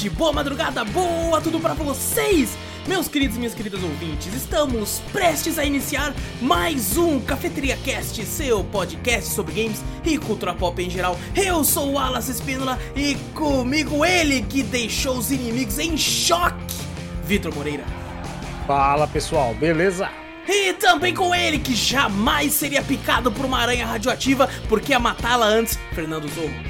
tarde, boa madrugada, boa tudo pra vocês! Meus queridos e minhas queridas ouvintes, estamos prestes a iniciar mais um Cafeteria Cast, seu podcast sobre games e cultura pop em geral. Eu sou o Wallace Espínola e comigo ele que deixou os inimigos em choque, Vitor Moreira. Fala pessoal, beleza? E também com ele que jamais seria picado por uma aranha radioativa porque ia matá-la antes, Fernando Zorro.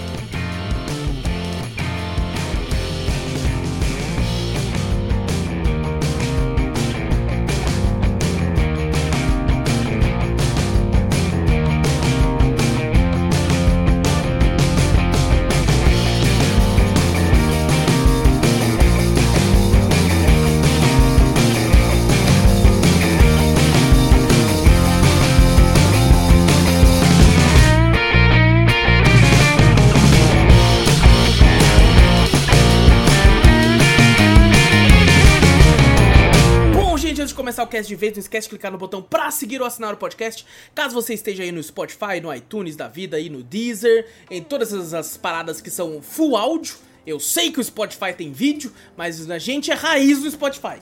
Antes de vez, não esquece de clicar no botão pra seguir ou assinar o podcast. Caso você esteja aí no Spotify, no iTunes da vida, aí no Deezer, em todas as, as paradas que são full áudio. Eu sei que o Spotify tem vídeo, mas a gente é raiz do Spotify.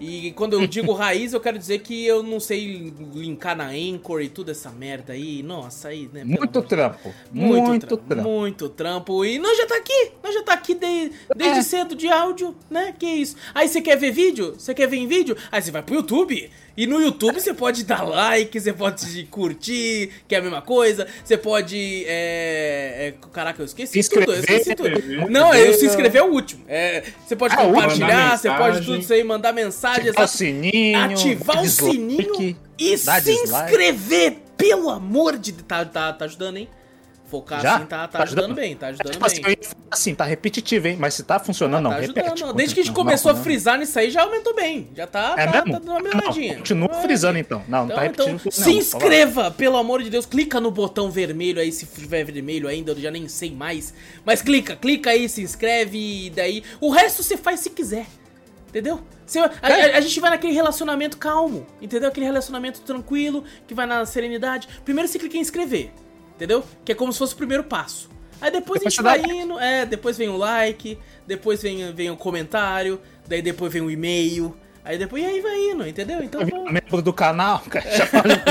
E quando eu digo raiz, eu quero dizer que eu não sei linkar na Anchor e tudo essa merda aí. Nossa, aí, né? Muito trampo. muito, Muito, trampo, trampo. Muito trampo. E nós já tá aqui. Nós já tá aqui de- desde É. cedo de áudio, né? Que isso. Aí você quer ver vídeo? Você quer ver em vídeo? Aí você vai pro YouTube. E no YouTube você pode dar like, você pode curtir, que é a mesma coisa. Você pode. É, é, caraca, eu esqueci Se tudo. Eu inscrever. esqueci tudo. inscrever. Não, eu se inscrever é o último. É, você pode Ah, último. compartilhar, Mandar você pode tudo isso aí, mandar mensagem. Ativar o sininho. Ativar o sininho e se dislike. inscrever, pelo amor de Deus. Tá, tá, tá ajudando, hein? Focar Já? assim tá, tá ajudando bem, tá ajudando Tipo assim, eu bem. falar assim, tá repetitivo, hein? Mas se tá funcionando, não, tá repete. ajudando. Desde que a gente Não, começou não, a frisar nisso aí, já aumentou bem. Já tá, É tá, mesmo? tá dando uma Não, melhoradinha. continua É. frisando então. Não, não Então, tá então, repetindo tudo, se não. Tá inscreva, pelo amor de Deus, clica no botão vermelho aí, se tiver vermelho ainda, eu já nem sei mais. Mas clica, clica aí, se inscreve e daí. O resto você faz se quiser. Entendeu? Você- a, É. a- a gente vai naquele relacionamento calmo, entendeu? Aquele relacionamento tranquilo, que vai na serenidade. Primeiro você clica em inscrever, entendeu? Que é como se fosse o primeiro passo. Aí depois, Depois a gente dá vai indo, é, depois vem o like, depois vem, vem o comentário, daí depois vem o e-mail, aí depois e aí vai indo, entendeu? Então Tá vamos- membro do canal, cara, já falei.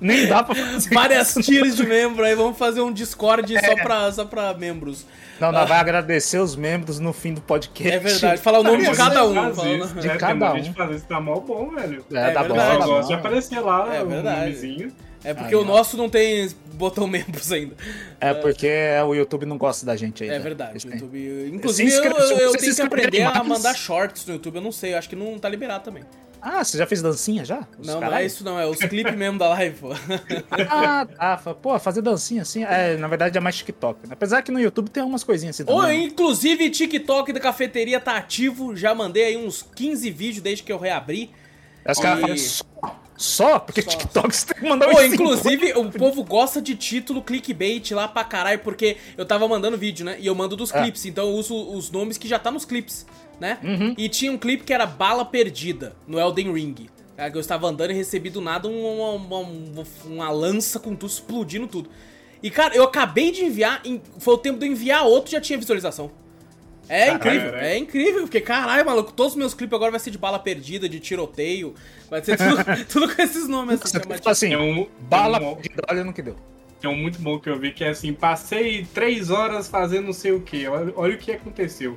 Nem dá pra fazer várias tiers de membro, aí vamos fazer um Discord É. só, pra, só pra membros. Não, não, vai agradecer os membros no fim do podcast. É verdade, falar o nome de Mas cada um. falando- De né? cada um. gente fazer isso tá mal bom, velho. É, É tá bom, verdade. tá Eu gosto de bom. aparecer lá É o verdade. nomezinho. É porque Aí, o nosso não tem botão membros ainda. É porque o YouTube não gosta da gente aí. É né? verdade. YouTube. Inclusive, inscreve- eu, eu tenho que aprender a mais- mandar shorts no YouTube. Eu não sei, eu acho que não tá liberado também. Ah, você já fez dancinha já? Os não, não caralho? é isso, não. É os clipes mesmo da live, pô. Ah, tá. Fa- Pô, fazer dancinha assim. É, na verdade é mais TikTok. né? Apesar que no YouTube tem umas coisinhas assim Ou, também. inclusive, TikTok da cafeteria tá ativo. Já mandei aí uns 15 vídeos desde que eu reabri. Caras e- falam só? Porque Só. TikTok você tem que mandar Pô, uns inclusive, o povo gosta de título clickbait lá pra caralho, porque eu tava mandando vídeo, né? E eu mando dos É. clipes, então eu uso os nomes que já tá nos clipes, né? Uhum. E tinha um clipe que era Bala Perdida, no Elden Ring. Cara, que eu estava andando e recebi do nada uma, uma, uma- uma lança com tudo explodindo tudo. E, cara, eu acabei de enviar, foi o tempo de eu enviar outro já tinha visualização. É Caralho, incrível, velho. é incrível, porque caralho, maluco, todos os meus clipes agora vai ser de bala perdida, de tiroteio, vai ser tudo, tudo com esses nomes assim, chamativos. fala assim, Tem um, bala tem um, perdida, olha no que deu. tem um muito bom que eu vi que é assim: passei três horas fazendo não sei o que. Olha, olha o que aconteceu.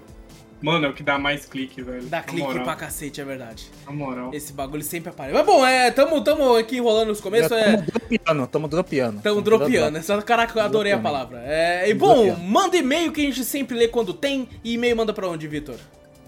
Mano, é o que dá mais clique, velho. Dá Na clique moral, pra cacete, é verdade. Na moral. Esse bagulho sempre aparece. Mas bom, é, tamo, tamo aqui enrolando nos começos, Já é. Tamo dropeando, tamo dropeando. Tamo dropeando. Essa, caraca, eu adorei a palavra. É, e bom, Dropeando. manda e-mail que a gente sempre lê quando tem. E e-mail manda pra onde, Vitor?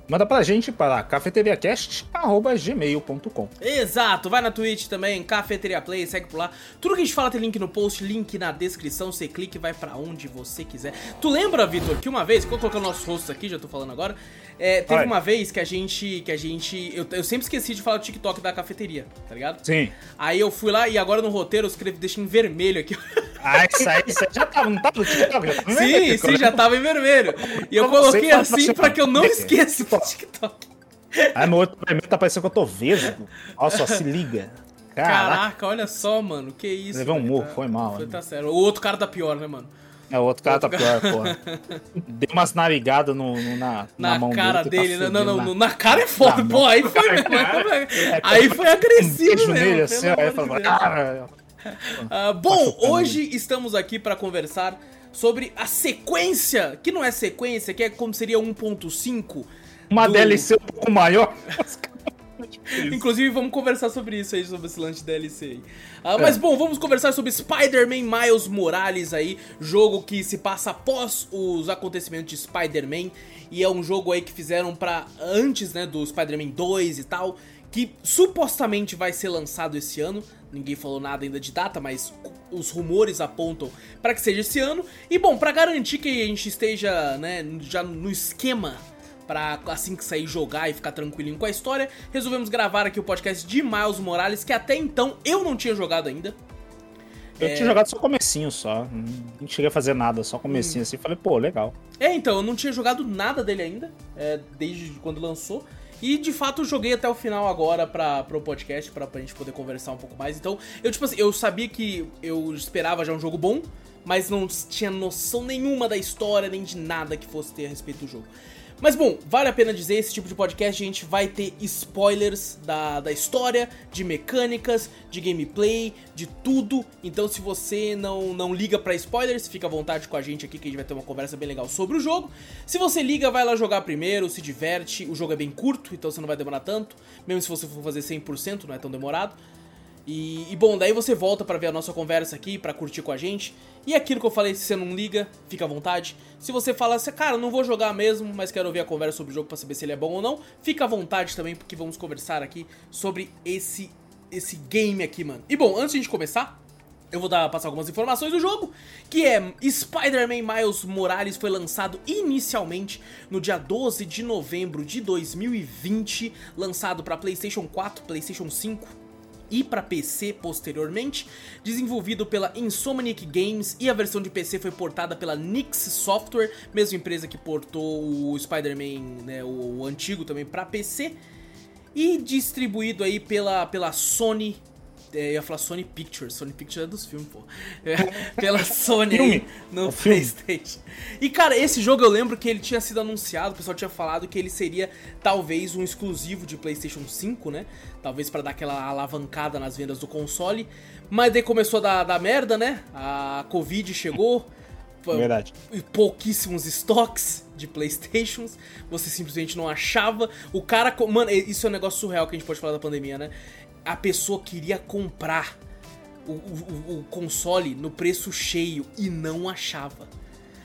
Manda pra gente para cafeteriacast.gmail.com Exato, vai na Twitch também, Cafeteria Play, segue por lá. Tudo que a gente fala tem link no post, link na descrição, você clica e vai pra onde você quiser. Tu lembra, Vitor, que uma vez, que eu nossos rostos aqui, já tô falando agora, é, teve Vai. uma vez que a gente, que a gente, eu, eu sempre esqueci de falar o TikTok da cafeteria, tá ligado? Sim. Aí eu fui lá e agora no roteiro eu escrevi, deixei em vermelho aqui. Ah, isso aí, isso aí já tava, não tava no TikTok? Já tava Sim, vermelho, sim, já tava em vermelho. E eu você coloquei fala assim pra que eu não esqueça o TikTok. Ai, meu outro vermelho tá parecendo que eu tô vesgo. Olha só, se liga. Caraca. Caraca, olha só, mano. Que isso. Levei um murro, tá- foi mal, Foi, tá sério. O outro cara tá pior, né, mano? É, o outro cara tá pior, porra. Deu umas narigadas no, no- na, Na, na mão cara dele. tá não, não, não, na cara é foda. Na Pô, aí foi. aí foi Um agressivo beijo mesmo. nele assim, aí falou, cara. Ah, bom, hoje estamos aqui para conversar sobre a sequência, que não é sequência, que é como seria 1.5. Uma Do- DLC um pouco maior. Inclusive, vamos conversar sobre isso aí, sobre esse lance DLC aí. Ah, É. Mas bom, vamos conversar sobre Spider-Man Miles Morales aí, jogo que se passa após os acontecimentos de Spider-Man e é um jogo aí que fizeram pra antes, né, do Spider-Man 2 e tal, que supostamente vai ser lançado esse ano. Ninguém falou nada ainda de data, mas os rumores apontam para que seja esse ano. E bom, pra garantir que a gente esteja, né, já no esquema Pra assim que sair jogar e ficar tranquilinho com a história, resolvemos gravar aqui o podcast de Miles Morales, que até então eu não tinha jogado ainda. Eu É. tinha jogado só comecinho só. Não cheguei a fazer nada, só comecinho assim. Falei, pô, legal. É, então, eu não tinha jogado nada dele ainda, é, desde quando lançou. E de fato eu joguei até o final agora pra, pro podcast, pra, pra gente poder conversar um pouco mais. Então, eu tipo assim, eu sabia que eu esperava já um jogo bom, mas não tinha noção nenhuma da história, nem de nada que fosse ter a respeito do jogo. Mas bom, vale a pena dizer, esse tipo de podcast a gente vai ter spoilers da, da história, de mecânicas, de gameplay, de tudo. Então se você não, não liga pra spoilers, fica à vontade com a gente aqui que a gente vai ter uma conversa bem legal sobre o jogo. Se você liga, vai lá jogar primeiro, se diverte. O jogo é bem curto, então você não vai demorar tanto. Mesmo se você for fazer 100%, não é tão demorado. E, e, bom, daí você volta pra ver a nossa conversa aqui, pra curtir com a gente. E aquilo que eu falei, se você não liga, fica à vontade. Se você fala assim, cara, não vou jogar mesmo, mas quero ouvir a conversa sobre o jogo pra saber se ele é bom ou não, fica à vontade também, porque vamos conversar aqui sobre esse, esse game aqui, mano. E bom, antes de a gente começar, eu vou dar, passar algumas informações do jogo, que é Spider-Man Miles Morales foi lançado inicialmente no dia 12 de novembro de 2020, lançado para PlayStation 4, PlayStation 5 e para PC posteriormente, desenvolvido pela Insomniac Games e a versão de PC foi portada pela Nix Software, mesma empresa que portou o Spider-Man, né, o, o antigo também para PC, e distribuído aí pela, pela Sony. É, eu ia falar Sony Pictures, Sony Pictures é dos filmes, pô. É, pela Sony aí no É. PlayStation. E cara, esse jogo eu lembro que ele tinha sido anunciado, o pessoal tinha falado que ele seria talvez um exclusivo de PlayStation 5, né? Talvez pra dar aquela alavancada nas vendas do console. Mas daí começou a dar, dar merda, né? A Covid chegou. Verdade. e pouquíssimos estoques de Playstations, você simplesmente não achava. O cara, mano, isso é um negócio surreal que a gente pode falar da pandemia, né? A pessoa queria comprar o, o- o console no preço cheio e não achava.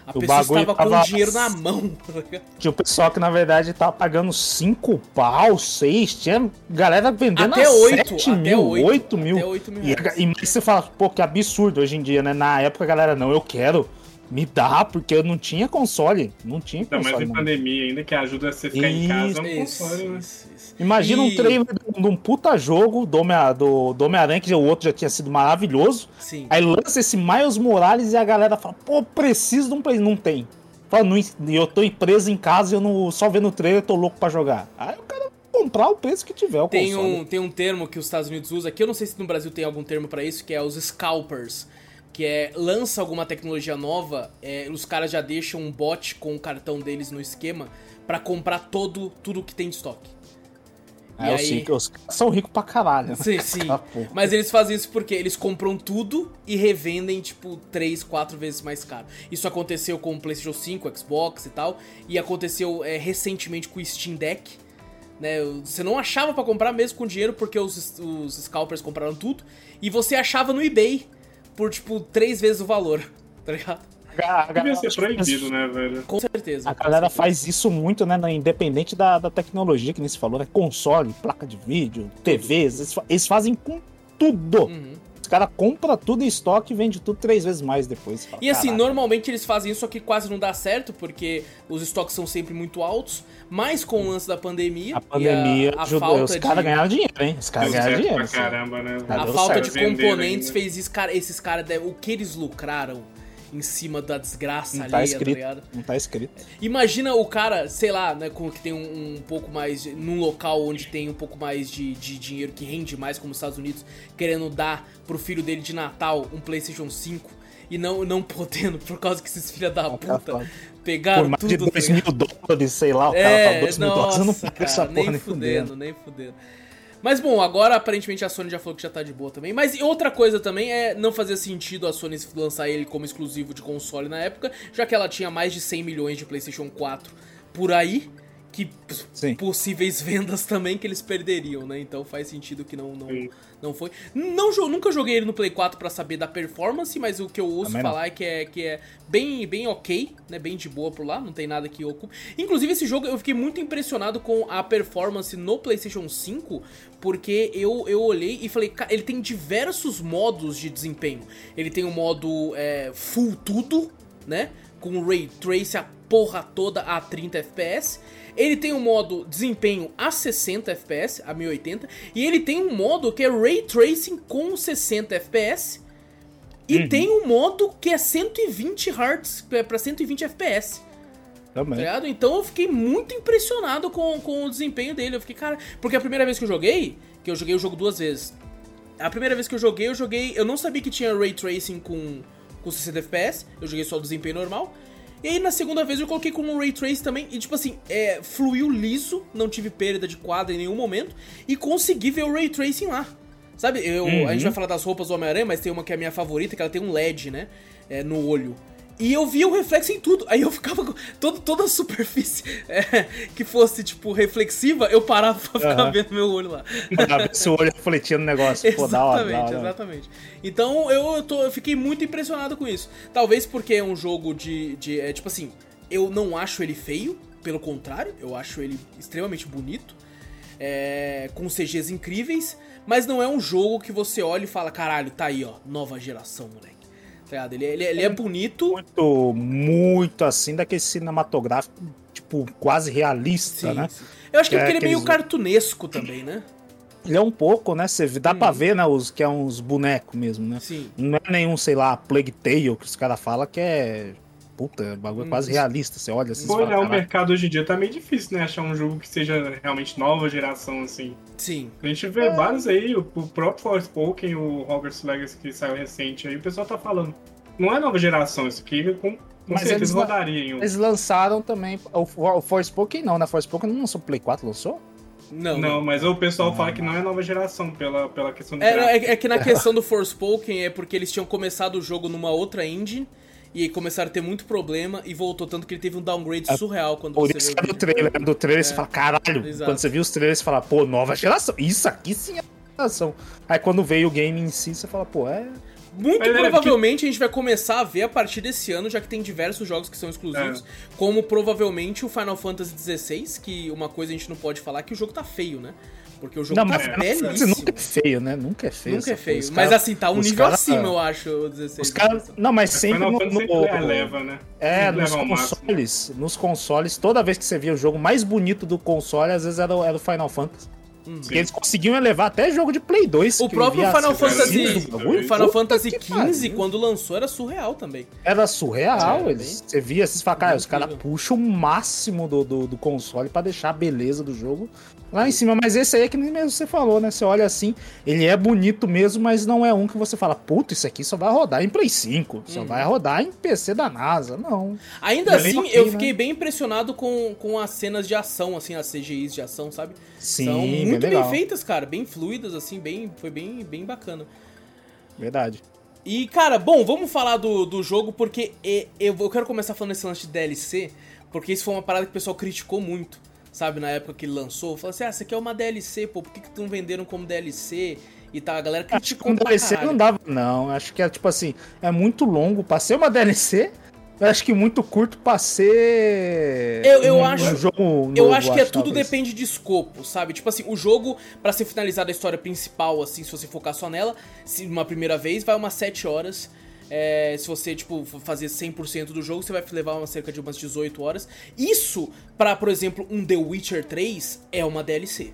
A O pessoa estava com o tava- dinheiro na mão. tá? Tinha o pessoal que, na verdade, tava pagando 5 pau, 6. Tinha galera vendendo Até a oito, 7 até mil, oito, 8 mil. até oito mil E, e você fala, pô, que absurdo hoje em dia, né? Na época a galera, não, eu quero. Me dá, porque eu não tinha console. Não tinha Ainda mais console. em pandemia ainda, que ajuda você a ficar em casa é um Isso, console, né? isso, isso. Imagina E- um trailer de um puta jogo do Homem- do do Homem-Aranha, que o outro já tinha sido maravilhoso. Sim. Aí lança esse Miles Morales e a galera fala, pô, preciso de um Play. Não tem. Fala, não, eu tô preso em casa e eu não, só vendo o trailer eu tô louco pra jogar. Aí o cara comprar o preço que tiver o Tem console. um, tem um termo que os Estados Unidos usam, que eu não sei se no Brasil tem algum termo pra isso, que é os scalpers. Que é, lança alguma tecnologia nova, é, os caras já deixam um bot com o cartão deles no esquema pra comprar todo, tudo que tem de estoque. É, E aí- os caras são ricos pra caralho. Sim, sim. Ah, porra. Mas eles fazem isso porque eles compram tudo e revendem, tipo, 3, 4 vezes mais caro. Isso aconteceu com o PlayStation 5, Xbox e tal. E aconteceu é, recentemente com o Steam Deck. Né? Você não achava pra comprar mesmo com dinheiro porque os, os scalpers compraram tudo. E você achava no eBay por, tipo, 3 vezes o valor. Tá ligado? A, Devia galera- ser proibido, né, velho? Com certeza. A galera faz isso muito, né? Independente da, da tecnologia que nem se falou, né? Console, placa de vídeo, TVs, eles fazem com tudo. Uhum. Caras compram tudo em estoque e vendem tudo três vezes mais depois. Fala, E assim, "Caraca". normalmente eles fazem isso, só que quase não dá certo, porque os estoques são sempre muito altos, mas com o lance da pandemia, A pandemia e a, a ajudou. falta Os de... caras ganharam dinheiro, hein? Os caras ganharam dinheiro. pra assim. caramba, né? Ah, A falta certo. de componentes ainda. fez isso, cara, esses caras, o que eles lucraram em cima da desgraça Não tá alheia, tá escrito. ligado? Não tá escrito. Imagina o cara, sei lá, né, com que tem um, um pouco mais. de- num local onde tem um pouco mais de, de dinheiro que rende mais, como os Estados Unidos, querendo dar pro filho dele de Natal um PlayStation 5 e não, não podendo, por causa que esses filha da puta pegaram Por mais tudo. de tá 2 ligado? mil dólares, sei lá, o cara É, fala 2 mil dólares, eu não pago essa porra nem nem fudendo, fudendo. nem fudendo. Mas bom, agora aparentemente a Sony já falou que já tá de boa também. Mas outra coisa também é não fazia sentido a Sony lançar ele como exclusivo de console na época, já que ela tinha mais de 100 milhões de PlayStation 4 por aí, que Sim. possíveis vendas também que eles perderiam, né? Então faz sentido que não não, Sim. não foi. Não, nunca joguei ele no Play 4 pra saber da performance, mas o que eu ouço Também não. falar é que é que é bem bem OK, né? Bem de boa por lá, não tem nada que ocupe. Inclusive esse jogo eu fiquei muito impressionado com a performance no PlayStation 5, porque eu, eu olhei e falei, "Ca- ele tem diversos modos de desempenho. Ele tem o modo é, full tudo, né? Com Ray Trace a porra toda a 30 FPS. Ele tem um modo desempenho a 60 FPS, a 1080. E ele tem um modo que é Ray Tracing com 60 FPS. E tem um modo que é 120 Hz, é pra 120 FPS. Tá Também. ligado? Então eu fiquei muito impressionado com, com o desempenho dele. Eu fiquei, cara. Porque a primeira vez que eu joguei, que eu joguei o jogo duas vezes. A primeira vez que eu joguei, eu joguei. Eu não sabia que tinha ray tracing com, com 60 FPS. Eu joguei só o desempenho normal. E aí na segunda vez eu coloquei com um ray trace também. E tipo assim, é, fluiu liso, não tive perda de quadro em nenhum momento. E consegui ver o ray tracing lá. Sabe, eu, a gente vai falar das roupas do Homem-Aranha, mas tem uma que é a minha favorita, que ela tem um LED, né? é, no olho. E eu via o reflexo em tudo. Aí eu ficava com todo, toda a superfície é, que fosse, tipo, reflexiva, eu parava pra ficar Aham. vendo meu olho lá. Pra ver se o olho refletia no negócio. Pô, da hora, da Exatamente, hora. exatamente. Então eu, eu tô, eu fiquei muito impressionado com isso. Talvez porque é um jogo de. de é, tipo assim, eu não acho ele feio, pelo contrário, eu acho ele extremamente bonito. é, com CGs incríveis, mas não é um jogo que você olha e fala, caralho, tá aí, ó, nova geração, moleque. Tá ligado? Ele, ele, ele é bonito. Muito, muito assim, daquele cinematográfico, tipo, quase realista, Sim, né? sim. Eu acho que é Que é porque ele é meio cartunesco também, né? Ele é um pouco, né? Você dá Hum. pra ver, né? Os, que é uns bonecos mesmo, né? Sim. Não é nenhum, sei lá, Plague Tale que os caras falam que é. Puta, o bagulho é quase realista. Você olha assim olhar o mercado hoje em dia tá meio difícil, né? Achar um jogo que seja realmente nova geração, assim. Sim. A gente vê vários aí, o, o próprio Forspoken, o Hogwarts Legacy que saiu recente aí, o pessoal tá falando. Não é nova geração, isso aqui com, com Mas eles certeza não- rodaria em um. Eles lançaram também. O, o Forspoken não, né? Forspoken não lançou Play 4, lançou? Não. Não, mas o pessoal fala que não é nova geração pela, pela questão do É, é, é que na questão do Forspoken é porque eles tinham começado o jogo numa outra engine e aí começaram a ter muito problema e voltou tanto que ele teve um downgrade surreal quando Por você isso vê que o é do trailer. Do trailer você fala, caralho. Exato. Quando você viu os trailers, você fala, pô, nova geração. Isso aqui sim é geração. Aí quando veio o game em si, você fala, pô, é. Muito Mas é provavelmente a gente vai começar a ver a partir desse ano, já que tem diversos jogos que são exclusivos, como provavelmente o Final Fantasy XVI, que uma coisa a gente não pode falar é que o jogo tá feio, né? Porque o jogo Não, tá mas Final Fantasy belíssimo. nunca é feio, né? Nunca é feio. Nunca é feio. Os Mas cara- assim, tá um nível cara- acima, eu acho, o 16. Os caras. Não, mas sempre no, no- sempre eleva, né? É, Sempre nos ao máximo. consoles, nos consoles, toda vez que você via o jogo mais bonito do console, às vezes era, o- era o Final Fantasy. Porque eles conseguiam elevar até jogo de Play 2. O que próprio Final assim, Fantasy, assim, do bagulho. o Final Fantasy XV, quando lançou, era surreal também. Era surreal. É, eles, você via esses cara, os caras puxam o máximo do, do, do console pra deixar a beleza do jogo lá em cima. Mas esse aí é que nem mesmo você falou, né? Você olha assim, ele é bonito mesmo, mas não é um que você fala, puta, isso aqui só vai rodar em Play 5, só Uhum. vai rodar em PC da NASA. Não. Ainda assim, ok, eu né? fiquei bem impressionado com, com as cenas de ação, assim, as CGIs de ação, sabe? Sim, São bem muito bem, legal. feitas, cara, bem fluidas, assim, bem, foi bem, bem bacana. Verdade. E, cara, bom, vamos falar do, do jogo, porque eu, eu quero começar falando esse lance de DLC, porque isso foi uma parada que o pessoal criticou muito, sabe, na época que ele lançou. Falou assim, ah, isso aqui é uma DLC, pô, por que, que não venderam como DLC? E tal, a galera Acho que criticou com DLC caralho. não dava, não. Acho que é tipo assim, é muito longo pra ser uma DLC. eu acho que muito curto pra ser. Eu, eu um, acho. Um jogo novo, eu acho que é tudo talvez. depende de escopo, sabe? Tipo assim, o jogo, pra ser finalizada a história principal, assim, se você focar só nela, se uma primeira vez, vai umas 7 horas. É, se você, tipo, fazer 100% do jogo, você vai levar uma, cerca de umas 18 horas. Isso, pra, por exemplo, um The Witcher 3, é uma DLC.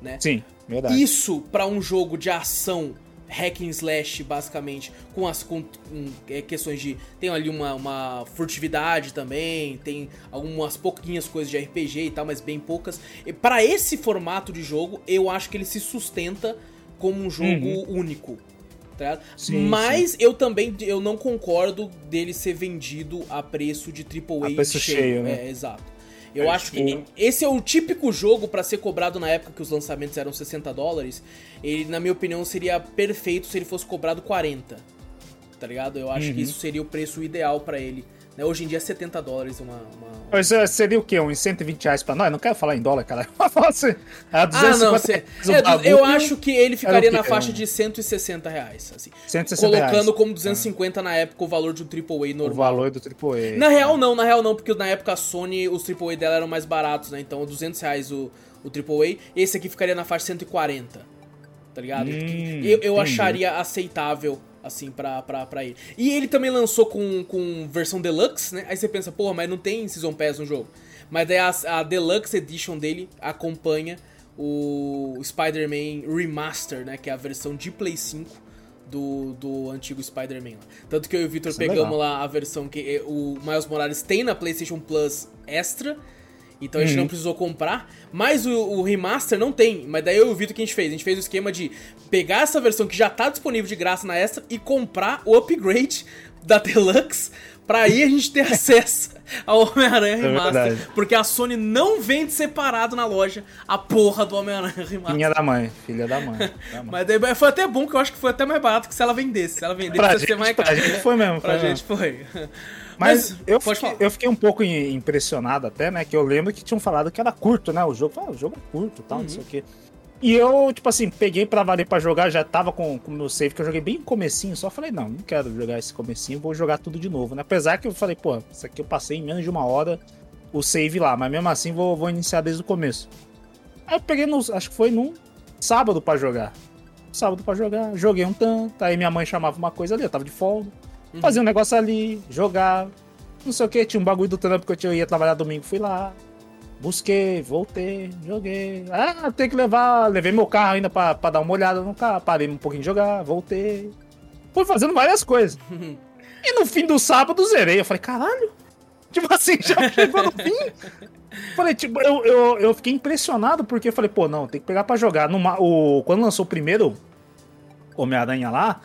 Né? Sim, verdade. Isso pra um jogo de ação hack and slash, basicamente, com as com, com, é, questões de. Tem ali uma, uma furtividade também, tem algumas pouquinhas coisas de RPG e tal, mas bem poucas. E para esse formato de jogo, eu acho que ele se sustenta como um jogo Uhum. único. Tá ligado? Sim, mas eu também eu não concordo dele ser vendido a preço de AAA A preço cheio, né? É, exato. Eu É, acho que o- esse é o típico jogo pra ser cobrado na época que os lançamentos eram 60 dólares. Ele, na minha opinião, seria perfeito se ele fosse cobrado 40. Tá ligado? Eu acho Uhum. que isso seria o preço ideal pra ele. Né? Hoje em dia é 70 dólares uma. uma- Mas é, seria o quê? Uns 120 reais pra nós? Não quero falar em dólar, cara. Assim, é Ah, 250 não, cê, o é, eu acho que ele ficaria o na faixa de 160 reais, assim. 160 Colocando reais. como 250 na época o valor de um AAA o normal. valor do AAA. Na real não, na real não, porque na época a Sony, os AAA dela eram mais baratos, né? Então 200 reais o, o AAA, esse aqui ficaria na faixa 140, tá ligado? Hum, eu eu acharia aceitável, assim, pra, pra, pra ele. E ele também lançou com, com versão Deluxe, né? Aí você pensa, porra, mas não tem Season Pass no jogo. Mas daí a, a Deluxe Edition dele acompanha o Spider-Man Remaster, né? Que é a versão de Play 5 do, do antigo Spider-Man lá. Tanto que eu e o Victor Isso é pegamos legal. lá a versão que eh, o Miles Morales tem na PlayStation Plus Extra. Então a gente Uhum. não precisou comprar. Mas o, o remaster não tem. Mas daí eu e o Vitor que a gente fez? A gente fez o esquema de pegar essa versão que já tá disponível de graça na Extra e comprar o upgrade da Deluxe. Pra aí a gente ter acesso ao Homem-Aranha Remaster. verdade. porque a Sony não vende separado na loja a porra do Homem-Aranha Remaster. Filha da mãe, filha da mãe. da mãe. Mas daí foi até bom que eu acho que foi até mais barato que se ela vendesse. Se ela vendesse, Pra ia ser gente, mais pra caro. gente foi mesmo. Pra foi gente mesmo. foi. Mas, eu, pode fiquei, eu fiquei um pouco im- impressionado até, né? Que eu lembro que tinham falado que era curto, né? O jogo, ah, o jogo é curto e tal, Uhum. não sei o quê. E eu, tipo assim, peguei pra valer pra jogar, já tava com o meu save, que eu joguei bem no comecinho, só falei, não, não quero jogar esse comecinho, vou jogar tudo de novo, né? Apesar que eu falei, pô, isso aqui eu passei em menos de uma hora o save lá, mas mesmo assim vou, vou iniciar desde o começo. Aí eu peguei, no, acho que foi num sábado pra jogar. Sábado pra jogar, joguei um tanto, aí minha mãe chamava uma coisa ali, eu tava de folga, Uhum. fazia um negócio ali, jogar, não sei o que, tinha um bagulho do trampo que eu tinha- eu ia trabalhar domingo, fui lá, busquei, voltei, joguei. Ah, tem que levar, levei meu carro ainda pra, pra dar uma olhada no carro, parei um pouquinho de jogar, voltei. Fui fazendo várias coisas. E no fim do sábado zerei, eu falei, caralho, tipo assim, já chegou no fim. Falei, tipo, eu, eu, eu fiquei impressionado porque eu falei, pô, não, tem que pegar pra jogar. No, o, quando lançou o primeiro Homem-Aranha lá,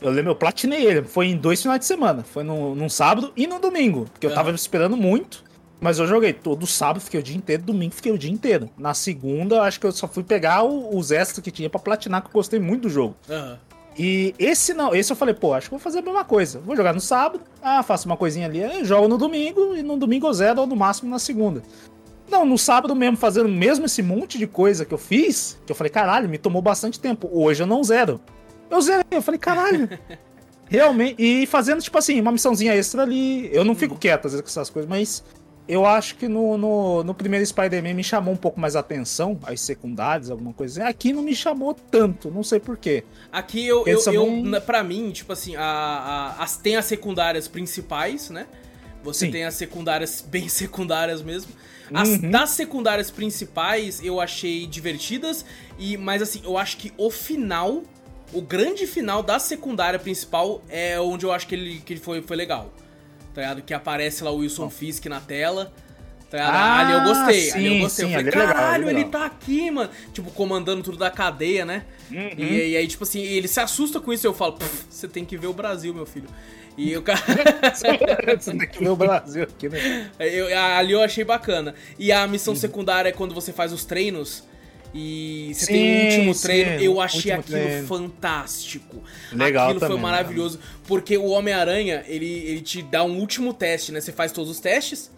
eu lembro, eu platinei ele. Foi em dois finais de semana. Foi no, num sábado e no domingo. Porque eu tava esperando muito. Mas eu joguei todo sábado, fiquei o dia inteiro, domingo fiquei o dia inteiro. Na segunda, eu acho que eu só fui pegar o- os extras que tinha pra platinar, que eu gostei muito do jogo. Aham. E esse não, esse eu falei, pô, acho que vou fazer a mesma coisa. Vou jogar no sábado, ah, faço uma coisinha ali, aí jogo no domingo, e no domingo eu zero, ou no máximo na segunda. Não, no sábado mesmo, fazendo mesmo esse monte de coisa que eu fiz, que eu falei, caralho, me tomou bastante tempo. Hoje eu não zero. Eu zerei, eu falei, caralho. Realmente, e fazendo, tipo assim, uma missãozinha extra ali. Eu não fico quieto às vezes com essas coisas, mas eu acho que no, no, no primeiro Spider-Man me chamou um pouco mais a atenção, as secundárias, alguma coisa assim. Aqui não me chamou tanto, não sei porquê. Aqui eu, eu, eu pra mim, tipo assim, a, a- as, tem as secundárias principais, né? Você Sim. tem as secundárias bem secundárias mesmo. As Uhum. das secundárias principais eu achei divertidas, e mas assim, eu acho que o final, o grande final da secundária principal é onde eu acho que ele, que ele foi, foi legal. Tá ligado? Que aparece lá o Wilson Fisk na tela. Tá ligado? Ah, ali eu gostei, ali eu sim, gostei. sim, eu falei, ali é legal, caralho, é ele legal." tá aqui, mano. Tipo, comandando tudo da cadeia, né? Uhum. E, e aí, tipo assim, ele se assusta com isso e eu falo, "Pff, você tem que ver o Brasil, meu filho. E o cara. Você tem que ver o Brasil aqui, né? eu- ali eu achei bacana. E a missão secundária é quando você faz os treinos. E você tem o Sim, último sim, treino, eu achei aquilo treino. fantástico. Legal Aquilo foi também, maravilhoso. Porque o Homem-Aranha, ele, ele te dá um último teste, né? Você faz todos os testes.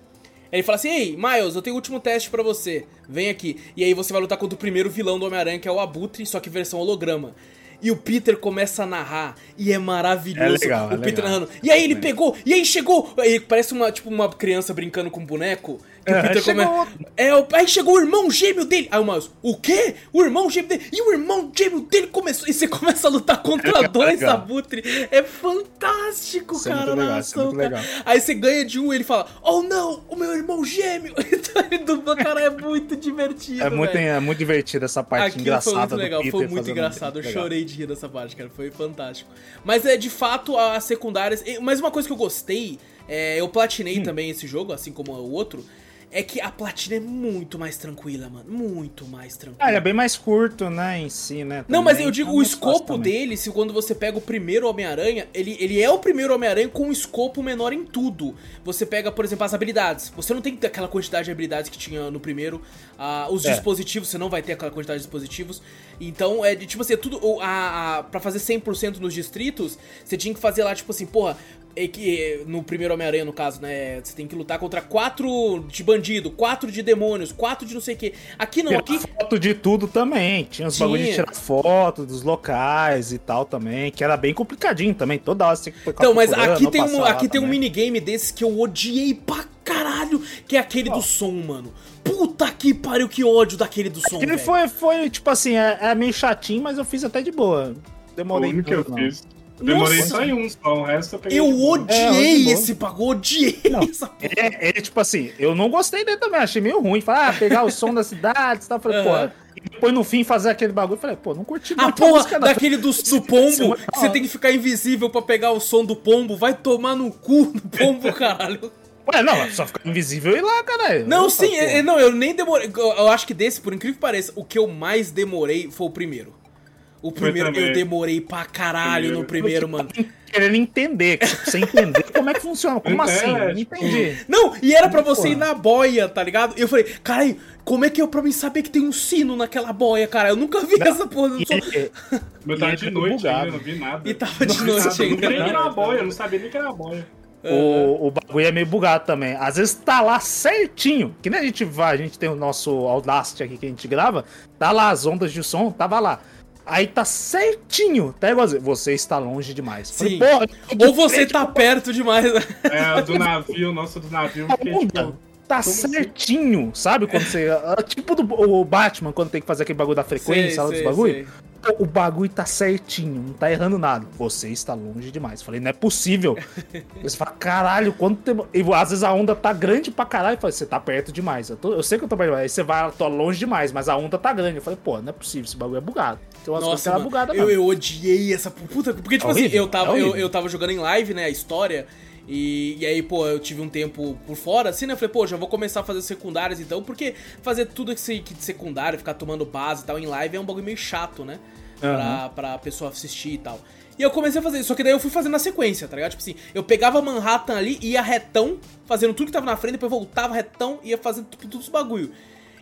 Aí Ele fala assim: Ei, Miles, eu tenho o último teste pra você. Vem aqui. E aí você vai lutar contra o primeiro vilão do Homem-Aranha, que é o Abutre, só que versão holograma. e o Peter começa a narrar e é maravilhoso. É legal, o é Peter legal. narrando. E aí ele pegou, e aí chegou. Aí parece uma, tipo, uma criança brincando com um boneco. Que o É, Peter chegou come-. É, o- aí chegou o irmão gêmeo dele. Aí o Miles, o quê? O irmão gêmeo dele. E o irmão gêmeo dele começou. E você começa a lutar contra É dois abutres. É fantástico, Isso é cara. muito a legal, é muito cara. legal. Aí você ganha de um e ele fala: Oh não, o meu irmão gêmeo. Então ele dubla, cara, é muito divertido. É muito, é muito divertido essa parte Aquilo engraçada foi muito legal, Peter foi muito engraçado. Eu legal. chorei de rir dessa parte, cara. Foi fantástico. Mas é de fato as secundárias. Mas uma coisa que eu gostei, é, eu platinei Hum. também esse jogo, assim como o outro. É que a platina é muito mais tranquila, mano. Muito mais tranquila. Ah, ele é bem mais curto, né, em si, né? Não, mas também, eu digo, então o escopo também. dele, se quando você pega o primeiro Homem-Aranha, ele, ele é o primeiro Homem-Aranha com um escopo menor em tudo. Você pega, por exemplo, as habilidades. Você não tem aquela quantidade de habilidades que tinha no primeiro. Ah, os É. dispositivos, você não vai ter aquela quantidade de dispositivos. Então, é de tipo assim, é tudo. A, a, pra fazer 100% nos distritos, você tinha que fazer lá, tipo assim, porra. É que no primeiro Homem-Aranha, no caso, né? Você tem que lutar contra quatro de bandido, quatro de demônios, quatro de não sei o que. Aqui não, Tirar aqui. foto de tudo também. Tinha os Tinha. bagulhos de tirar foto dos locais e tal também, que era bem complicadinho também. Toda hora você tinha que ficar Então, mas aqui tem, um, aqui tem um minigame desse que eu odiei pra caralho, que é aquele do som, mano. Puta que pariu, que ódio daquele do som, Ele velho. foi, foi, tipo assim, é, é meio chatinho, mas eu fiz até de boa. O Demorei único que eu fiz. Eu demorei Nossa. só em um só, o resto eu peguei. Eu. É, odiei bom. esse bagulho, odiei Não, essa porra. É, é, tipo assim, eu não gostei dele também, achei meio ruim. Falei, ah, pegar o som da cidade e tal. Falei, Aham. pô. E depois no fim fazer aquele bagulho, falei, pô, não curti A porra música, não. daquele do, do pombo, é que você tem que ficar invisível pra pegar o som do pombo, vai tomar no cu do pombo, caralho. Ué, não, só ficar invisível e ir lá, caralho. Não, sim, é- é- não, eu nem demorei. Eu, eu acho que desse, por incrível que pareça, o que eu mais demorei foi o primeiro. O primeiro eu também. demorei pra caralho no primeiro, mano. Querendo entender, que, tipo, sem entender como é que funciona. Como É, assim? Eu Não tipo, entendi. Não, e era pra você ir na boia, tá ligado? E eu falei, caralho, como é que é pra mim saber que tem um sino naquela boia, cara? Eu nunca vi essa porra. eu E sou- ele- Meu tava de ele noite bugado. ainda, não vi nada. E tava de Não noite ainda. Não era uma boia, eu não sabia nem que era uma boia. O, o bagulho é meio bugado também. Às vezes tá lá certinho. Que nem a gente vai, a gente tem o nosso Audacity aqui que a gente grava. Tá lá as ondas de som, tava lá. Aí tá certinho. Tá igualzinho. Você está longe demais. Sim. Falei, porra, Ou você tá perto demais. É, o do navio, o nosso do navio, a fiquei onda tipo. tá como assim? certinho, sabe? Quando você. ah, tipo do o Batman, quando tem que fazer aquele bagulho da frequência, Sei, lá dos sei, bagulho. sei. O bagulho tá certinho, não tá errando nada. Você está longe demais. Falei, não é possível. Você fala, caralho, quanto tempo. E às vezes a onda tá grande pra caralho. Eu falei, você tá perto demais. Eu, tô- eu sei que eu tô perto demais. Aí você vai, tô longe demais, mas a onda tá grande. Eu falei, pô, não é possível, esse bagulho é bugado. Coisas que Nossa, mano, bugada eu, mesmo. eu odiei essa puta. Porque, tipo assim, horrível, eu tava, é eu, eu tava jogando em live, né, a história. E, e aí, pô, eu tive um tempo por fora, assim, né? Eu falei, pô, já vou começar a fazer secundárias então, porque fazer tudo esse que de secundário, ficar tomando base e tal em live é um bagulho meio chato, né? Pra, pra pessoa assistir e tal. E eu comecei a fazer isso, só que daí eu fui fazendo na sequência, tá ligado? Tipo assim, eu pegava Manhattan ali, ia retão, fazendo tudo que tava na frente, depois voltava retão, ia fazendo tudo, tudo os bagulho.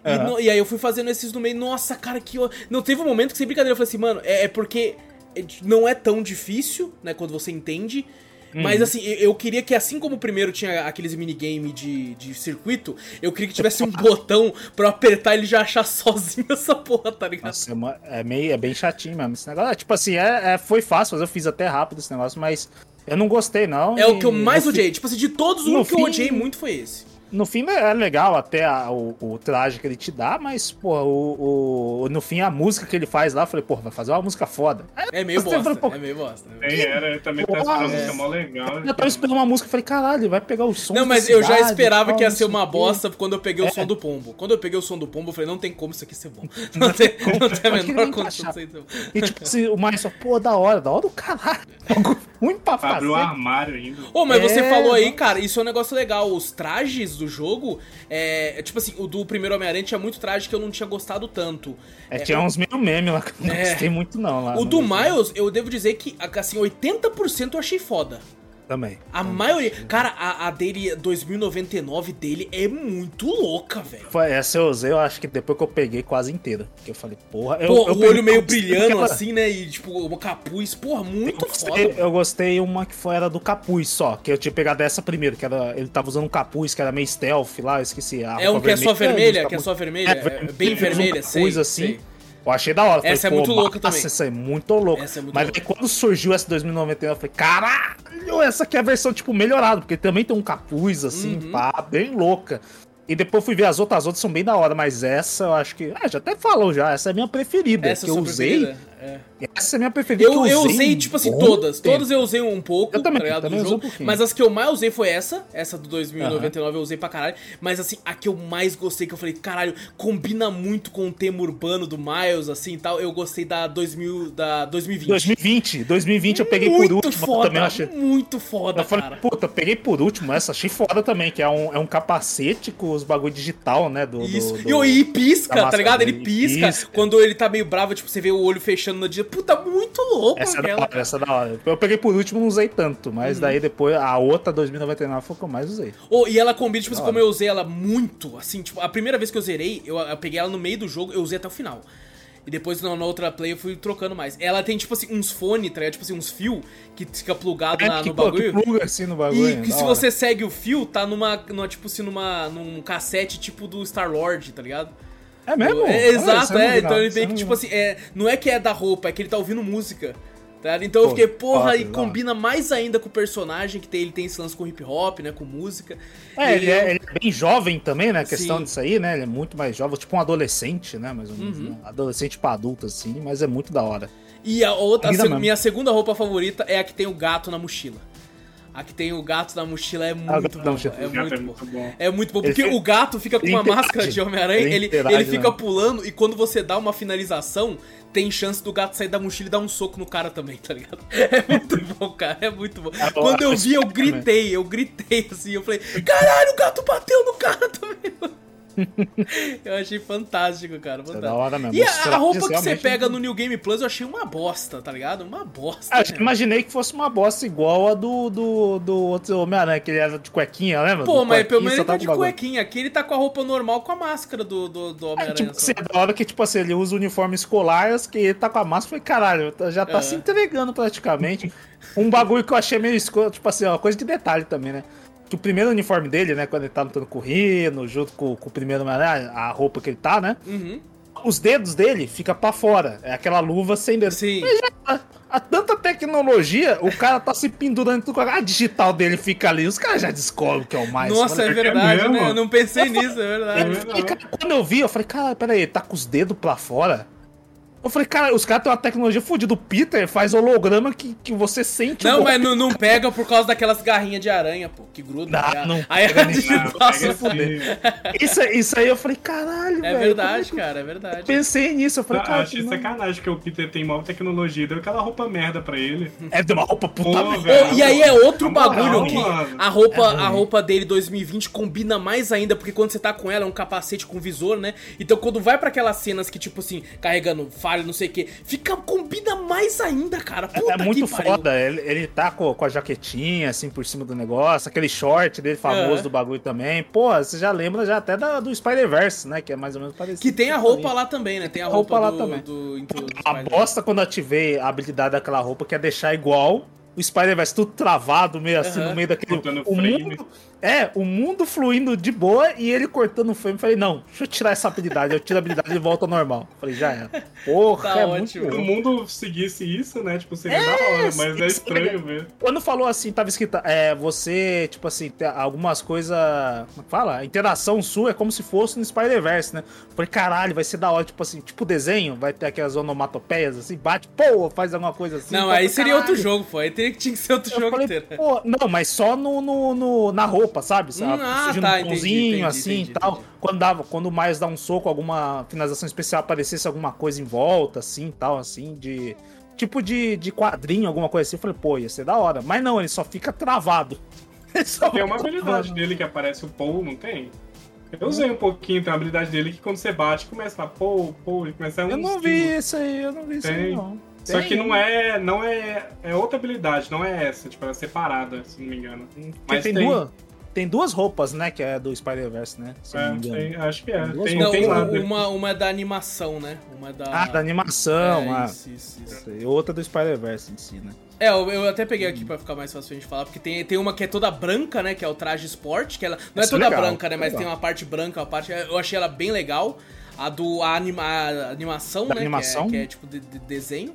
E, Aham. no- e aí eu fui fazendo esses no meio, nossa, cara, que. Não, teve um momento que sem brincadeira eu falei assim, mano, é, é porque é não é tão difícil, né, quando você entende. Uhum. Mas assim, eu, eu queria que assim como o primeiro tinha aqueles minigame de, de circuito, eu queria que tivesse um botão pra eu apertar ele já achar sozinho essa porra, tá ligado? Nossa, é, uma- é meio, é bem chatinho mesmo esse negócio. É, Tipo assim, é, é- foi fácil, mas eu fiz até rápido esse negócio, mas eu não gostei, não. É o que eu mais odiei. Tipo assim, de todos, o no único que eu fim- odiei muito foi esse. No fim é legal até a- o, o traje que ele te dá, mas, pô, o, o- no fim a música que ele faz lá, eu falei, pô, vai fazer uma música foda. Aí É meio falei, bosta, pô, é meio bosta. é meio bosta. Nem era, eu também tava Porra, esperando é. música mó legal. Eu tava esperando uma música, eu falei, caralho, vai pegar o som Não, mas eu já cidade, esperava tal, que ia ser uma o bosta quando eu peguei o É. som do pombo. Quando eu peguei o som do pombo, eu falei, não tem como isso aqui ser bom. Não tem, não tem a Pode menor condição de ser bom. E tipo assim, o mais só, pô, da hora, da hora do caralho. Algo ruim pra fazer. o armário ainda. Ô, mas você É, falou aí, cara, isso é um negócio legal. Os trajes do jogo, é, é tipo assim, o do primeiro Homem-Aranha tinha muito traje que eu não tinha gostado tanto. É, tinha uns meio meme lá que eu não É. gostei muito, não. Lá, O no do. Miles, eu devo dizer que, assim, 80% eu achei foda. Também. A maioria. Cara, a, a dele, 2099 dele é muito louca, velho. Essa eu usei, eu acho que depois que eu peguei quase inteira. Porque eu falei, porra. Eu, Pô, eu o peguei olho meio brilhando aquela- assim, né? E tipo, uma capuz. Porra, muito Eu foda. gostei, mano. eu gostei uma que foi era do capuz só, que eu tinha pegado essa primeiro, que era ele tava usando um capuz que era meio stealth lá, eu esqueci. É um que é só vermelha, os que é só vermelha, É, é, vermelho, bem vermelha, um capuz sei, assim. sei. Eu achei da hora. Essa é muito louca também. Essa é muito louca. Essa é muito Mas louca. aí quando surgiu essa 2099, eu falei, caralho, essa aqui é a versão, tipo, melhorada, porque também tem um capuz, assim, Uhum. pá, bem louca. E depois fui ver as outras, as outras são bem da hora, mas essa eu acho que. Ah, já até falou já, essa é a minha preferida. Essa que eu usei. É. Essa é a minha preferida. Eu, eu usei, tipo assim, um todas. tempo. Todas eu usei um pouco, Eu também, tá ligado, também do usei um jogo. pouquinho. mas as que eu mais usei foi essa. Essa do 2099 eu usei pra caralho. Mas assim, a que eu mais gostei, que eu falei, caralho, combina muito com o tema urbano do Miles, assim e tal. Eu gostei da 2000, da 2020. 2020. 2020 eu peguei muito por último. foda, também achei. muito foda, Eu falei, cara. puta, peguei por último essa, achei foda também, que é um, é um capacete com os bagulho digital, né? Do, do- Isso. do- E o e pisca, tá ligado? Ele pisca. Pisca. Quando ele tá meio bravo, tipo, você vê o olho fechando no dia. Puta, muito louco Essa é da aquela. hora, essa é da hora. Eu peguei por último, não usei tanto, mas Uhum. daí depois a outra 2099 foi o que eu mais usei. Oh, e ela combina, tipo assim, como eu usei ela muito, assim, tipo, a primeira vez que eu zerei, eu, eu peguei ela no meio do jogo, eu usei até o final. E depois na, na outra play eu fui trocando mais. Ela tem, tipo assim, uns fones, tá ligado? Tipo assim, uns fios que fica plugado na- É, que, no bagulho. pluga assim no bagulho. E que se hora. você segue o fio, tá numa, numa tipo assim, numa, num cassete tipo do Star-Lord, tá ligado? É mesmo? É, Olha, exato, é. Então ele vem eu que, tipo assim, é, não é que é da roupa, é que ele tá ouvindo música. Tá? Então eu Pô, fiquei, porra, e combina mais ainda com o personagem, que tem, ele tem esse lance com hip hop, né? Com música. É, E ele é, ele é bem jovem também, né? A questão Sim. disso aí, né? Ele é muito mais jovem, tipo um adolescente, né? Mais ou menos. Uhum. né? Adolescente pra adulto, assim, mas é muito da hora. E a outra, a mesmo. minha segunda roupa favorita é a que tem o gato na mochila. A que tem o gato na mochila é o muito mochila. É muito é bom. muito bom. É muito bom, porque fi- o gato fica com uma máscara de Homem-Aranha, Ele ele, ele fica né? pulando e quando você dá uma finalização, tem chance do gato sair da mochila e dar um soco no cara também, tá ligado? É muito bom, cara, é muito bom. É, Quando eu vi, eu gritei, eu gritei assim, eu falei, caralho, o gato bateu no cara também. Eu achei fantástico, cara. Isso é Fantástico. da hora mesmo. E a, a roupa que você é pega no New Game Plus eu achei uma bosta, tá ligado? Uma bosta. Ah, eu né? imaginei que fosse uma bosta igual a do, do, do outro Homem-Aranha, que ele era de cuequinha, lembra? Pô, Do mas pelo menos ele tá de cuequinha. Aqui ele tá com a roupa normal com a máscara do, do, do É, Homem-Aranha. tipo, só. assim, da hora que, tipo assim, ele usa o uniforme escolar, que ele tá com a máscara, falei, caralho, já tá É. se entregando praticamente. um bagulho que eu achei meio escuro, tipo assim, uma coisa de detalhe também, né? Que o primeiro uniforme dele, né, quando ele tá lutando com o Rino, junto com, com o primeiro Homem-Aranha, a roupa que ele tá, né? Uhum. Os dedos dele fica pra fora. É aquela luva sem dedo. Sim. A, a tanta tecnologia, o cara tá se pendurando tudo. A digital dele fica ali. Os caras já descobrem o que é o mais. Nossa, é Mano, verdade, mesmo? né? Eu não pensei nisso, é verdade. fica- quando eu vi, eu falei, cara, peraí, ele tá com os dedos pra fora? Eu falei, cara, os caras têm uma tecnologia fodida. O Peter faz holograma que, que você sente Não, mas não, não pega por causa daquelas garrinhas de aranha, pô, que gruda. Não, né? não Aí pega Ah, assim. Isso, isso aí eu falei, caralho, É velho. verdade, é cara, é eu verdade. Pensei nisso, eu falei, Eu cara, achei não- sacanagem que o Peter tem maior tecnologia, deu aquela roupa merda pra ele. é de uma roupa puta Pô, merda. velho. E aí é outro moral, bagulho que a roupa, É a roupa dele 2020 combina mais ainda, porque quando você tá com ela é um capacete com visor, né? Então quando vai pra aquelas cenas que, tipo assim, carregando falha, não sei o que, fica, combina mais ainda, cara. Puta É muito que pariu. foda, ele, ele tá com, com a jaquetinha, assim, por cima do negócio, aquele short dele famoso É. do bagulho também. Pô, você já lembra já até da- do Spider-Verse, né? Que é mais ou menos parecido. Que tem a roupa ali. lá também, né? Tem a roupa, roupa lá do, também. do, do, do A bosta quando eu ativei a habilidade daquela roupa, que é deixar igual o Spider-Verse tudo travado, meio assim, Aham. no meio daquele. O frame. mundo, é, o mundo fluindo de boa e ele cortando o frame. Falei, não, deixa eu tirar essa habilidade. Eu tiro a habilidade e volta ao normal. Falei, já era. Porra, Tá é ótimo. Se muito o bom. mundo seguisse isso, né? Tipo, seria da hora, mas é estranho ver. Quando falou assim, tava escrito, é, você, tipo assim, tem algumas coisas. Como é que fala? A interação sua é como se fosse no Spider-Verse, né? Falei, caralho, vai ser da hora, tipo assim, tipo desenho, vai ter aquelas onomatopeias assim, bate, pô, faz alguma coisa assim. Não, pô, aí seria caralho. outro jogo, pô. Aí teria que tinha que ser outro Eu jogo falei, inteiro. pô, não, mas só no, no, no- na roupa, sabe? sabe? Hum, ah, Surgindo tá, um pãozinho, entendi, assim entendi, e tal. entendi. Quando, dava, quando o Miles dá um soco, alguma finalização especial aparecesse alguma coisa em volta, assim e tal, assim, de. Tipo de, de quadrinho, alguma coisa assim. Eu falei, pô, ia ser da hora. Mas não, ele só fica travado. Ele só Tem uma habilidade travado. dele que aparece o Paul, não tem? Eu usei um pouquinho, tem uma habilidade dele que quando você bate, começa a falar Paul, Paul, e começa a um Eu não vi isso aí, eu não vi isso aí, Tem. não. Só Tem, que não é, não é, é outra habilidade, não é essa, tipo, ela é separada, se não me engano. Porque Mas tem, tem. Duas, tem duas roupas, né? Que é do Spider-Verse, né? É, não me engano. tem- acho que é. Duas Tem, Não, tem lá. um- uma, uma é da animação, né? Uma é da. Ah, da animação, é, ah. isso, isso, isso. E outra do Spider-Verse em si, né? É, eu, eu até peguei aqui pra ficar mais fácil a gente falar, porque tem, tem uma que é toda branca, né? Que é o traje esporte, que ela não é é toda legal, branca, né? Mas legal. tem uma parte branca, uma parte. Eu achei ela bem legal. A do a anima, a animação, Da né? animação? Que é, que é tipo de, de desenho.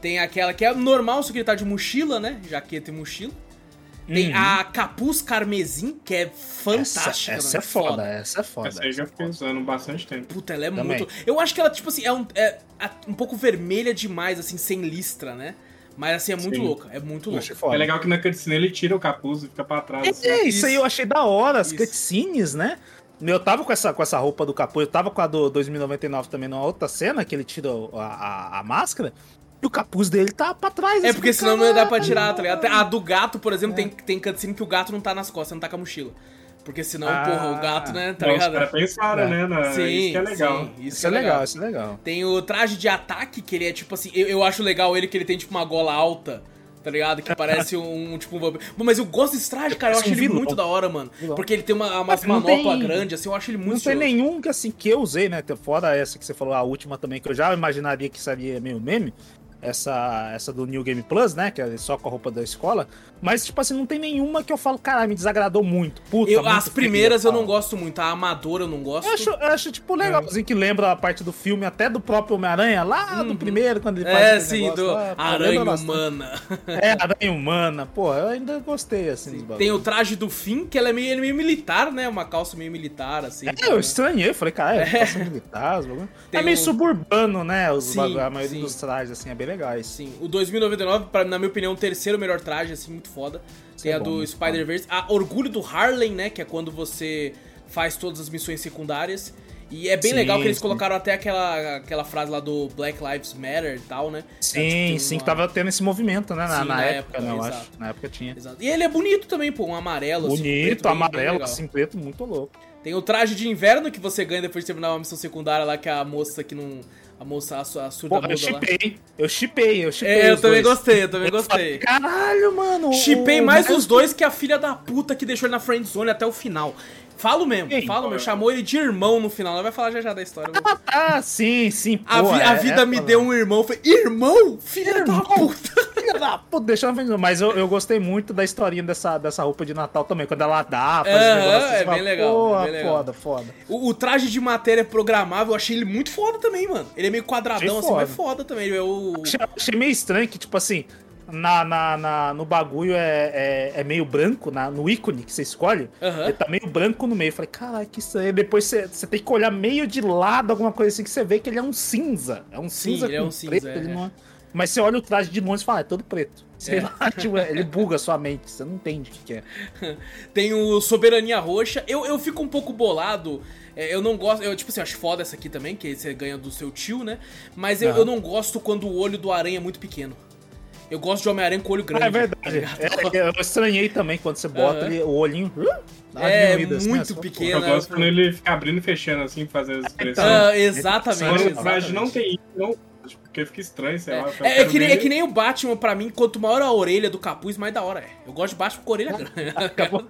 Tem aquela que é normal, só que ele tá de mochila, né? Jaqueta e mochila. Tem Uhum. a capuz carmesim, que é fantástica. Essa, essa é foda, essa é foda. Essa aí eu já fiquei usando bastante tempo. Puta, ela é Também. muito. Eu acho que ela, tipo assim, é um, é um pouco vermelha demais, assim, sem listra, né? Mas assim, é muito Sim. louca. É muito louca. foda. É legal que na cutscene ele tira o capuz e fica pra trás. assim. É, isso, aí Isso. eu achei da hora, as Isso. cutscenes, né? Eu tava com essa, com essa roupa do capuz, eu tava com a do 2099 também numa outra cena, que ele tira a, a, a máscara, o capuz dele tá pra trás. É assim, porque senão não ia dar pra tirar, tá ligado? A do gato, por exemplo, É. tem, tem cutscene que o gato não tá nas costas, não tá com a mochila. Porque senão, Ah. porra, o gato, né, tá os ligado? caras pensaram, É. né? Na... Sim, isso que é legal. sim, isso, Isso que é legal, isso é legal. Tem o traje de ataque, que ele é tipo assim, eu, eu acho legal ele que ele tem tipo uma gola alta, tá ligado? Que parece um, tipo um vampiro. Mas eu gosto desse traje, cara, eu acho Parece um ele vilão. muito da hora, mano. Vilão. Porque ele tem uma, umas Mas não manopla tem- grande, assim, eu acho ele muito Não tem nenhum que assim que eu usei, né? Fora essa que você falou, a última também, que eu já imaginaria que seria meio meme. Essa, essa do New Game Plus, né? Que é só com a roupa da escola. Mas, tipo assim, não tem nenhuma que eu falo, caralho, me desagradou muito. Puta, Eu- muito as primeiras eu não gosto muito, a amadora eu não gosto. Eu acho, eu acho, tipo, legalzinho que lembra a parte do filme, até do próprio Homem-Aranha, lá do primeiro, quando ele faz É, sim, negócio do lá, Aranha. Humana. É, Aranha Humana. Pô, eu ainda gostei, assim, dos Tem o traje do Finn, que ela é meio, ele é meio militar, né? Uma calça meio militar, assim. É, eu estranhei, falei, cara, é, é. militar, É meio o- suburbano, né? Os Sim, a maioria sim. dos trajes, assim, é bem legais. Sim, o 2099, pra, na minha opinião, o terceiro melhor traje, assim, muito foda. Tem é a bom, do Spider-Verse. A Orgulho do Harlem, né? Que é quando você faz todas as missões secundárias. E é bem Sim, legal que eles sim. colocaram até aquela, aquela frase lá do Black Lives Matter e tal, né? Sim, É, tipo, sim, uma- que tava tendo esse movimento, né? Na, Sim, na na época, época, né, eu exato. acho. Na época tinha. Exato. E ele é bonito também, pô, um amarelo. assim, Bonito, preto, bem- bem amarelo, assim, preto, muito louco. Tem o traje de inverno que você ganha depois de terminar uma missão secundária lá, que é a moça que não. A moça, a, su- a surda Pô, eu chipei, eu chipei, eu chipei. É, eu os também dois. gostei, eu também Eu gostei. falei, Caralho, mano. Chipei mais os dois que a filha da puta que deixou ele na friendzone até o final. Falo mesmo, Quem? falo mesmo. Chamou ele de irmão no final. Ela vai falar já já da história. Ah, sim, sim. A, pô, vi- a é- vida é, me deu um irmão. Eu falei, irmão? Filha da Irmão? puta. Filha da puta, deixa eu ver. Mas eu, eu gostei muito da historinha dessa, dessa roupa de Natal também. Quando ela dá, faz Aham, os negócios, é você bem legal, Pô, é bem legal. foda, foda. O, o traje de matéria programável, eu achei ele muito foda também, mano. Ele é meio quadradão Achei assim, mas foda. foda também. É o... Achei, achei meio estranho que, tipo assim, na, na, na- no bagulho é, é, é meio branco, na, no ícone que você escolhe, Aham. ele tá meio branco no meio. Eu falei, caralho, que estranho. Depois você, você tem que olhar meio de lado, alguma coisa assim, que você vê que ele é um cinza. É um Sim, cinza ele é um cinza, preto, é, ele é. não é- Mas você olha o traje de longe e fala, ah, é todo preto. Sei É. lá, tipo, ele buga a sua mente, você não entende o que, é. Tem o Soberania Roxa. Eu, eu fico um pouco bolado. é, Eu não gosto. Eu, tipo assim, acho foda essa aqui também, que você ganha do seu tio, né? Mas eu, eu não gosto quando o olho do aranha é muito pequeno. Eu gosto de Homem-Aranha com olho grande. Ah, é tá verdade. É, eu estranhei também quando você bota ele, o olhinho. uh, É, assim, muito só, pô. pequeno. Eu né? gosto quando ele fica abrindo e fechando assim, fazer as expressões. Ah, exatamente. Quando o exatamente. traje não tem isso, não. Porque fica estranho, sei lá. eu É, é que nem, é que nem o Batman, pra mim, quanto maior a orelha do capuz, mais da hora é. Eu gosto de Batman com a orelha grande. Acabou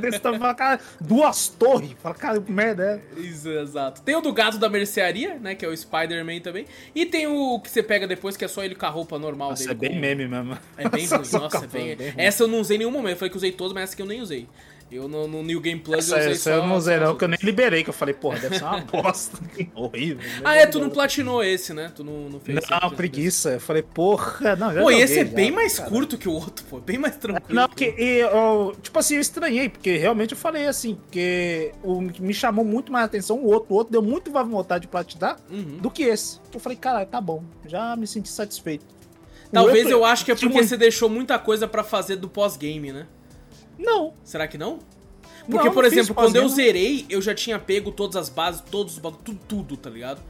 desse tamanho, fala, cara, duas torres. Fala, cara, que merda é. Isso, exato. Tem o do gato da mercearia, né? Que é o Spider-Man também. E tem o que você pega depois, que é só ele com a roupa normal Nossa, dele. é bem com- meme mesmo. É bem ruim, nossa, é bem... bem. Essa eu não usei em nenhum momento, eu falei que usei todas, mas essa aqui eu nem usei. Eu no, no New Game Plus Essa, eu usei essa só... eu não usei não, que eu nem liberei, que eu falei, porra, deve ser uma bosta. Horrível. Ah, é, tu não platinou esse, né? Tu não, não fez Não, esse- preguiça. Eu falei, porra, não, já Pô, e esse é já, bem mais cara. curto que o outro, pô. Bem mais tranquilo. Não, porque, e, eu, tipo assim, eu estranhei, porque realmente eu falei assim, porque o, me chamou muito mais atenção o outro, o outro deu muito mais vontade de platinar Uhum. do que esse. Eu falei, cara, tá bom, já me senti satisfeito. Talvez outro- eu acho que é porque uma- você deixou muita coisa pra fazer do pós-game, né? Não, Será que não? Porque, Não, por exemplo, quando eu pós-game, zerei, eu já tinha pego todas as bases, todos os bagulho, tudo, tudo, tá ligado?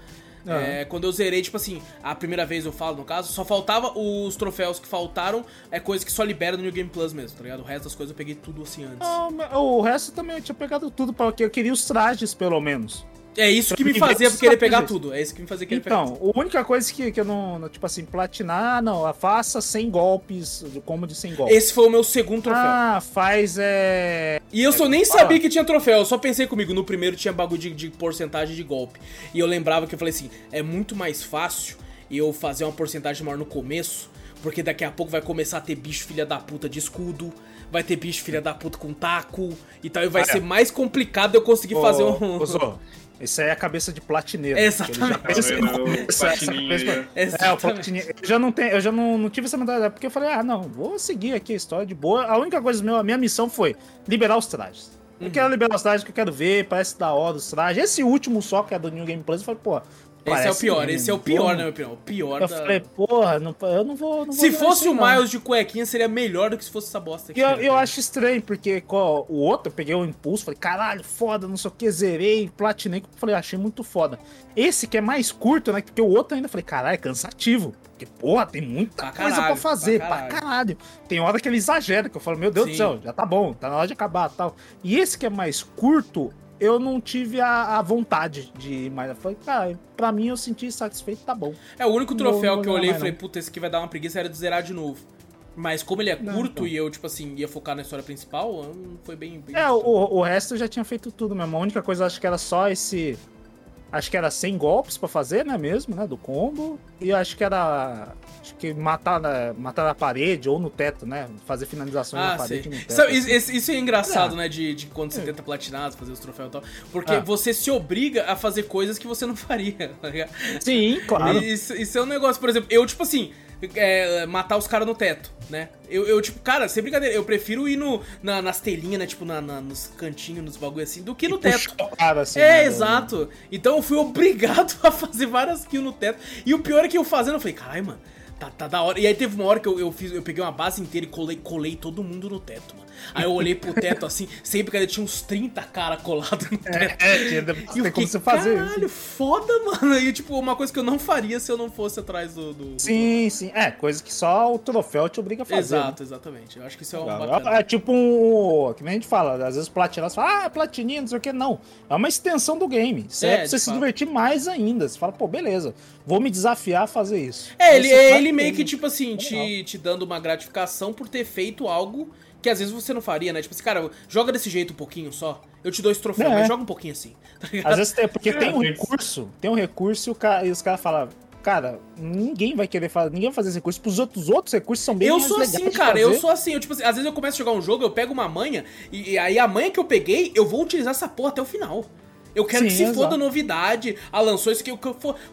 Ah. É, quando eu zerei, tipo assim, a primeira vez eu falo, no caso, só faltava os troféus que faltaram, é coisa que só libera no New Game Plus mesmo, tá ligado? O resto das coisas eu peguei tudo assim antes. mas o resto também eu tinha pegado tudo, porque eu queria os trajes, pelo menos. É isso que me fazia querer pegar trajes. tudo. É isso que me fazia querer pegar Então, a única coisa que, que eu não, tipo assim, platinar, não, faça sem golpes, como de sem golpes. Esse foi o meu segundo troféu. Ah, faz é. E eu só nem fala. sabia que tinha troféu, eu só pensei comigo, no primeiro tinha bagulho de, de porcentagem de golpe. E eu lembrava que eu falei assim, é muito mais fácil eu fazer uma porcentagem maior no começo, Porque daqui a pouco vai começar a ter bicho filha da puta de escudo, vai ter bicho filha da puta com taco e tal, e vai Olha. ser mais complicado eu conseguir fazer um. Ô, Esse aí é a cabeça de platineiro. Exatamente. Pensa-. É, o platininho. Eu já não tenho, eu já não, não tive essa mentalidade, porque eu falei, ah, não, vou seguir aqui a história de boa. A única coisa, meu, a minha missão foi liberar os trajes. Eu Uhum. quero liberar os trajes que eu quero ver, parece da hora os trajes. Esse último só, que é do New Game Plus, eu falei, pô. Esse é o pior, esse é o pior, na minha opinião. O pior Eu da. falei, porra, não, eu não vou. Não vou Se jogar fosse o não. Miles de cuequinha, seria melhor do que se fosse essa bosta aqui. Eu, né, eu acho estranho, porque co- o outro, eu peguei o impulso, falei, caralho, foda, não sei o que, zerei, platinei, falei, achei muito foda. Esse que é mais curto, né? Porque o outro ainda, falei, caralho, é cansativo. Porque, porra, tem muita Pra coisa caralho, pra fazer, pra pra caralho. caralho. Tem hora que ele exagera, que eu falo, meu Deus Sim. do céu, já tá bom, tá na hora de acabar tal. E esse que é mais curto, eu não tive a, a vontade de ir mais. Falei, cara, pra mim eu senti satisfeito, tá bom. É, o único Não troféu vou que eu olhei e falei, não. puta, esse aqui vai dar uma preguiça, era de zerar de novo. Mas como ele é Não, curto então. e eu, tipo assim, ia focar na história principal, foi bem. bem É, o, o resto eu já tinha feito tudo mesmo. A única coisa, acho que era só esse. Acho que era 100 golpes pra fazer, né? Mesmo, né? Do combo. E acho que era. Acho que matar na, matar na parede ou no teto, né? Fazer finalizações na Ah, parede sei. e no teto. Sabe, assim. isso, é engraçado, É. né? De, de quando você tenta platinar, fazer os troféus e tal. Porque Ah. você se obriga a fazer coisas que você não faria, tá ligado? Sim, claro. Isso, isso é um negócio, por exemplo, eu, tipo assim, é, matar os caras no teto, né? Eu, eu, tipo, cara, sem brincadeira, eu prefiro ir no, na- nas telinhas, né? Tipo, na, na- nos cantinhos, nos bagulho assim, do que no teto. Puxar o cara, assim, É, né, exato. Então eu fui obrigado a fazer várias kills no teto. E o pior é que eu fazendo, eu falei, caralho, mano, tá, tá da hora. E aí teve uma hora que eu, eu fiz, eu peguei uma base inteira e colei, colei todo mundo no teto, mano. Aí eu olhei pro teto assim, sempre que tinha uns 30 cara colados no teto. É, tinha- E eu tem fiquei, como você fazer caralho, isso. foda, mano. E tipo, uma coisa que eu não faria se eu não fosse atrás do... do- do- Sim, sim. É, coisa que só o troféu te obriga a fazer. né? Exato, exatamente. Eu acho que isso é um É, bacana. é tipo um. Que nem a gente fala, às vezes platina, você fala, ah, platininha, não sei o que. Não. É uma extensão do game. Isso é, É, pra você se fato. divertir mais ainda. Você fala, pô, beleza, vou me desafiar a fazer isso. É, ele, você é ele meio que, tipo assim, te, te dando uma gratificação por ter feito algo que às vezes você não faria, né? Tipo assim, cara, joga desse jeito um pouquinho só. Eu te dou esse troféu, É. mas joga um pouquinho assim. Tá? Às vezes tem, porque É, tem um recurso, tem um recurso e, o cara- e os caras falam, cara, ninguém vai querer fazer, ninguém vai fazer esse recurso. Os outros, os outros recursos são bem Eu sou assim, cara, eu sou assim. Eu, tipo assim, às vezes eu começo a jogar um jogo, eu pego uma manha, e, e aí a manha que eu peguei, eu vou utilizar essa porra até o final. Eu quero Sim, que se exato. foda a novidade. Ah, lançou isso que eu.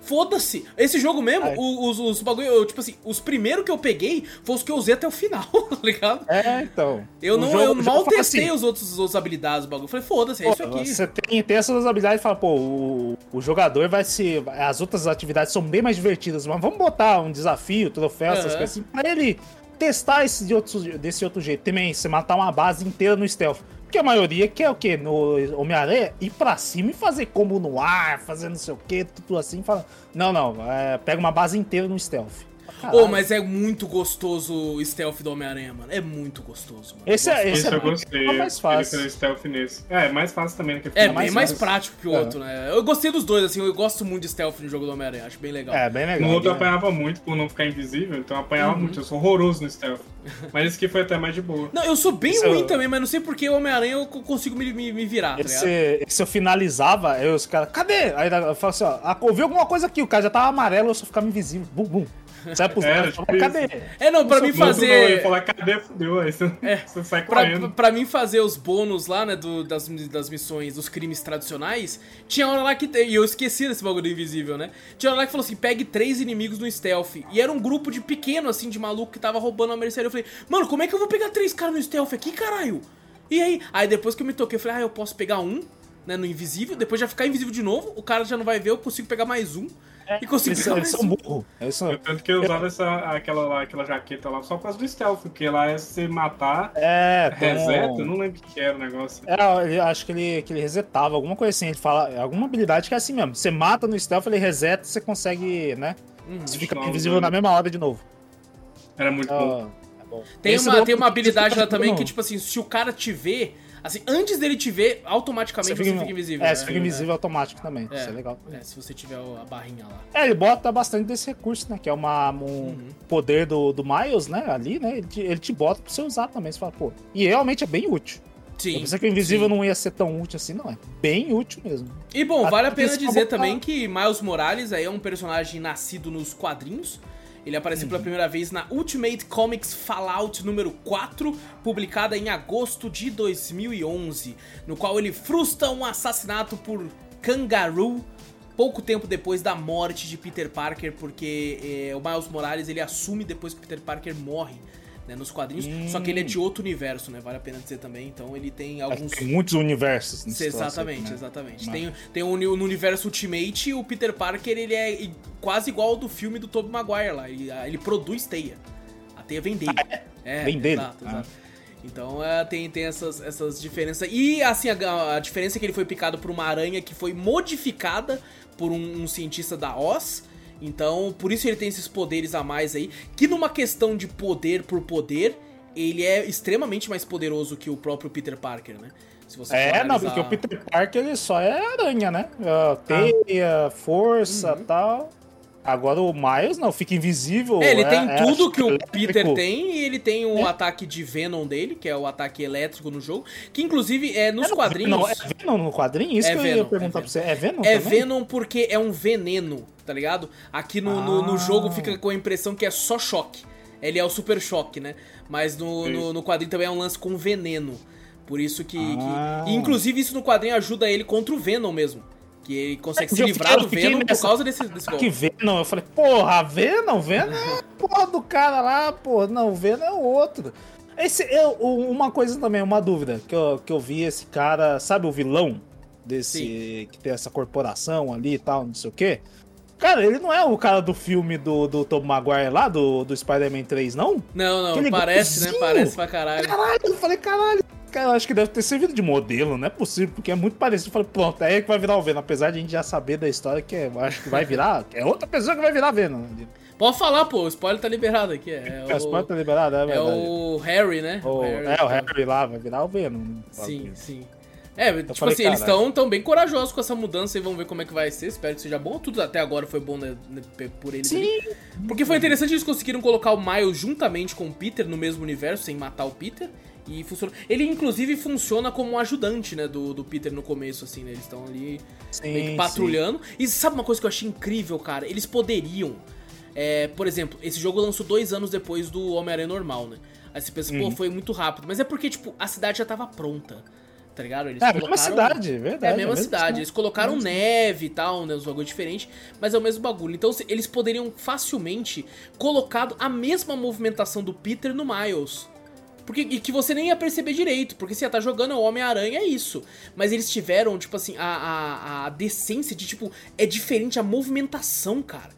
Foda-se. Esse jogo mesmo, É. os, os bagulho, eu, tipo assim, os primeiros que eu peguei foram os que eu usei até o final, tá ligado? É, então. Eu, não, jogo- eu mal fala testei assim, os outros, as outras habilidades do bagulho. Falei, foda-se, é isso aqui. Você tem, tem essas habilidades e fala, pô, o, o jogador vai se. As outras atividades são bem mais divertidas, mas vamos botar um desafio, troféu, essas Aham. coisas assim, pra ele testar esse de outro, desse outro jeito. Também, você matar uma base inteira no stealth. Porque a maioria quer o quê? No Homem-Aranha, ir pra cima e fazer combo no ar, fazer não sei o quê, tudo assim. Fala, não, não, é, pega uma base inteira no stealth. Ô, Caralho. mas é muito gostoso o stealth do Homem-Aranha, mano. É muito gostoso, mano. Esse é, esse Isso é, eu gostei. é mais fácil. stealth nesse. É, é mais fácil também do que É, bem mais mais prático que o É. outro, né? Eu gostei dos dois, assim, eu gosto muito de stealth no jogo do Homem-Aranha, acho bem legal. É, bem legal. No outro eu apanhava muito por não ficar invisível, então eu apanhava Uhum. muito. Eu sou horroroso no stealth. Mas esse aqui foi até mais de boa. Não, eu sou bem Isso ruim eu- também, mas não sei porque o Homem-Aranha eu co- consigo me, me, me virar, tá ligado? Esse, esse eu finalizava, aí os caras, cadê? Aí eu falo assim, ó, ah, ouviu alguma coisa aqui, o cara já tava amarelo, eu só ficava invisível, bum, bum. Sai pros caras, tipo cadê? É, não, pra Não mim outro não, fazer... falar, cadê? Fudeu. Aí você, você sai Pra, correndo. pra mim fazer os bônus lá, né, do- das, das missões, dos crimes tradicionais, tinha hora lá que... E eu esqueci desse bagulho do invisível, né? Tinha hora lá que falou assim, pegue três inimigos no stealth. E era um grupo de pequeno, assim, de maluco que tava roubando a mercearia. Eu falei, mano, como é que eu vou pegar três caras no stealth aqui, caralho? E aí? Aí depois que eu me toquei, eu falei, ah, eu posso pegar um, né, no invisível, depois já ficar invisível de novo, o cara já não vai ver, eu consigo pegar mais um. E consigo Eles, eles são burros. Tanto que eu usava essa, aquela, lá, aquela jaqueta lá só por causa do stealth, porque lá é se matar, É, um- reseta, eu não lembro o que era o negócio. É, eu acho que ele, que ele resetava, alguma coisa assim. Ele fala, alguma habilidade que é assim mesmo. Você mata no stealth, ele reseta, você consegue, né? Uhum. Você fica invisível não. na mesma hora de novo. Era muito bom. Ah, é bom. Tem Esse uma, tem uma habilidade lá também que, tipo assim, se o cara te vê, assim, antes dele te ver, automaticamente você fica, invisível. É, né? você fica invisível automático também. É, Isso é legal. é, se você tiver a barrinha lá. É, ele bota bastante desse recurso, né? Que é uma, um Uhum. poder do, do Miles, né? Ali, né? Ele te, ele te bota pra você usar também. Você fala, pô. E realmente é bem útil. Sim. eu pensei que o invisível sim. não ia ser tão útil assim, não. É bem útil mesmo. E bom, Até vale a pena dizer também que Miles Morales aí é um personagem nascido nos quadrinhos. Ele apareceu pela primeira vez na Ultimate Comics Fallout número 4, publicada em agosto de 2011, no qual ele frustra um assassinato por Kangaroo pouco tempo depois da morte de Peter Parker, porque é, o Miles Morales ele assume depois que Peter Parker morre. Né, nos quadrinhos, hum. só que ele é de outro universo, né? Vale a pena dizer também. Então ele tem alguns. Tem muitos universos nesse Exatamente, aqui, né? exatamente. Tem, tem um, no universo Ultimate, o Peter Parker ele é quase igual ao do filme do Tobey Maguire lá. Ele, ele produz teia. A teia vem dele. Ah, é? é, vem dele. Exato, ah. exato. Então é, tem, tem essas, essas diferenças. E assim, a, a, diferença é que ele foi picado por uma aranha que foi modificada por um, um cientista da Oz. Então, por isso ele tem esses poderes a mais aí. Que numa questão de poder por poder, ele é extremamente mais poderoso que o próprio Peter Parker, né? é, não, porque o Peter Parker ele só é aranha, né? Uh, teia, ah. força uhum. tal. Agora o Miles não, fica invisível. É, ele é, tem é, tudo que o Peter tem e ele tem o é. ataque de Venom dele, que é o ataque elétrico no jogo, que inclusive é nos é quadrinhos. Não, é Venom no quadrinho? Isso é que Venom, eu ia perguntar pra você. É Venom? É também? Venom porque é um veneno, tá ligado? Aqui no, ah. no, no, ah. jogo fica com a impressão que é só choque. Ele é o super choque, né? Mas no, no, no, quadrinho também é um lance com veneno. Por isso que, ah. que. Inclusive, isso no quadrinho ajuda ele contra o Venom mesmo. Que ele consegue se livrar do Venom por causa desse, desse golpe. Que Venom? Eu falei, porra, Venom? Venom é porra do cara lá, porra. Não, Venom é o outro. Esse, eu, uma coisa também, uma dúvida, que eu, que eu vi esse cara, sabe o vilão desse, Sim. que tem essa corporação ali e tal, não sei o quê? Cara, ele não é o cara do filme do, do Tom Maguire lá, do, do Spider-Man 3, não? Não, não, parece, né? Parece pra caralho. Caralho, eu falei, caralho, Cara, eu acho que deve ter servido de modelo, não é possível, porque é muito parecido. Eu falei, pronto, é que vai virar o Venom. Apesar de a gente já saber da história que é, acho que vai virar, é outra pessoa que vai virar Venom. Pode falar, pô, o spoiler tá liberado aqui. É, é o spoiler tá liberado, é, é o Harry, né? O, o Harry, é, o Harry lá, vai virar o Venom. Sim, sim. É, eu tipo falei, assim, cara, eles estão tão bem corajosos com essa mudança e vamos ver como é que vai ser. Espero que seja bom. Tudo até agora foi bom né, né por eles. Sim. Ali. Porque foi interessante eles conseguiram colocar o Miles juntamente com o Peter no mesmo universo, sem matar o Peter. E funciona. Ele, inclusive, funciona como um ajudante, né, do, do Peter no começo, assim, né? Eles estão ali sim, meio que patrulhando. Sim. E sabe uma coisa que eu achei incrível, cara? Eles poderiam. É, por exemplo, esse jogo lançou dois anos depois do Homem-Aranha normal, né? Aí você pensa, uhum. pô, foi muito rápido. Mas é porque, tipo, a cidade já tava pronta. Tá ligado? Eles é, colocaram... a mesma cidade, verdade. É a mesma, é cidade. cidade. Eles colocaram é neve e tal, né? Uns bagulho diferentes, mas é o mesmo bagulho. Então eles poderiam facilmente colocado a mesma movimentação do Peter no Miles. Porque, e que você nem ia perceber direito, porque você ia estar tá jogando o Homem-Aranha, é isso. Mas eles tiveram, tipo assim, a, a, a decência de, tipo, é diferente a movimentação, cara.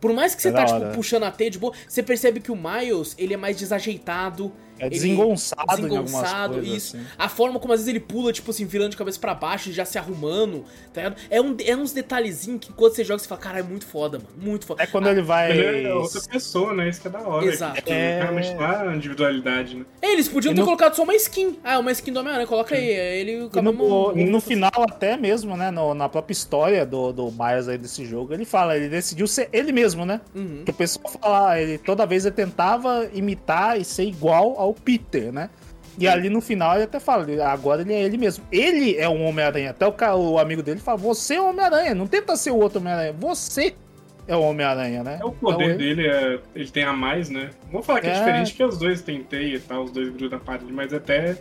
Por mais que você é tá, tipo, puxando a T de boa, você percebe que o Miles, ele é mais desajeitado, é desengonçado, desengonçado isso. Assim. A forma como às vezes ele pula, tipo assim, virando de cabeça para baixo, já se arrumando, tá ligado? É, um, é uns detalhezinhos que quando você joga, você fala, cara, é muito foda, mano. Muito foda. É quando ah, ele vai. Ele é outra pessoa, né? Isso que é da hora. Exato. É... Realmente dá a individualidade, né? Eles podiam ter no... colocado só uma skin. Ah, uma skin do Homem-Aranha, coloca aí. Ele no, no, no final, até mesmo, né? No, na própria história do, do Miles aí desse jogo, ele fala, ele decidiu ser ele mesmo, né? Uhum. Que o pessoal fala, ele toda vez ele tentava imitar e ser igual ao Peter, né? E ali no final ele até fala, agora ele é ele mesmo. Ele é um Homem-Aranha. Até o, o, amigo dele fala, você é o Homem-Aranha. Não tenta ser o outro Homem-Aranha. Você é o Homem-Aranha, né? É o poder então, dele, é, ele tem a mais, né? Vou falar que é, é diferente que os dois têm teia e tal, os dois grudam a parede, mas até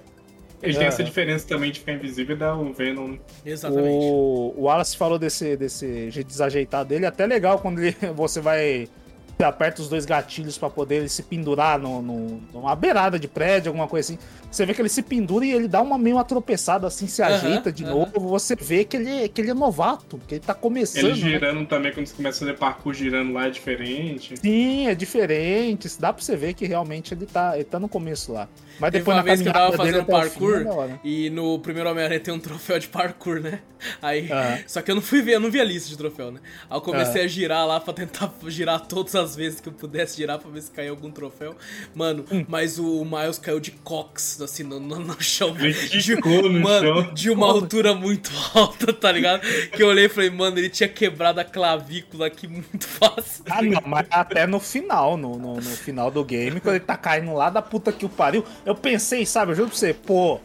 ele é. tem essa diferença também de ficar invisível e dar o Venom. Exatamente. O, o Wallace falou desse, desse jeito desajeitado dele. Até legal quando ele, você vai você aperta os dois gatilhos para poder ele se pendurar no, no, numa beirada de prédio, alguma coisa assim. Você vê que ele se pendura e ele dá uma meio uma tropeçada assim, se ajeita de novo. Você vê que ele, que ele é novato, que ele tá começando. Ele né? girando né? também, quando você começa a fazer parkour girando lá, é diferente. Sim, é diferente. Dá pra você ver que realmente ele tá, ele tá no começo lá. Mas depois uma vez que eu tava fazendo parkour fim, e no primeiro Homem-Aranha tem um troféu de parkour, né? Aí, Só que eu não fui ver, eu não vi a lista de troféu, né? Aí eu comecei a girar lá pra tentar girar todas as vezes que eu pudesse girar pra ver se caiu algum troféu. Mano, hum. mas o Miles caiu de cox, assim, no, no, no chão. De, no mano, chão. de uma altura muito alta, tá ligado? Que eu olhei e falei, mano, ele tinha quebrado a clavícula aqui muito fácil. Ah, não, mas até no final, no, no, no final do game, quando ele tá caindo lá da puta que o pariu. Eu pensei, sabe, eu juro pra você, pô,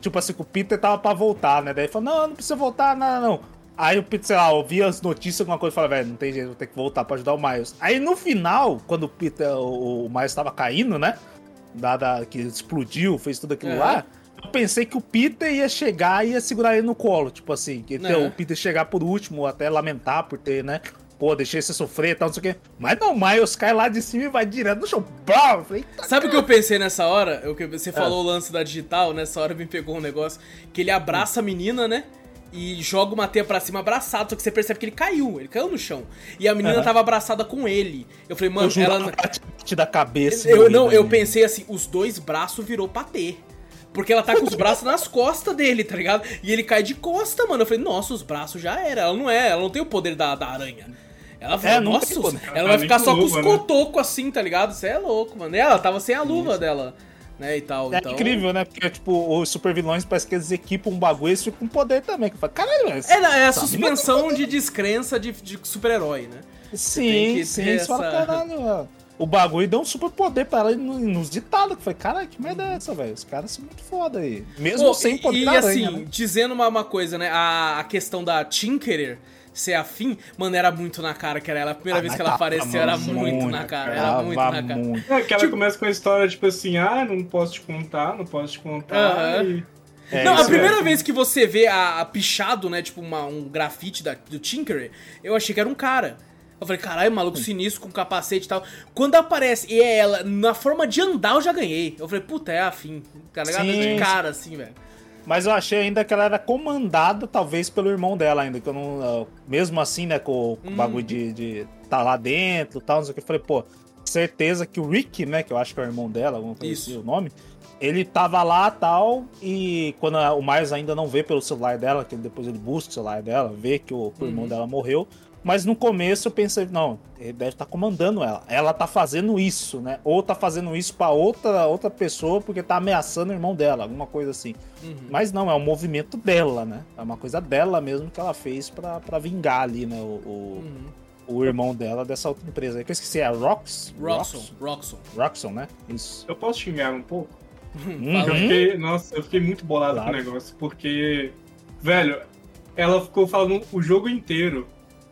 tipo assim, que o Peter tava pra voltar, né? Daí ele falou, não, não precisa voltar, não, não. Aí o Peter, sei lá, ouvia as notícias, alguma coisa e falava, velho, não tem jeito, vou ter que voltar pra ajudar o Miles. Aí no final, quando o Peter, o, o Miles tava caindo, né? Dada que explodiu, fez tudo aquilo É. lá. Eu pensei que o Peter ia chegar e ia segurar ele no colo, tipo assim. Que É. o Peter chegar por último, até lamentar por ter, né? Pô, deixei você sofrer e tal, não sei o quê. Mas não, Miles cai lá de cima e vai direto no chão. Pá! Eu falei, "Eita, Sabe o que eu pensei nessa hora? Eu, que Ah. você falou o lance da digital, nessa hora me pegou um negócio que ele abraça a menina, né? E joga uma teia pra cima abraçado, só que você percebe que ele caiu, ele caiu no chão. E a menina Aham. tava abraçada com ele. Eu falei, mano, eu ela. parte da cabeça. Eu, não, eu né? pensei assim, os dois braços virou patê. Porque ela tá com os braços nas costas dele, tá ligado? E ele cai de costa, mano. Eu falei, nossa, os braços já era. Ela não é, ela não tem o poder da, da aranha. Ela falou, É, nossa, tem poder. ela Ela vai tá ficar só com com os né? cotocos assim, tá ligado? Você é louco, mano. E ela tava sem a luva dela, né, e tal. É então... incrível, né? Porque, tipo, os super vilões parece que eles equipam um bagulho e eles ficam com poder também. Que eu falo, caralho. É, é a Sabe? suspensão de descrença de, de super-herói, né? Sim, sim. essa- caralho, mano. O bagulho deu um super poder pra ela inusitado. Que falei, caralho, que merda é essa, velho? Os caras são muito foda aí. Mesmo Pô, sem e- poder E assim, aranha, né? dizendo uma, uma coisa, né? A, a questão da Tinkerer ser afim, mano, era muito na cara que era ela. A primeira Ah, vez que ela tava apareceu era muito na cara. Era muito na cara. muito. É, que ela Tipo- começa com a história, tipo assim, ah, não posso te contar, não posso te contar. Aham. E... É, não, a primeira mesmo. vez que você vê a, a pichado, né, tipo uma- um grafite da, do Tinkerer, eu achei que era um cara. Eu falei, caralho, maluco sinistro com capacete e tal. Quando aparece e é ela, na forma de andar, eu já ganhei. Eu falei, puta, é afim. Tá ligado? Sim. De cara, assim, velho. Mas eu achei ainda que ela era comandada, talvez, pelo irmão dela ainda. Que eu não. ah, Mesmo assim, né, com o Hum. bagulho de, de tá lá dentro e tal, não sei o que. Eu falei, pô, certeza que o Rick, né, que eu acho que é o irmão dela, coisa Isso. assim, o nome. Ele tava lá tal, e quando o Miles ainda não vê pelo celular dela, que depois ele busca o celular dela, vê que o, que o irmão Uhum. dela morreu. Mas no começo eu pensei, não, ele deve estar comandando ela. Ela tá fazendo isso, né? Ou tá fazendo isso pra outra, outra pessoa porque tá ameaçando o irmão dela, alguma coisa assim. Uhum. Mas não, é um movimento dela, né? É uma coisa dela mesmo que ela fez pra, pra vingar ali, né? O, o, Uhum. o irmão dela dessa outra empresa. aí, Que eu esqueci, é a Rox? Roxxon, Roxxon. Roxxon, né? Isso. Eu posso xingar um pouco? Uhum. Fala Eu fiquei, nossa, eu fiquei muito bolado Claro. com o negócio, porque, velho, ela ficou falando o jogo inteiro.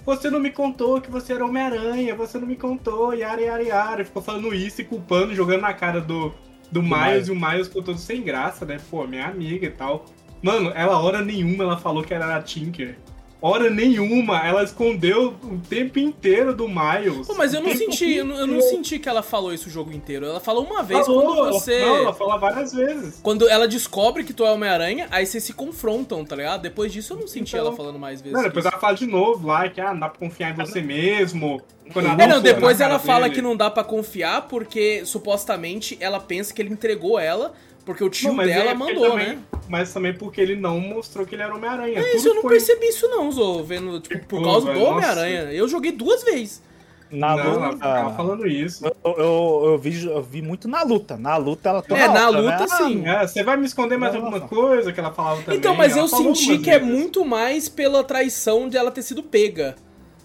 Você não me contou que você era Homem-Aranha, você não me contou, yara, yara, yara. Ficou falando isso e culpando, jogando na cara do, do, Miles, Miles. e o Miles ficou todo sem graça, né? Pô, minha amiga e tal. Mano, ela hora nenhuma ela falou que era a Tinker. Hora nenhuma, ela escondeu o tempo inteiro do Miles. Pô, mas eu não senti, eu não, eu não senti que ela falou isso o jogo inteiro. Ela falou uma vez Falou, quando ela- você. Não, ela fala várias vezes. Quando ela descobre que tu é Homem-Aranha, aí vocês se confrontam, tá ligado? Depois disso eu não senti Então- ela falando mais vezes. Não, que depois isso. ela fala de novo lá que ah, não dá pra confiar em você mesmo. Quando ela É, não, na depois ela fala dele. que não dá pra confiar porque supostamente ela pensa que ele entregou ela porque o tio Não, mas dela é mandou, também- né? Mas também porque ele não mostrou que ele era Homem-Aranha. É isso, eu não foi- percebi isso não, Zô, vendo, tipo, por Pô, causa do. Homem-Aranha. Eu joguei duas vezes. Na Não, ela luta. ficava falando isso. Eu, eu, eu vi, eu vi muito na luta. Na luta ela toda É, na hora, luta, né? sim. É, você vai me esconder mais Não, alguma não. coisa que ela falava também? Então, mas ela eu senti que é vezes. muito mais pela traição de ela ter sido pega.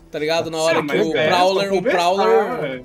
Tá ligado? Na hora Sim, que mas o é, Prowler, o Prowler.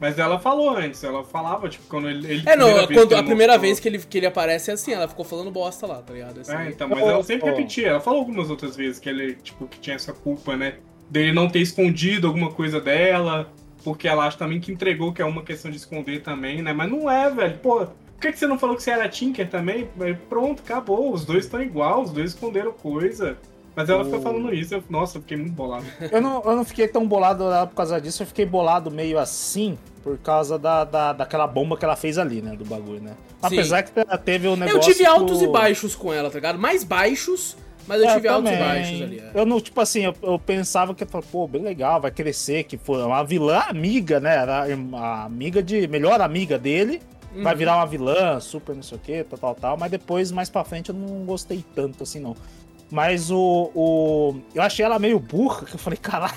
Mas ela falou antes, ela falava, tipo, quando ele. ele É, não, primeira quando, a ele primeira mostrou- vez que ele, que ele aparece é assim, ela ficou falando bosta lá, tá ligado? Assim, É, então, mas ela sempre repetia. Ela falou algumas outras vezes que ele, tipo, que tinha essa culpa, né? Dele não ter escondido alguma coisa dela, porque ela acha também que entregou, que é uma questão de esconder também, né? Mas não é, velho. Pô, por que, que você não falou que você era Tinker também? Pronto, acabou. Os dois estão igual, os dois esconderam coisa. Mas ela fica O- falando isso, eu, nossa, eu fiquei muito bolado. Eu não, eu não fiquei tão bolado lá por causa disso, eu fiquei bolado meio assim por causa da, da, daquela bomba que ela fez ali, né? Do bagulho, né? Apesar que teve o negócio. Eu tive altos que e baixos com ela, tá ligado? Mais baixos, mas eu É, tive altos e também. baixos ali. é. Eu não, tipo assim, eu, eu pensava que, pô, bem legal, vai crescer, que foi uma vilã amiga, né? Era a amiga de. melhor amiga dele. Vai Uhum. virar uma vilã, super não sei o que, tal, tal, tal. Mas depois, mais pra frente, eu não gostei tanto assim, não. Mas o. o eu achei ela meio burra, que eu falei, caralho.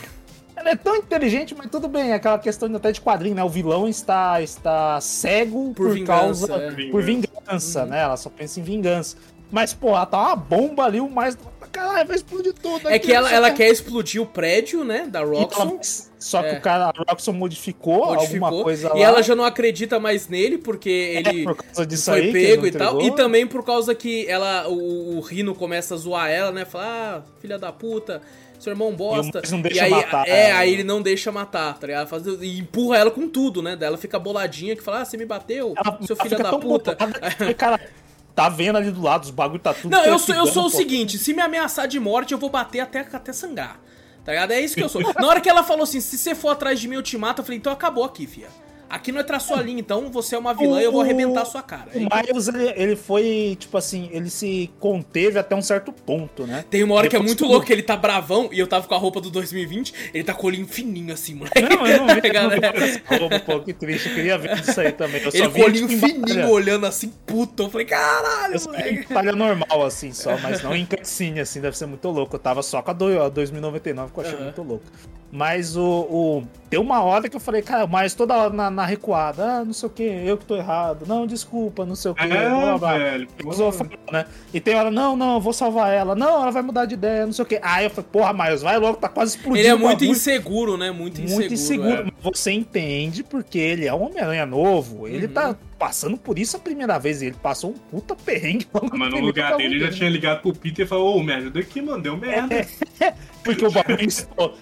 Ela é tão inteligente, mas tudo bem, é aquela questão até de quadrinho, né? O vilão está, está cego Por por, vingança, causa. é. Por vingança, Uhum. né? Ela só pensa em vingança. Mas, pô, ela tá uma bomba ali, o mais. Caralho, vai explodir tudo. É que ela, ela quer explodir o prédio, né, da Roxxon. Só que É. o cara, a Roxxon modificou, modificou, alguma coisa lá. e ela já não acredita mais nele, porque ele É, por causa disso foi aí, que pego e tal. E também por causa que ela, o, o Rino começa a zoar ela, né? Falar, ah, filha da puta, seu irmão bosta. Mas não e deixa aí, matar é, ela. aí ele não deixa matar, tá ligado? Faz- e empurra ela com tudo, né? Daí ela fica boladinha que fala, ah, você me bateu, Ela, seu filho da puta. botada que cara, tá vendo ali do lado, os bagulho tá tudo. Não, eu sou, eu sou o pô. seguinte, se me ameaçar de morte, eu vou bater até, até sangrar. Tá ligado? É isso que eu sou. Na hora que ela falou assim, se você for atrás de mim, eu te mato, eu falei, então acabou aqui, fia. Aqui não é traçou a linha, então você é uma vilã e eu vou arrebentar a sua cara. O Miles, ele, ele foi, tipo assim, ele se conteve até um certo ponto, né? Tem uma hora que é Depois muito louco, que ele tá bravão e eu tava com a roupa do 2020, ele tá com o olhinho fininho assim, moleque. Não, eu não vi. roupa, pô, que triste. Eu queria ver isso aí também. Eu Ele com o olhinho tipo, fininho, olhando assim, puto. Eu falei, caralho, Eu moleque. batalha normal, assim, só, mas não em cutscene, assim, deve ser muito louco. Eu tava só com a do- a 2099, que eu achei Aham. muito louco. Mas o, o. Tem uma hora que eu falei, cara, mas toda hora na, na recuada, ah, não sei o que, eu que tô errado, não, desculpa, não sei o que, blá blá É, blá. velho. Né? E tem hora, não, não, eu vou salvar ela. Não, ela vai mudar de ideia, não sei o quê. Aí eu falei, porra, Miles, vai logo, tá quase explodindo. Ele é muito inseguro, né? Muito inseguro. Muito inseguro. é. Mas Você entende porque ele é um Homem-Aranha novo. Ele Uhum. tá passando por isso a primeira vez. E ele passou um puta perrengue. logo Mas no lugar dele, ele já tinha ligado pro Peter e falou, ô, me ajuda aqui, mano, deu merda. Porque o bagulho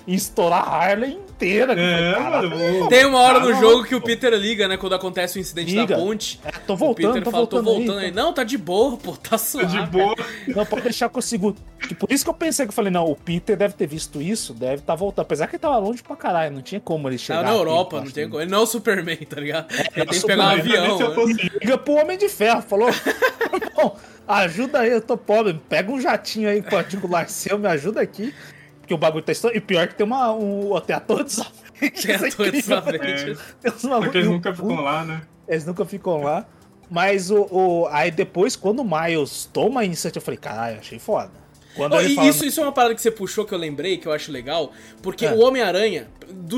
estourar a Harley inteira. É, mano. Tem uma hora Tá no louco, jogo que o. Peter liga, né? Quando acontece o incidente Liga. da ponte. É, tô o voltando, Peter tô fala, voltando. tô voltando aí, aí. Não, tá de boa, pô, tá Tá suave. de boa. Não, pode deixar que eu. E por isso que eu pensei que eu falei, não, o Peter deve ter visto isso, deve estar voltando. Apesar que ele tava longe pra caralho, não tinha como ele chegar. Tá na aqui, Europa, eu não tem né? como. Ele não é o Superman, tá ligado? Ele tem que pegar um avião. Fosse Liga pro Homem de Ferro, falou. Não, ajuda aí, eu tô pobre. Pega um jatinho aí particular seu, me ajuda aqui. Porque o bagulho tá estourando. E pior que tem uma. Um, tem é incrível. desafente. Tem uns Porque eles nunca ficam lá, né? Eles nunca ficam lá. Mas o, o- Aí depois, quando o Miles toma a iniciativa, eu falei, caralho, achei foda. Quando Oh, e fala. isso, isso é uma parada que você puxou que eu lembrei, que eu acho legal, porque É. o Homem-Aranha,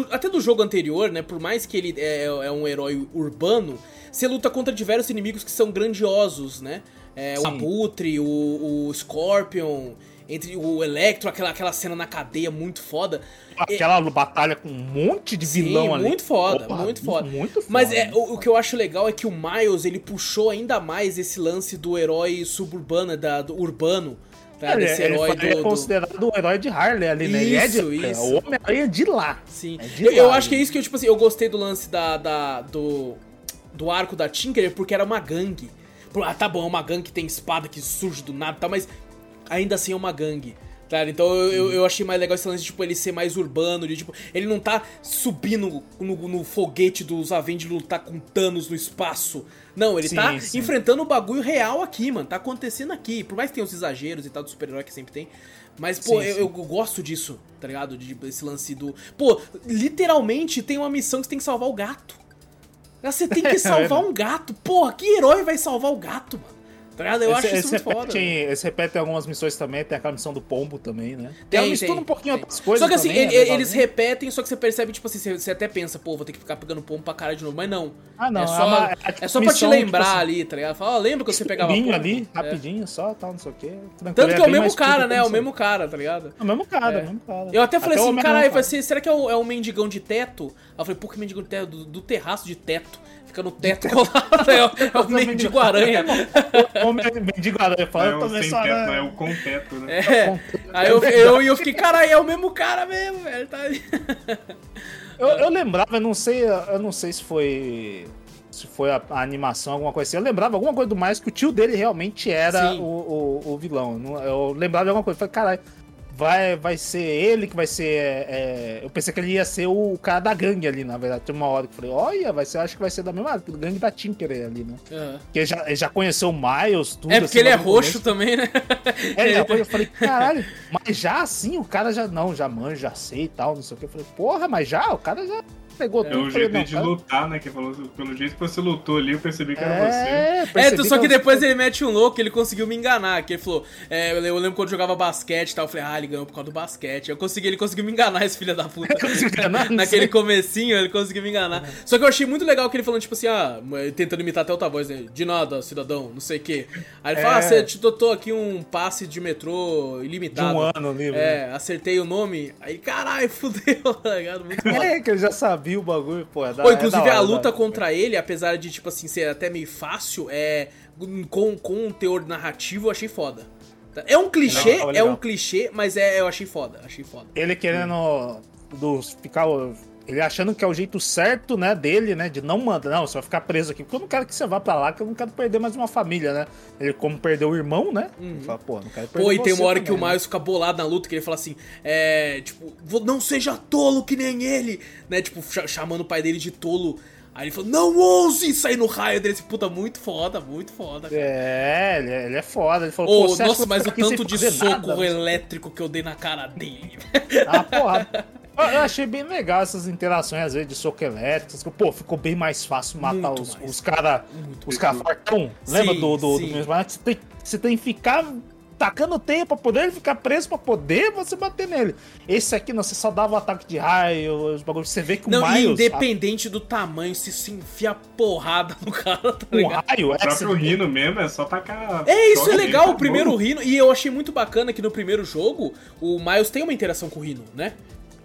até do jogo anterior, né, por mais que ele é, é um herói urbano, você luta contra diversos inimigos que são grandiosos, né? É, o. Abutre, o, o Scorpion, entre o Electro, aquela, aquela cena na cadeia muito foda. Aquela batalha com um monte de vilão Sim, ali. muito foda, Opa, muito foda. Muito foda. Mas é, o, o que eu acho legal é que o Miles, ele puxou ainda mais esse lance do herói suburbano, da, do urbano, tá? Ele, Desse ele herói foi do- do... considerado o herói de Harley ali, né? ele é de, Isso, é isso. o Homem-Aranha de lá. Sim. É de eu, eu lá, acho que é isso que eu, tipo assim, eu gostei do lance da, da- do, do arco da Tinkerer porque era uma gangue. Ah, tá bom, é uma gangue que tem espada que surge do nada e tal, mas ainda assim é uma gangue. Tá? Então eu, eu, achei mais legal esse lance de tipo, ele ser mais urbano, de tipo, ele não tá subindo no, no foguete dos Avengers lutar com Thanos no espaço. Não, ele Sim, tá sim. enfrentando o bagulho real aqui, mano. Tá acontecendo aqui. Por mais que tenha os exageros e tal do super-herói que sempre tem. Mas, pô, Sim, eu, eu gosto disso, tá ligado? De, esse lance do. Pô, literalmente tem uma missão que você tem que salvar o gato. Você tem que salvar um gato. Porra, que herói vai salvar o gato, mano? Tá ligado? Eu esse, acho isso esse muito repete, foda. em- velho. esse repete em algumas missões também, tem aquela missão do pombo também, né? Tem, mistura tem, um pouquinho tem. outras coisas. Só que assim, também, ele- é eles repetem, só que você percebe, tipo assim, você, você até pensa, pô, vou ter que ficar pegando pombo pra caralho de novo. Mas não. Ah, não, É é só, uma- é é tipo só pra te missão, lembrar tipo assim, ali, tá ligado? Fala, ó, lembra que você pegava Rapidinho pombo? ali, É. rapidinho só, tal, não sei o quê. Tranquilo, Tanto que é o mesmo cara, né? É o isso. mesmo cara, tá ligado? É o mesmo cara, É. é o mesmo cara. Eu até falei assim, caralho, ser, será que é o, é o mendigão de teto? Aí eu falei, pô, que mendigão de teto? Do, terraço de teto. Fica no teto colado. É o, é o mendigo aranha. Homem mendigo aranha fala, eu é o também sem teto, é o com teto, né? É. Aí eu, eu, eu fiquei, caralho, é o mesmo cara mesmo, velho. Tá aí. Eu, eu lembrava, eu não sei, eu não sei se foi se foi a, a animação, alguma coisa assim. Eu lembrava alguma coisa do mais que o tio dele realmente era o, o, o vilão. Eu lembrava de alguma coisa. Eu Falei, caralho, vai, vai ser ele que vai ser. é, é, eu pensei que ele ia ser o cara da gangue ali, na verdade. Tem uma hora que eu falei, olha, vai ser, acho que vai ser da mesma gangue da Tinker ali, né? É. Porque ele já, ele já conheceu o Miles, tudo. É porque assim, ele é roxo também, né? É, depois eu falei, caralho, mas já assim, o cara já não, já manja, já sei e tal, não sei o que. Eu falei, porra, mas já, o cara já. Pegou É tudo. o falei, jeito de cara, lutar, né? Que falou, pelo jeito que você lutou ali, eu percebi que era você. É, É, só que eu- depois ele mete um louco, ele conseguiu me enganar. Que ele falou, é, eu lembro quando eu jogava basquete e tal, eu falei, ah, ele ganhou por causa do basquete. Eu consegui, ele conseguiu me enganar, esse filho da puta. Enganar? Naquele sei. comecinho, ele conseguiu me enganar. Só que eu achei muito legal que ele falando, tipo assim, ah, tentando imitar até outra voz, né? De nada, cidadão, não sei o quê. Aí ele fala, É. ah, você te dotou aqui um passe de metrô De ilimitado. um ano livre. É, acertei o nome. Aí, caralho, fudeu, tá ligado? Muito. É, que eu já sabia o bagulho, pô. é da- Pô, é inclusive da hora, a luta da- contra ele, apesar de, tipo assim, ser até meio fácil, é. Com, com um teor narrativo, eu achei foda. É um clichê, Legal, é um clichê, mas é, eu achei foda, achei foda. Ele querendo dos, ficar. Ele achando que é o jeito certo, né, dele, né? De não mandar. Não, você vai ficar preso aqui. Porque eu não quero que você vá pra lá, que eu não quero perder mais uma família, né? Ele, como perdeu o irmão, né? Ele fala, pô, não quero perder Pô, e tem uma hora que o também, né? Miles fica bolado na luta, que ele fala assim, é. Tipo, "Vo- não seja tolo que nem ele, né? Tipo, cha- chamando o pai dele de tolo. Aí ele falou, não ouse sair no raio dele. Puta, muito foda, muito foda. cara. É, ele é, ele é foda. Ele falou, acha nossa, mas o tanto de soco nada? elétrico que eu dei na cara dele. Ah, porra. Eu achei bem legal essas interações, às vezes, de soco elétrico. Pô, ficou bem mais fácil matar Muito os, mais. os caras. Muito Os caras fartão. Lembra do, do, sim. do mesmo? Você tem, você tem que ficar tacando teia pra poder ele ficar preso pra poder você bater nele. Esse aqui, não, você só dava o ataque de raio, os bagulhos. Você vê que o Não, Miles. independente do tamanho, se se enfia porrada no cara, tá o ligado? raio O é próprio você- Rino mesmo é só tacar. É, isso é legal, o primeiro. Rino. E eu achei muito bacana que no primeiro jogo, o Miles tem uma interação com o Rino, né?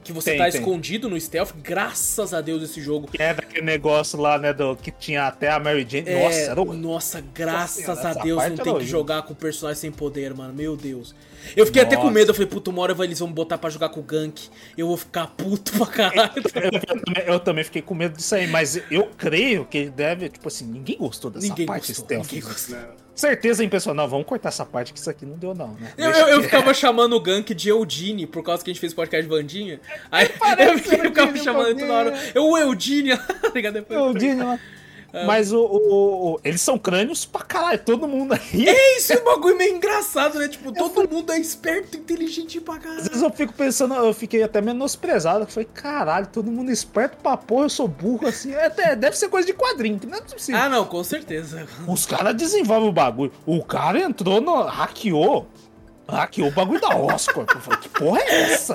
Que você Tem, tá tem. escondido no stealth, graças a Deus esse jogo. É daquele negócio lá, né? Do, que tinha até a Mary Jane. É, Nossa, era o. nossa, graças Nossa, a Deus não tem que horrível. jogar com personagem sem poder, mano. Meu Deus. Eu fiquei até com Nossa. medo, eu falei, puta, uma hora eles vão botar pra jogar com o Gank. Eu vou ficar puto pra caralho. Eu, eu também, eu também fiquei com medo disso aí, mas eu creio que ele deve, tipo assim, ninguém gostou dessa Ninguém parte gostou, stealth. ninguém gostou. Né? Certeza em pessoal, não, vamos cortar essa parte que isso aqui não deu não, né? Eu, eu, eu ficava chamando o Gank de Eudine, por causa que a gente fez podcast de Vandinha. Aí Parece eu, eu ficava Eudine, chamando toda hora. Eudine. Eu, o Eudine, tá ligado? Depois- Eu digo, né? Mas o, o- o- eles são crânios pra caralho, todo mundo aí. É isso, é um bagulho meio engraçado, né? Tipo, todo mundo é esperto, inteligente pra Às caralho. vezes eu fico pensando, eu fiquei até menosprezado. Eu falei, caralho, todo mundo esperto pra porra, eu sou burro assim. É, até- deve ser coisa de quadrinho, que não é possível. Ah, não, com certeza. Os caras desenvolvem o bagulho. O cara entrou no. hackeou. Hackeou o bagulho da Oscar. Eu falei, que porra é essa?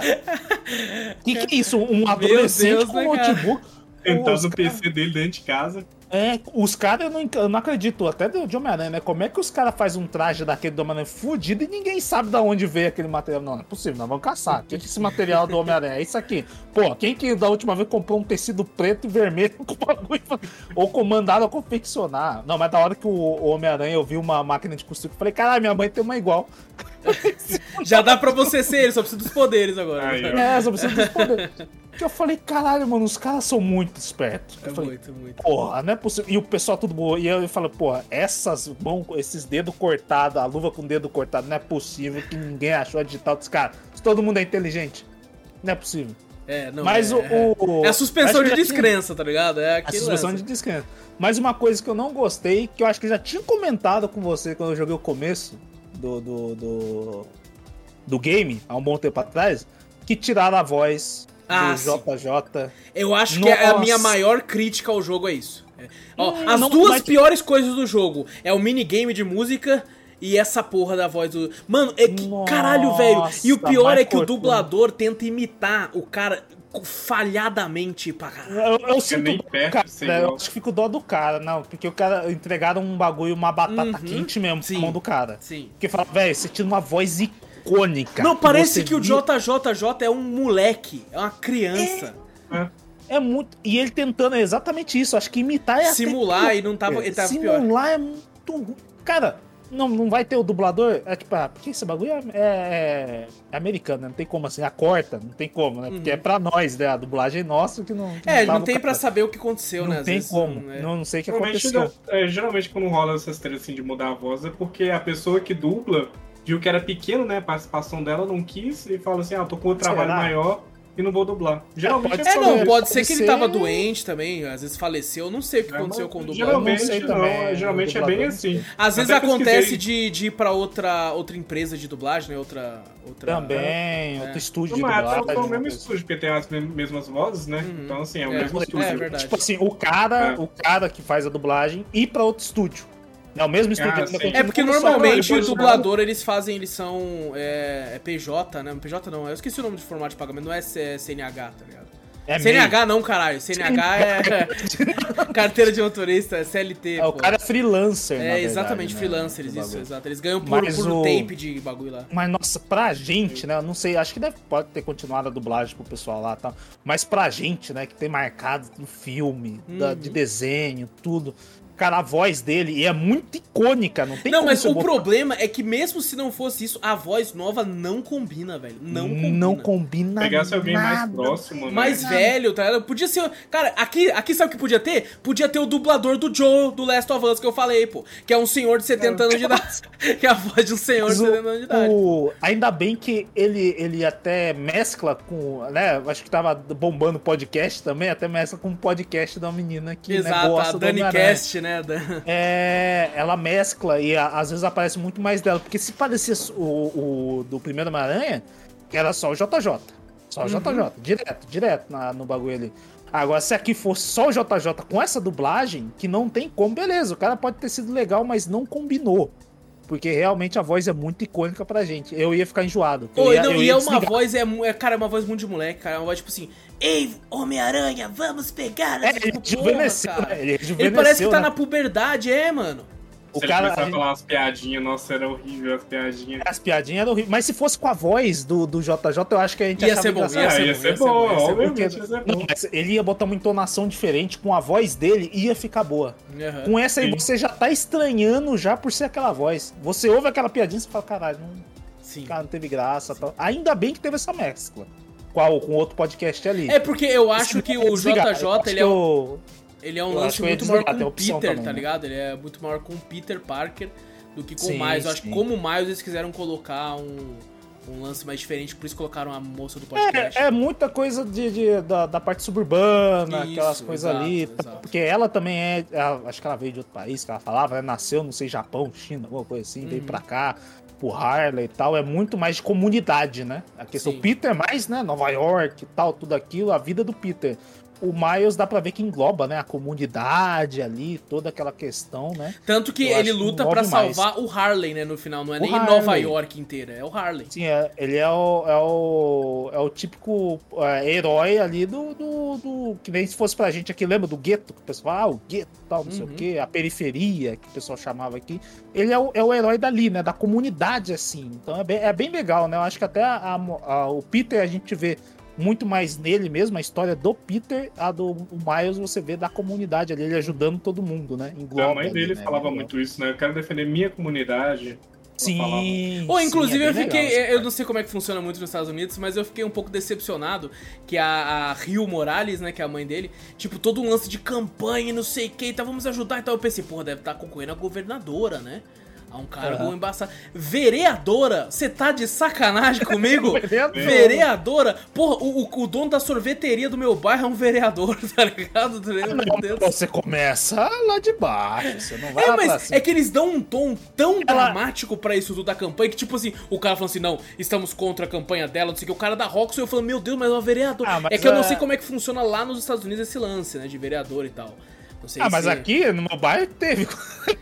Que que é isso? Um adolescente Deus, com né, um notebook. Os no cara- PC dele dentro de casa. É, os caras, eu não, eu não acredito, até do de Homem-Aranha, né? Como é que os caras fazem um traje daquele do Homem-Aranha fudido e ninguém sabe de onde veio aquele material? Não, não é possível, nós vamos caçar. O que é esse material do Homem-Aranha? É isso aqui. Pô, quem que da última vez comprou um tecido preto e vermelho com bagulho? Ou comandaram a confeccionar? Não, mas da hora que o, Homem-Aranha eu vi uma máquina de costura, eu falei, caralho, minha mãe tem uma igual. Já dá pra você ser ele, só precisa dos poderes agora. Aí. É, só precisa dos poderes. Que eu falei, caralho, mano, os caras são muito espertos. É Eu falei, muito, muito. Porra, não é possível. E o pessoal tudo boa. E eu falo, porra, essas mãos, esses dedos cortados, a luva com dedo cortado, não é possível que ninguém achou a digital dos caras. Se todo mundo é inteligente. Não é possível. É, não. Mas é, o, é. o- É a suspensão que de já tinha- descrença, tá ligado? É A suspensão essa. de descrença. Mas uma coisa que eu não gostei, que eu acho que eu já tinha comentado com você quando eu joguei o começo do, do, do, do game, há um bom tempo atrás, que tiraram a voz Ah, do sim. JJ. Eu acho que é a Nossa. minha maior crítica ao jogo é isso. É. Ó, Hum, as não, duas mas- piores coisas do jogo é o minigame de música e essa porra da voz do. Mano, é que Nossa, caralho, velho. E o pior é que o dublador tenta imitar o cara falhadamente pra caralho. Eu, eu sinto nem perto cara, né? eu acho que fico dó do cara, não, porque o cara entregaram um bagulho, uma batata Uhum, quente mesmo sim. na mão do cara. Sim. Porque fala, velho, você tinha uma voz icônica. Não, parece você que o JJJ é um moleque, é uma criança. né? É muito. E ele tentando exatamente isso. Acho que imitar é até Simular pior. e não tava. Ele tava pior. Simular é muito. Cara, não, não vai ter o dublador. É tipo, ah, porque esse bagulho é, é- é americano, né? Não tem como assim. A corta, não tem como, né? Porque é pra nós, né? A dublagem é nossa que não. Uhum. É, tava não tem pra saber o que aconteceu, né? Não tem vezes, como. não é. Não, não sei o que aconteceu. é, geralmente quando rola essas trilhas assim de mudar a voz é porque a pessoa que dubla viu que era pequeno, né? A participação dela não quis e fala assim: ah, tô com um trabalho Será? maior, e não vou dublar. Geralmente pode é É, só não, pode ser pode que ele tava doente também, às vezes faleceu, eu não sei o que É, aconteceu com o dublador. Geralmente, Não sei não, também, é, geralmente é bem assim. Às vezes Até acontece de, de ir pra outra, outra empresa de dublagem, né? Outra. outra... Também, outro estúdio de Mas é dublagem. o mesmo coisa estúdio, porque tem as mesmas vozes, né? Uhum. Então, assim, é o É, mesmo é estúdio. verdade. Tipo assim, o cara, É. o cara que faz a dublagem ir pra outro estúdio. É o mesmo estúdio Ah, continua É porque normalmente o dublador eles fazem, eles são é, é PJ, né? PJ não, eu esqueci o nome de formato de pagamento, não é CNH, tá ligado? É CNH não, caralho. CNH é carteira de motorista, é CLT. É, o pô. cara é freelancer, na É, verdade, exatamente, né, freelancers, isso, exato. Eles ganham por, por o- tape de bagulho lá. Mas, nossa, pra gente, né? Eu não sei, acho que deve, pode ter continuado a dublagem pro pessoal lá e tal. Mas pra gente, né, que tem marcado no filme, da- Uhum. de desenho, tudo. Cara, a voz dele e é muito icônica, não tem Não, como mas o botar- problema é que mesmo se não fosse isso, a voz nova não combina, velho. Não combina. Não combina Pegasse alguém mais próximo, né? Mais velho, tá ligado? Podia ser. Cara, aqui, aqui sabe o que podia ter? Podia ter o dublador do Joe do Last of Us que eu falei, pô. Que é um senhor de 70 anos de idade. que é a voz de um senhor de Mas o- 70 anos de idade. o- ainda bem que ele, ele até mescla com, né? Acho que tava bombando podcast também, até mescla com o podcast da menina que né, Exato, gosta a do Dani. Cast, né? É, ela mescla e a- às vezes aparece muito mais dela. Porque se parecesse o, o do primeiro Homem-Aranha, era só o JJ. Só o Uhum. JJ, direto, direto na- no bagulho ali. Agora, se aqui fosse só o JJ com essa dublagem, que não tem como, beleza, o cara pode ter sido legal, mas não combinou. Porque realmente a voz é muito icônica pra gente. Eu ia ficar enjoado. Ô, ia- não, e é uma voz, é, é, cara, é uma voz muito de moleque, cara. É uma voz tipo assim, Ei, Homem-Aranha, vamos pegar É, essa ele rejuvenesceu, cara. né? Ele Ele parece que tá né? na puberdade, é, mano. O Se cara, ele começar a falar umas piadinhas, nossa, era horrível as piadinhas. as piadinhas eram horríveis. Mas se fosse com a voz do, do JJ, eu acho que a gente Ia ser bom, ia ser ia bom, ia ser bom, ia ser bom, ia ser Não, bom. ele ia botar uma entonação diferente, com a voz dele ia ficar boa. Aham. Com essa aí Sim. você já tá estranhando já por ser aquela voz. Você ouve aquela piadinha e você fala, caralho, não, Sim. cara, não teve graça. Tal. Ainda bem que teve essa mescla. Qual, com outro podcast ali. É porque eu acho que o Desligar, eu JJ, acho ele é um, ele é um lance muito maior com o Peter, tá né? ligado? Ele é muito maior com o Peter Parker do que com Sim, o Miles. Eu acho que como o Miles eles quiseram colocar um, um lance mais diferente, por isso colocaram a moça do podcast. É, é muita coisa de, de- da, da parte suburbana, Isso, aquelas coisas exato, ali. exato. Porque ela também é. ela- acho que ela veio de outro país, que ela falava, né? Nasceu, não sei, Japão, China, alguma coisa assim, veio Uhum. pra cá, pro Harley e tal. É muito mais de comunidade, né? A questão. Sim. O Peter é mais, né? Nova York e tal, tudo aquilo, a vida do Peter. O Miles dá pra ver que engloba, né? A comunidade ali, toda aquela questão, né? Tanto que Eu ele luta envolve pra mais. salvar o Harley, né, no final. Não é O nem Harley. Nova York inteira, é o Harley. Sim, é, ele é o, é o, é o típico é, herói ali do, do, do- Que nem se fosse pra gente aqui, lembra do gueto? Que o pessoal, ah, o gueto tal, não sei o Uhum. quê, a periferia, que o pessoal chamava aqui. Ele é o, é o herói dali, né? Da comunidade, assim. Então é bem, é bem legal, né? Eu acho que até a- a- o Peter a gente vê muito mais nele mesmo, a história do Peter, a do o Miles você vê da comunidade ali, ele ajudando todo mundo, né? Engloba A mãe ali, dele né? falava Legal. muito isso, né? Eu quero defender minha comunidade. Sim. Ou sim, inclusive é eu fiquei, legal eu não sei como é que funciona muito nos Estados Unidos, mas eu fiquei um pouco decepcionado que a, a Rio Morales, né, que é a mãe dele, tipo, todo um lance de campanha e não sei o que, então vamos ajudar e tal. Eu pensei, porra, deve estar concorrendo a governadora, né? A um cargo Aham. embaçado. Vereadora? Você tá de sacanagem comigo? Vereadora. vereadora? Porra, o, o, o dono da sorveteria do meu bairro é um vereador, tá ligado? Meu Não, Deus. você começa lá de baixo, você não vai É, lá pra mas cima. é que eles dão um tom tão Ela- dramático pra isso tudo da campanha que, tipo assim, o cara falando assim, não, estamos contra a campanha dela, não sei o que, o cara da Roxxon, eu falando, meu Deus, mas é uma vereadora. Ah, mas é que eu não é- sei como é que funciona lá nos Estados Unidos esse lance, né, de vereador e tal. Não sei Ah, mas se- aqui no meu bairro teve.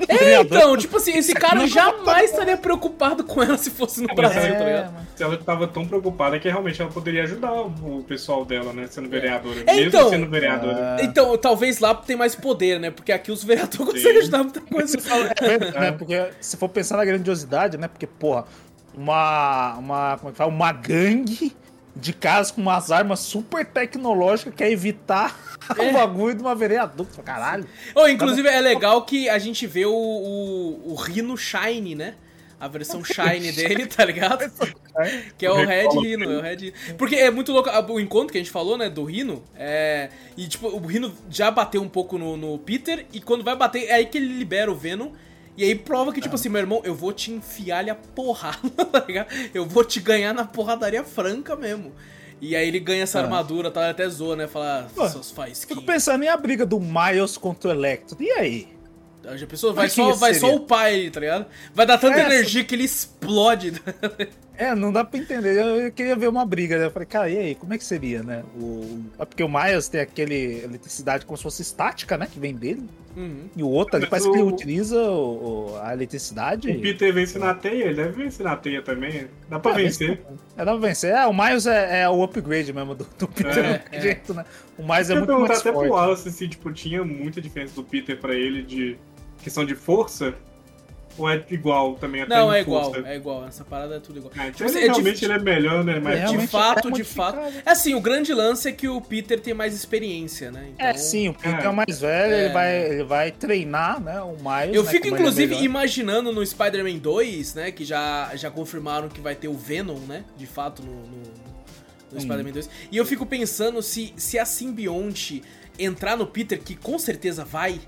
É, então, tipo assim, esse cara jamais estaria preocupado com ela se fosse no Brasil, É, tá ligado? Se ela tava tão preocupada que realmente ela poderia ajudar o pessoal dela, né? Sendo vereadora. É, Mesmo então- sendo vereadora. Então, talvez lá tem mais poder, né? Porque aqui os vereadores conseguem ajudar muita coisa. É né? Porque se for pensar na grandiosidade, né? Porque, porra, uma. uma como é que fala? Uma gangue de caras com umas armas super tecnológicas quer evitar É. o bagulho de uma vereadora. Caralho. Oh, inclusive é legal que a gente vê o, o, o Rhino Shine, né? A versão Shine dele, tá ligado? Que é o Red Rhino, é o Red Rhino. Porque é muito louco, o encontro que a gente falou, né, do Rhino, é... E, tipo, o Rhino já bateu um pouco no, no Peter, e quando vai bater, é aí que ele libera o Venom, e aí prova que, tipo assim, meu irmão, eu vou te enfiar-lhe a porrada, tá ligado? Eu vou te ganhar na porradaria franca mesmo. E aí ele ganha essa Ah. armadura, tá? Ele até zoa, né? Fala, Pô, seus faz Fico pensando em a briga do Miles contra o Electro. E aí? Já pensou? Vai, Mas só, vai só o pai, tá ligado? Vai dar tanta É, energia que ele explode. É, não dá pra entender. Eu, eu queria ver uma briga, né? Eu falei, cara, e aí, como é que seria, né? O... É porque o Miles tem aquele eletricidade como se fosse estática, né? Que vem dele. Uhum. E o outro ali parece que ele o- utiliza o- o- a eletricidade. O Peter vence na teia, ele deve vencer na teia também. Dá pra Ah, vencer. É, dá pra vencer. É, o Miles é, é o upgrade mesmo do, do Peter, É, não tem é. jeito, né? O Miles é muito mais até pro forte. Wallace se tipo, tinha muita diferença do Peter pra ele de questão de força. Ou é igual também até Não, é igual, força? é igual. Essa parada é tudo igual. Ah, Tipo, então ele, é realmente dif- ele é melhor, né? Mas É, De fato, é de fato. É assim, o grande lance é que o Peter tem mais experiência, né? Então, É, sim, o Peter é, É. o mais velho, É. ele, vai, ele vai treinar, né? O Miles. Eu né, fico, é inclusive, imaginando no Spider-Man 2, né? Que já, já confirmaram que vai ter o Venom, né? De fato, no, no, no Hum. Spider-Man 2. E eu fico pensando se, se a simbionte entrar no Peter, que com certeza vai.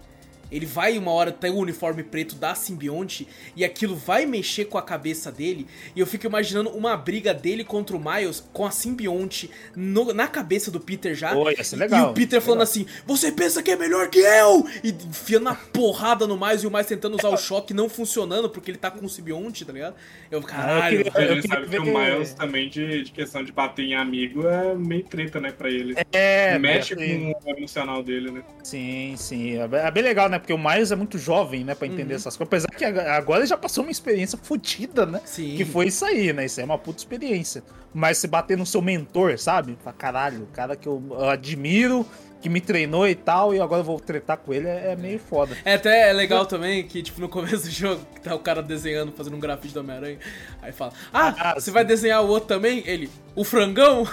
Ele vai uma hora ter o uniforme preto da simbionte e aquilo vai mexer com a cabeça dele. E eu fico imaginando uma briga dele contra o Miles com a simbionte no- na cabeça do Peter já. Pô, ia ser E legal, o Peter falando legal. assim: Você pensa que é melhor que eu? E enfiando a porrada no mais e o mais tentando usar o choque não funcionando porque ele tá com o simbionte, tá ligado? Eu, caralho. queria- a eu gente sabe que o ver- Miles também, de, de questão de bater em amigo, é meio treta, né, pra ele. É, Mexe assim, com o emocional dele, né? Sim, sim. É bem- é bem legal, né? Porque o Miles é muito jovem, né? Pra entender Uhum. essas coisas. Apesar que ag- agora ele já passou uma experiência fodida, né? Sim. Que foi isso aí, né? Isso aí é uma puta experiência. Mas se bater no seu mentor, sabe? Pra caralho, o cara que eu admiro, que me treinou e tal, e agora eu vou tretar com ele, é, é meio foda. É até legal também que, tipo, no começo do jogo, que tá o cara desenhando, fazendo um grafite do Homem-Aranha. Aí fala: Ah, Ah, você sim. vai desenhar o outro também? Ele, o frangão?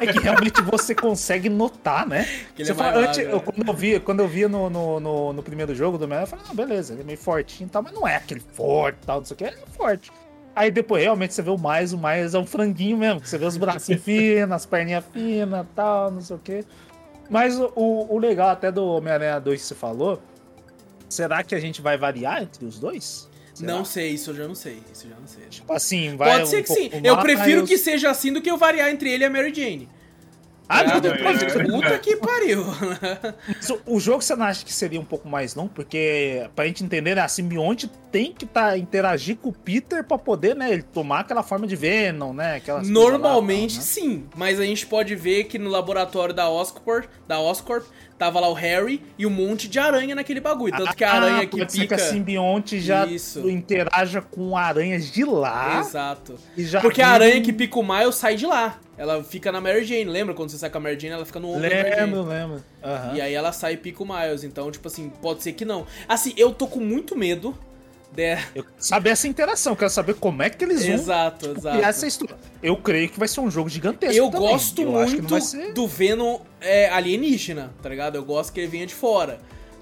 É que realmente você consegue notar, né? Que ele Você é fala, antes, magro, eu, né? quando eu via, quando eu via no, no, no, no primeiro jogo do Homem-Aranha, eu falei, ah, beleza, ele é meio fortinho e tal, mas não é aquele forte e tal, não sei o que, ele é forte. Aí depois, realmente, você vê o mais, o mais é um franguinho mesmo, que você vê os bracinhos finos, as perninhas finas tal, não sei o que. Mas o, o, legal até do Homem-Aranha 2 que você falou, será que a gente vai variar entre os dois? Será? Não sei, isso eu já não sei. Isso eu já não sei. Tipo assim, vai Pode ser um que sim. Eu prefiro que seja assim do que eu variar entre ele e a Mary Jane. Ah, não, Ah, não, depois, é, é. puta que pariu. O- jogo você não acha que seria um pouco mais longo? Porque, pra gente entender, né, a simbionte tem que tá, interagir com o Peter pra poder, né, ele tomar aquela forma de Venom, né? aquelas lá, Normalmente tal, né? sim, mas a gente pode ver que no laboratório da Oscorp, da Oscorp, tava lá o Harry e um monte de aranha naquele bagulho. Tanto que a aranha Ah, que pode ser pica. que a simbionte já Isso. interaja com aranhas de lá. Exato. E já Porque a vira aranha que pica o Miles sai de lá. Ela fica na Mary Jane. Lembra quando você sai com a Mary Jane? Ela fica no ombro da Mary Jane. Lembro, lembro. Aham. E aí ela sai e pica o Miles. Então, tipo assim, pode ser que não. Assim, eu tô com muito medo. De... Eu quero saber essa interação, quero saber como é que eles vão Exato, tipo, exato. criar essa história. Eu creio que vai ser um jogo gigantesco. Eu também. gosto Eu muito ser- do Venom é, alienígena, tá ligado? Eu gosto que ele venha de fora.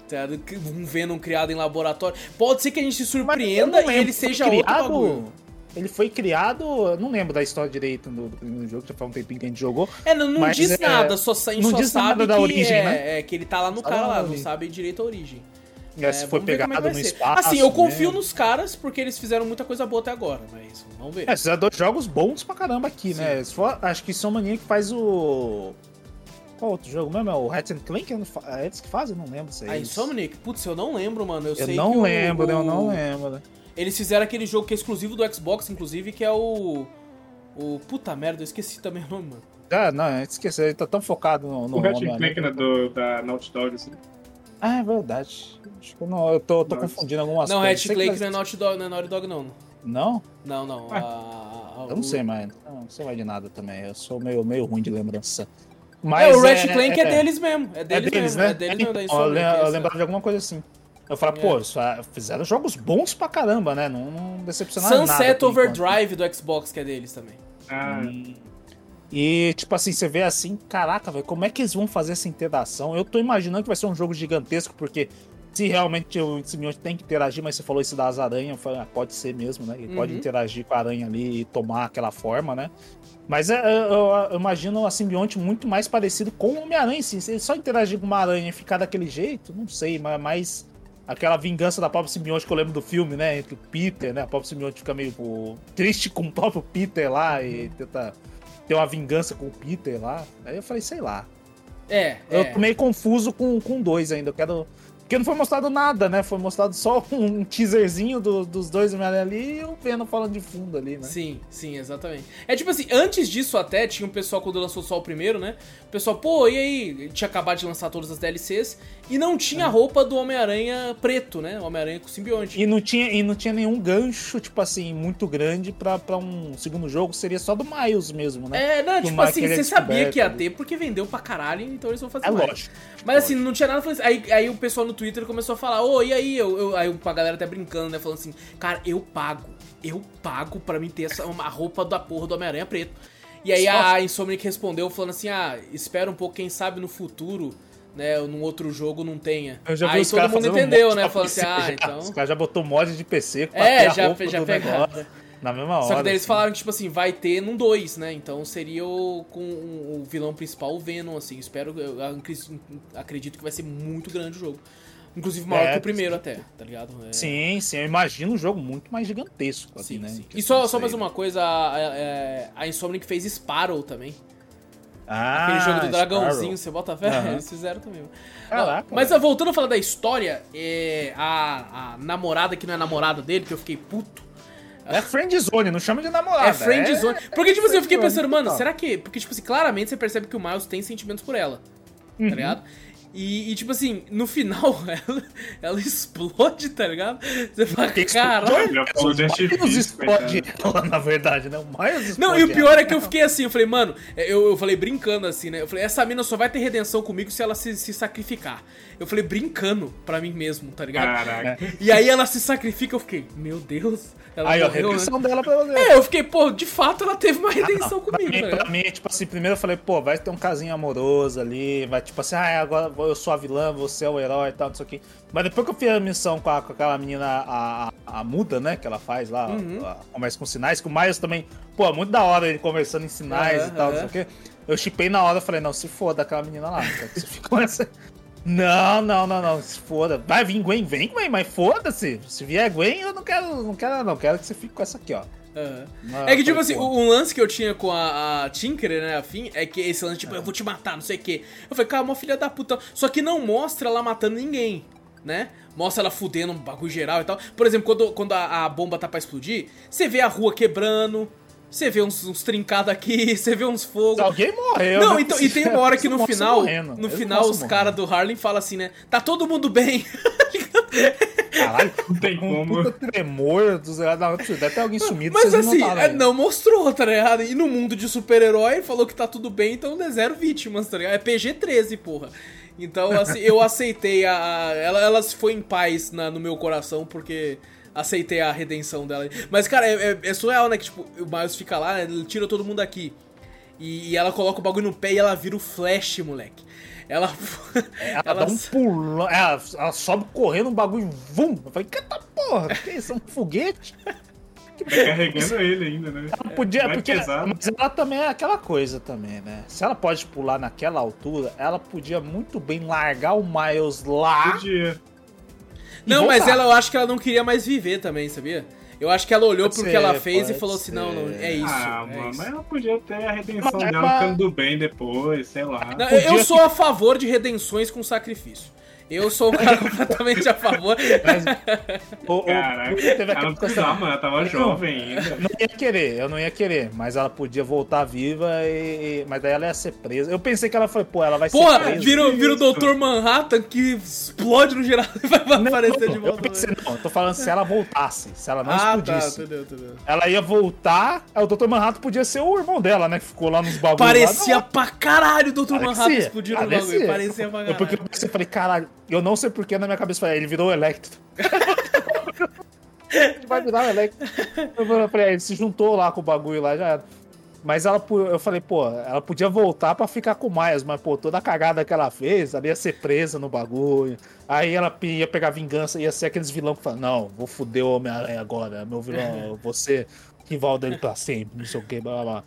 tá Um Venom criado em laboratório. Pode ser que a gente se surpreenda e lembro, ele seja outro criado- bagulho. Ele foi criado, eu não lembro da história direito do, primeiro jogo, já faz um tempinho que a gente jogou. É, não, não Mas diz é- nada, só, a gente não só diz sabe nada da origem, é, né? é, que ele tá lá no Só cara lá, não sabe direito a origem. É, se É, foi é que pegado vai no espaço. Assim, eu confio né? nos caras porque eles fizeram muita coisa boa até agora, mas vamos ver. É, fizeram dois jogos bons pra caramba aqui, Sim. né? Se for- acho que são mania que faz o. Qual outro jogo mesmo? É o Ratchet Clank? É É eles que fazem? Não lembro se é A isso. Insomniac, putz, eu não lembro, mano. Eu, Eu sei não que o- lembro, eu não lembro. Eles fizeram aquele jogo que é exclusivo do Xbox, inclusive, que é o. O. Puta merda, eu esqueci também o nome, mano. Ah, não, esqueci, ele tá tão focado no. no O Ratchet. Clank né, do, da Naughty Dog, assim. Ah, é verdade. Acho que eu, não, eu tô, tô confundindo algumas não, coisas. Ratchet Sei que Clank não é Naughty Dog, não é Naughty Dog, não. Não? Não, não. Ah. a- a- Eu não o- sei, mas não, não sei mais de nada também. Eu sou meio, meio ruim de lembrança. É, Mas o Ratchet Clank é, deles mesmo. É É deles, deles, mesmo. né? É deles Então, mesmo, da eu, lem- eu lembrava de alguma coisa assim. Eu É. pô, ah, fizeram jogos bons pra caramba, né? Não, não decepcionaram nada. Sunset por enquanto. Overdrive do Xbox, que é deles também. Ah, E, tipo assim, você vê assim, caraca, velho, como é que eles vão fazer essa interação? Eu tô imaginando que vai ser um jogo gigantesco, porque se realmente o Simeone tem que interagir, mas você falou isso das aranhas, eu falei, ah, pode ser mesmo, né? Ele pode Uhum. interagir com a aranha ali e tomar aquela forma, né? Mas é, eu, eu- eu imagino a simbionte muito mais parecido com o Homem-Aranha, assim. Se ele só interagir com uma aranha e ficar daquele jeito, não sei, mas é mais aquela vingança da própria simbionte que eu lembro do filme, né? Entre o Peter, né? A própria simbionte fica meio pô, triste com o próprio Peter lá e tenta ter uma vingança com o Peter lá. Aí eu falei, sei lá. É, Eu é. tô meio confuso com com dois ainda. Eu quero. Porque não foi mostrado nada, né? Foi mostrado só um teaserzinho do- dos dois Homem-Aranha ali e o Venom falando de fundo ali, né? Sim, sim, exatamente. É tipo assim, antes disso até, tinha um pessoal quando lançou só o primeiro, né? O pessoal, pô, e aí? Ele tinha acabado de lançar todas as DLCs e não tinha a roupa do Homem-Aranha preto, né? Homem-Aranha com simbionte. E não, tinha, e não tinha nenhum gancho, tipo assim, muito grande pra, pra um segundo jogo. Seria só do Miles mesmo, né? É, não, tipo assim, você sabia que ia ter porque vendeu pra caralho, então eles vão fazer É mais. lógico. Mas assim, não tinha nada. falando assim, Aí, aí o pessoal no Twitter começou a falar, ô, e aí? Eu, eu- aí a galera até brincando, né? Falando assim, cara, eu pago. Eu pago pra mim ter essa, uma roupa da porra do Homem-Aranha preto. E aí a Insomniac respondeu falando assim, ah, espera um pouco, quem sabe no futuro, né, num outro jogo não tenha. Eu já vi aí os todo mundo entendeu, né? Falando assim, ah, já. então... Os caras já botou mod de PC com É, já- roupa já do negócio na mesma hora. Só que daí eles assim. falaram que, tipo assim, vai ter num 2, né? Então seria o, com o vilão principal, o Venom, assim. Espero, eu acredito que vai ser muito grande o jogo. Inclusive maior É, que o primeiro até, tá ligado? É. Sim, sim, eu imagino um jogo muito mais gigantesco, assim, Sim, né? sim. E só, só mais uma coisa, a, a, a Insomniac fez Sparrow também. Ah, Aquele jogo do dragãozinho, Sparrow. você bota fé? Aham. Eles fizeram também. Caraca, Mas ah, voltando a falar da história, é, a, a namorada que não é namorada dele, que eu fiquei puto. É friend zone, não chama de namorada. É friend zone. Porque, tipo assim, eu fiquei pensando, mano, total. será que. Porque, tipo assim, claramente você percebe que o Miles tem sentimentos por ela. Uhum. Tá ligado? E, e, tipo assim, no final, ela, ela explode, tá ligado? Você fala, caralho. Falou de Miles artifício, explode ela, na verdade, né? O Miles Não, e o pior ela. é que eu fiquei assim, eu falei, mano, eu, eu falei brincando assim, né? Eu falei, essa mina só vai ter redenção comigo se ela se, se sacrificar. Eu falei, brincando pra mim mesmo, tá ligado? Caraca. E aí ela se sacrifica, eu fiquei, meu Deus, ela Aí, ó, morreu, né? redenção dela pra você. É, eu fiquei, pô, de fato ela teve uma redenção Pra comigo, mim, pra mim, tipo assim, primeiro eu falei, pô, vai ter um casinho amoroso ali, vai tipo assim, ah, agora eu sou a vilã, você é o herói e tal, não sei o que. Mas depois que eu fiz a missão com, a- com aquela menina, a, a, a muda, né, que ela faz lá, Uhum. conversa com sinais, que o Miles também, pô, muito da hora ele conversando em sinais Aham, e tal, não sei o que. Eu chipei na hora, falei, não, se foda aquela menina lá, você fique com essa... Não, não, não, não, se foda. Vai vir Gwen, vem Gwen, mas foda-se. Se vier Gwen, eu não quero, não quero, não, quero que você fique com essa aqui, ó. Ah, É que, tipo assim, o, um lance que eu tinha com a, a Tinkerer, né, a Finn, é que esse lance, tipo, eu vou te matar, não sei o quê. Eu falei, calma, filha da puta. Só que não mostra ela matando ninguém, né? Mostra ela fudendo um bagulho geral e tal. Por exemplo, quando, quando a, a bomba tá pra explodir, você vê a rua quebrando, você vê uns, uns trincados aqui, você vê uns fogos. Alguém morreu. Não, né? então, e tem uma hora que no final, morrendo. no Eles final os caras do Harlem falam assim, né? Tá todo mundo bem. Caralho, Não tem um como. puta tremor dos não, deve ter alguém sumido. Mas vocês assim, notaram é, não mostrou, tá ligado? E no mundo de super-herói falou que tá tudo bem, então é zero vítimas, tá ligado? É PG-13, porra. Então, assim, eu aceitei a. a- ela, ela se foi em paz na- no meu coração, porque aceitei a redenção dela. Mas, cara, é, é, é surreal, né? Que, tipo, o Miles fica lá, né, ele tira todo mundo aqui. E, e ela coloca o bagulho no pé e ela vira o Flash, moleque. Ela. Ela, dá um pulão, ela, ela sobe correndo, um bagulho, vum. Eu falei, que tá porra? Que isso? É um foguete? Tá carregando ele ainda, né? Ela podia, Vai porque, pesado. mas ela também é aquela coisa também, né? Se ela pode pular naquela altura, ela podia muito bem largar o Miles lá. Podia. Não, mas voltar. ela eu acho que ela não queria mais viver também, sabia? Eu acho que ela olhou Pode pro que ela fez e falou assim: não, não, é isso. ah, é mano, isso. mas ela podia ter a redenção Mas- dela mas- ficando do bem depois, sei lá. Não, eu sou a favor de redenções com sacrifício. Eu sou um cara completamente a favor. O, o- Caraca, teve ela não precisava, ela tava jovem ainda. Não ia querer, eu não ia querer, mas ela podia voltar viva e. Mas daí ela ia ser presa. Eu pensei que ela foi, pô, ela vai ser Porra, presa. vira, vira o. Dr. Manhattan que explode no geral e vai Não, aparecer de eu volta. pensei, não, eu tô falando se ela voltasse, se ela não ah, tá, explodisse. entendeu, entendeu. Ela ia voltar, aí o Dr. Manhattan podia ser o irmão dela, né? Que ficou lá nos bagulhos. Parecia lá. pra caralho o Dr. Parecia, Manhattan explodindo no bagulho. parecia. Parecia pra Eu, caralho. porque eu pensei, falei, caralho, eu não sei porque na minha cabeça eu falei, ele virou o Electro. ele vai virar o Electro. Eu falei, ele se juntou lá com o bagulho lá, já era. Mas ela, eu falei, pô, ela podia voltar pra ficar com o Miles, mas, pô, toda a cagada que ela fez, ela ia ser presa no bagulho. Aí ela ia pegar vingança, ia ser aqueles vilão que falam, não, vou foder o Homem-Aranha agora, meu vilão, você rival dele pra sempre, não sei o que, blá blá blá.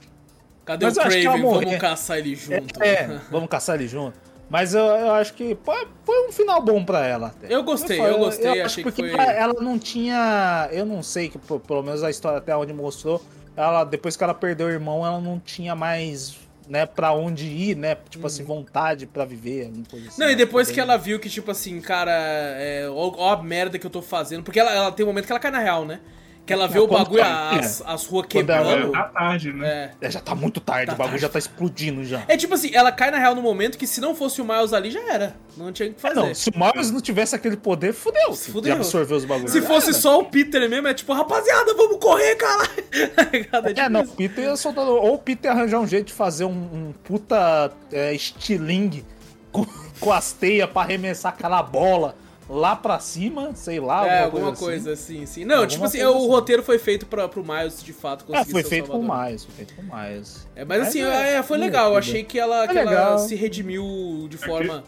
Cadê Mas o Craven? Vamos caçar ele junto. É, vamos caçar ele junto. Mas eu, eu acho que pô, foi um final bom pra ela. até. Eu gostei, Foi- eu gostei, acho achei que porque foi- ela não tinha. Eu não sei, que pelo menos a história até onde mostrou, ela, depois que ela perdeu o irmão, ela não tinha mais, né, pra onde ir, né? Tipo assim, vontade pra viver, assim. Não, e depois Bem- que ela viu que, tipo assim, cara, é, ó, ó a merda que eu tô fazendo. Porque ela, ela tem um momento que ela cai na real, né? Que ela vê É, o quando bagulho, tá- as, as ruas ela- quebrando. Tá tarde, né? É. É, já tá muito tarde, Tá o bagulho tarde. já tá explodindo já. É tipo assim, ela cai na real no momento que se não fosse o Miles ali, já era. Não tinha o que fazer. Não, se o Miles não tivesse aquele poder, fudeu. Se fudeu. De absorver os bagulhos. Se fosse só o Peter mesmo, é tipo, rapaziada, vamos correr, caralho. Tá? É, tipo não, o. Peter ia soltar. Ou o Peter ia arranjar um jeito de fazer um, um puta é, estilingue com, com as teias pra arremessar aquela bola lá pra cima, sei lá. É, alguma alguma assim. coisa assim, sim. Não, Alguma tipo assim, coisa o assim. roteiro foi feito pra, pro Miles, de fato, É, conseguir foi ser o feito por Salvador. mais, foi feito por mais. É, mas assim, Mas é, é, foi é legal. Eu achei que ela, É que ela se redimiu de forma.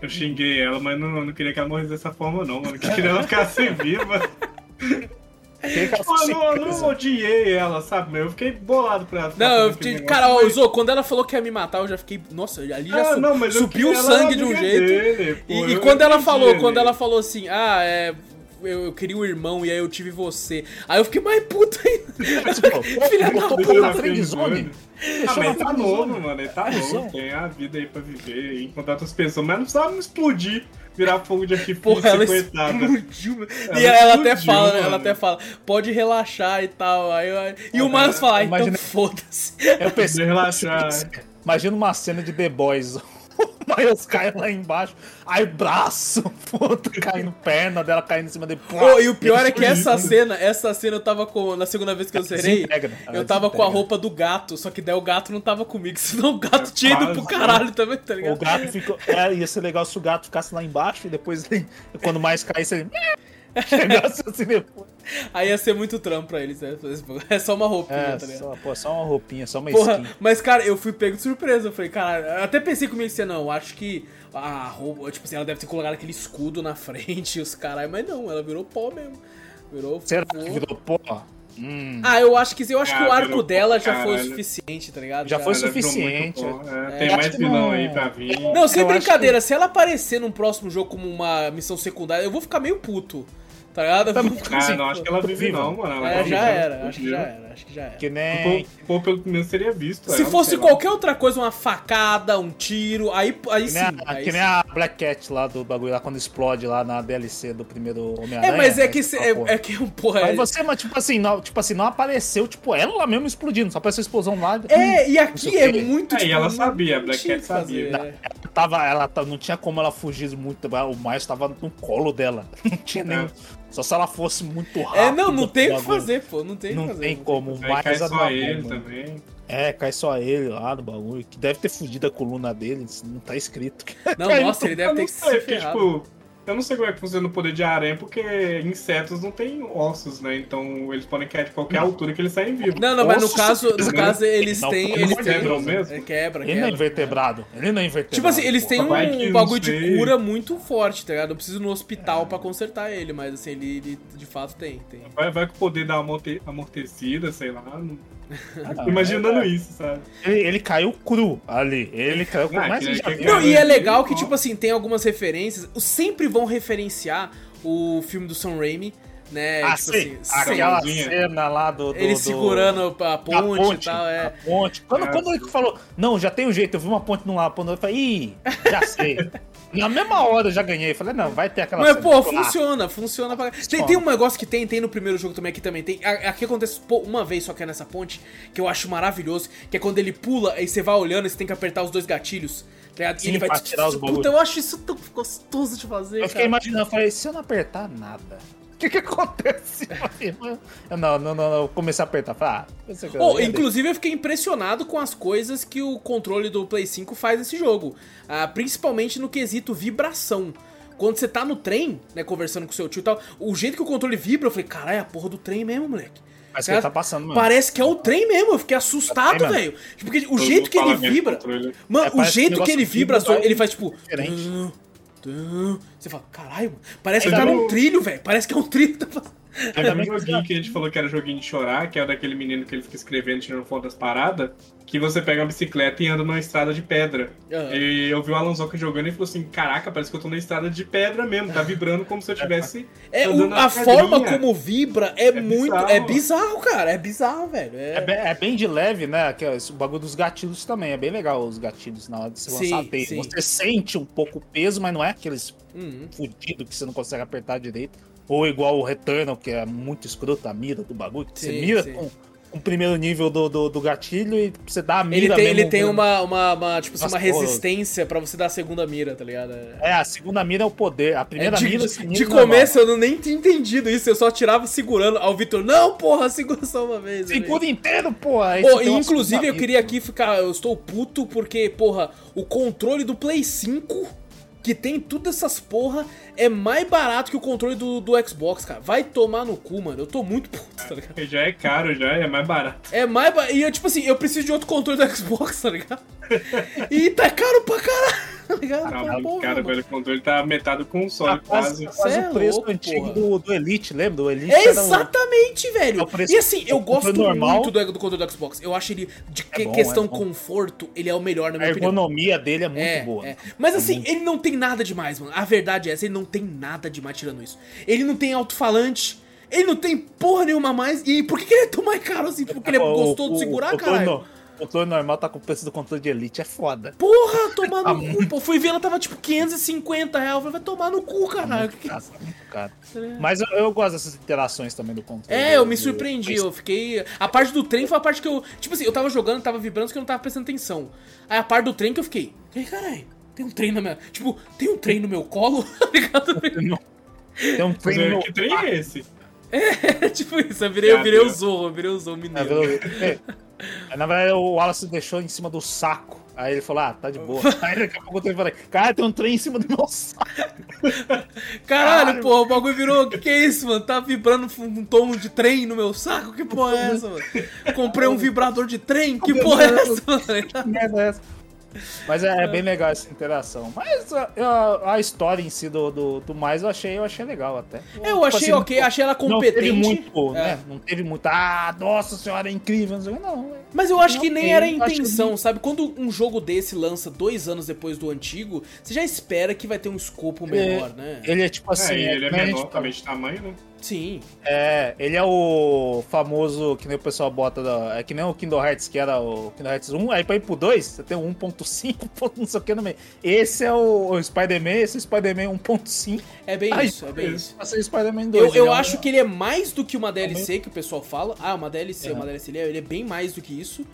Eu xinguei ela, mas não, não queria que ela morresse dessa forma, não, mano. Eu queria ela ficasse viva. Mano, fosse eu não odiei ela, sabe? Eu fiquei bolado pra ela. Não, eu fiquei. Cara, ó, Zô, quando ela falou que ia me matar, eu já fiquei. Nossa, ali já Ah, su- não, mas subiu o sangue de um jeito. dele, pô, E, e quando ela falou, ele. quando ela falou assim, ah, é. Eu, eu queria o irmão e aí eu tive você. Aí eu fiquei mais puta ainda. Mas, Filha da na zone. zone. Deixou Ah, mas ele tá novo, mano. Ele tá novo. Tem a vida aí pra viver encontrar outras pessoas. Mas não precisava me explodir, virar fogo de artifício, Porra, ela coitada. explodiu. Ela e ela até fala, né? mano. Ela até fala, pode relaxar e tal. Aí, eu- e o Miles fala, ah, então Imagina- foda-se. Eu pensei, Relaxar. Imagina uma cena de The Boys. O Miles cai lá embaixo, aí braço, puta, caindo perna dela caindo em cima dele. Ô, e o pior é que essa cena, essa cena eu tava com. Na segunda vez que eu zerei, desintegra, ela eu tava com a roupa do gato, só que daí o gato não tava comigo, senão o gato tinha ido pro quase, caralho também, tá O ligado? gato ficou. É, ia ser legal se o gato ficasse lá embaixo e depois, quando mais caísse, ele. Chegasse assim depois. Aí ia ser muito trampo pra eles, né? É só uma roupinha, É, tá ligado? só, pô, só uma roupinha, só uma Porra, skin. mas cara, eu fui pego de surpresa. Eu falei, cara, eu até pensei comigo assim, não, eu acho que a roupa, tipo assim, ela deve ter colocado aquele escudo na frente e os caralho, mas não, ela virou pó mesmo. Virou Será pó. que virou pó? Hum. Ah, eu acho que eu acho que Ah, o arco virou pó, dela já foi o suficiente, tá ligado? Já foi Ela virou suficiente. É, É, tem mais que vilão não- aí pra vir. Não, sem Eu brincadeira, se ela aparecer num próximo jogo como uma missão secundária, eu vou ficar meio puto. Tá ligado? Vou Também. ficar Ah, assim, não, acho que ela vive não, mano. Ela É, vive, já ela era, acho que já era, acho que já era. Que nem. o povo, pelo menos, teria visto Se ela, fosse sei lá. qualquer outra coisa, uma facada, um tiro, aí, aí Que sim. nem, a, aí que sim. nem a Black Cat lá do bagulho, lá quando explode lá na DLC do primeiro Homem-Aranha. É, mas é aí que, cê- pô. é, é que, porra, Aí é, você, mas tipo assim, não, tipo assim, não apareceu, tipo, ela lá mesmo explodindo, só apareceu a explosão lá. É, e Não aqui é muito É, e tipo, ela não- sabia, a não Black Cat sabia. é. Tava, ela não tinha como ela fugir muito, o Miles tava no colo dela. Não tinha nem. É. Só se ela fosse muito rápida. É, não, não tem o que fazer, pô, não tem o que Não fazer. tem como. O Aí cai só ele também. É, cai só ele lá no bagulho. Que deve ter fudido a coluna dele, não tá escrito. Não, nossa, no- ele deve ter que se ferrado. tipo, eu não sei como é que funciona o poder de aranha, porque insetos não têm ossos, né? Então eles podem cair de qualquer altura que eles saem vivos. Não, não, mas no caso, no caso eles Não, têm. ele Eles não têm. quebram mesmo? É, quebra, Ele não é invertebrado. Ele não é invertebrado. Tipo assim, eles têm um, um não bagulho de cura muito forte, tá ligado? Eu preciso ir no hospital pra consertar ele, mas assim, ele, ele de fato tem, tem. Vai, vai com o poder da amorte- amortecida, sei lá. não- Ah, Imaginando é, isso, sabe? Ele, ele caiu cru ali. Ele caiu cru. Ah, mas que- já que-. Não, e é legal que, tipo assim, tem algumas referências. Sempre vão referenciar o filme do Sam Raimi, né? Ah, tipo sim. assim, Aquela Sim. cena lá do. do ele do- segurando a da ponte, e tal, é. a ponte. Quando, É. quando ele falou, não, já tem um jeito, eu vi uma ponte num lado, ponte no outro, eu falei, ih, já sei. Na mesma hora eu já ganhei. Falei, não, vai ter aquela Mas, pô, funciona, funciona pra... Tem, tem um negócio que tem, tem no primeiro jogo também, aqui também tem. Aqui acontece pô, uma vez só que é nessa ponte, que eu acho maravilhoso, que é quando ele pula e você vai olhando e você tem que apertar os dois gatilhos, tá? Sim, e ele vai... tirar os Puta, eu acho isso tão gostoso de fazer, Eu fiquei cara. imaginando, eu falei, se eu não apertar nada, o que que acontece? Eu não, não, não, não, eu comecei a apertar. Falei, ah, Oh, inclusive eu fiquei impressionado com as coisas que o controle do Play 5 faz nesse jogo. Ah, principalmente no quesito vibração. Quando você tá no trem, né, conversando com seu tio e tal, o jeito que o controle vibra, eu falei, caralho, é a porra do trem mesmo, moleque. Parece que ele tá passando mesmo. Parece que é o trem mesmo, eu fiquei assustado, mesmo. velho. Tipo, Porque o jeito que ele vibra. Mano, É, o jeito que ele vibra, ele faz tipo. diferente. Você fala, caralho, mano, parece que tá num um- trilho, velho. Parece que é um trilho. que tá fazendo. Teve um joguinho que a gente falou que era joguinho de chorar, que é o daquele menino que ele fica escrevendo, tirando foto das paradas, que você pega uma bicicleta e anda numa estrada de pedra. Aham. E eu vi o Alan Zoka jogando e falou assim: Caraca, parece que eu tô na estrada de pedra mesmo, tá vibrando como se eu tivesse. É, o- a forma como vibra é, muito. bizarro. É bizarro, cara. É bizarro, velho. É, É bem, é bem de leve, né? Que é o bagulho dos gatilhos também. É bem legal os gatilhos na hora de você Sim, lançar a teia. sim. Você sente um pouco o peso, mas não é aqueles Uhum. fudidos que você não consegue apertar direito. Ou igual o Returnal, que é muito escroto a mira do bagulho. Que você Sim, mira sim. com, o primeiro nível do, do, do gatilho e você dá a mira Ele tem, mesmo ele tem uma, uma, uma, tipo assim, Nossa, uma resistência pra você dar a segunda mira, tá ligado? É- É, a segunda mira é o poder. A primeira É, de, mira... de- você de começo eu não nem tinha entendido isso, eu só tirava segurando. Ao Vitor, não, porra, segura só uma vez. Segura inteiro. Aí Pô, você e inclusive eu queria aqui ficar. Eu estou puto porque, porra, o controle do Play 5, que tem tudo essas porra, é mais barato que o controle do, do Xbox, cara. Vai tomar no cu, mano. Eu tô muito puto, tá ligado? Já é caro, já é mais barato. É mais ba... E eu, tipo assim, eu preciso de outro controle do Xbox, tá ligado? E tá caro pra caralho, ligado? Tá Pô, muito porra, mano. velho. O controle tá metade do console, Tá quase, quase. Cê é o preço louco, antigo do, do Elite, lembra? Do Elite É o- exatamente, velho. é o e assim, eu o gosto normal. muito do, do controle do Xbox. Eu acho ele, de que- bom, questão é conforto, ele é o melhor na A minha opinião. ergonomia dele é muito É, boa. é. Mas assim, ele não tem nada demais, mano. A verdade é essa, ele não tem nada demais tirando isso. Ele não tem alto-falante, ele não tem porra nenhuma a mais. E por que, que ele é tão mais caro assim? Porque ele é O- gostoso o- de segurar, o caralho? O controle normal tá com o preço do controle de Elite, é foda. Porra, tomar Tá no cu. Pô, fui ver, ela tava tipo 550 reais. Eu falei, vai tomar no cu, caralho. É Cara, isso? tá muito caro. Mas eu, eu gosto dessas interações também do controle. É, eu me Do- surpreendi, eu fiquei. A parte do trem foi a parte que eu. Tipo assim, eu tava jogando, tava vibrando, que eu não tava prestando atenção. Aí a parte do trem que eu fiquei. Ei, caralho, tem um trem na minha. Tipo, tem um trem no meu colo? Tá ligado? Tem um trem é, no... Que trem é esse? É tipo isso, eu virei, eu virei o. Zorro, eu virei o Zorro É, mineiro. é. Na verdade, o Wallace deixou em cima do saco. Aí ele falou, ah, tá de boa. Aí daqui a pouco o trem falou, cara, tem um trem em cima do meu saco. Caralho, porra, o bagulho virou. Que que é isso, mano? Tá vibrando um tom de trem no meu saco? Que porra é essa, mano? Comprei um vibrador de trem? Que porra é essa, mano? Que merda é essa? Mas é, é bem legal essa interação. Mas a, a- a história em si do, do, do mais eu achei, eu achei legal até. Eu achei Tipo ok, achei ela Não teve competente. muito, É. né? Não teve muito, ah, nossa senhora, é incrível. Não, não é. Mas eu acho que nem era a acho que intenção, sabe? Quando um jogo desse lança dois anos depois do antigo, você já espera que vai ter um escopo menor, né? Ele é tipo assim. é, e ele é né, menor gente- também de tamanho, né? Sim. É, ele é o famoso, que nem o pessoal bota, da- é que nem o Kingdom Hearts, que era o Kingdom Hearts 1, aí pra ir pro 2, você tem o 1.5, ponto não sei o que no meio. Esse é o, o Spider-Man, esse é o Spider-Man 1.5, É bem Ai, isso, é bem isso. vai ser Spider-Man 2. Eu, eu é um- acho que ele é mais do que uma DLC que o pessoal fala. Ah, uma DLC, uma DLC. Ele é, ele é bem mais do que isso.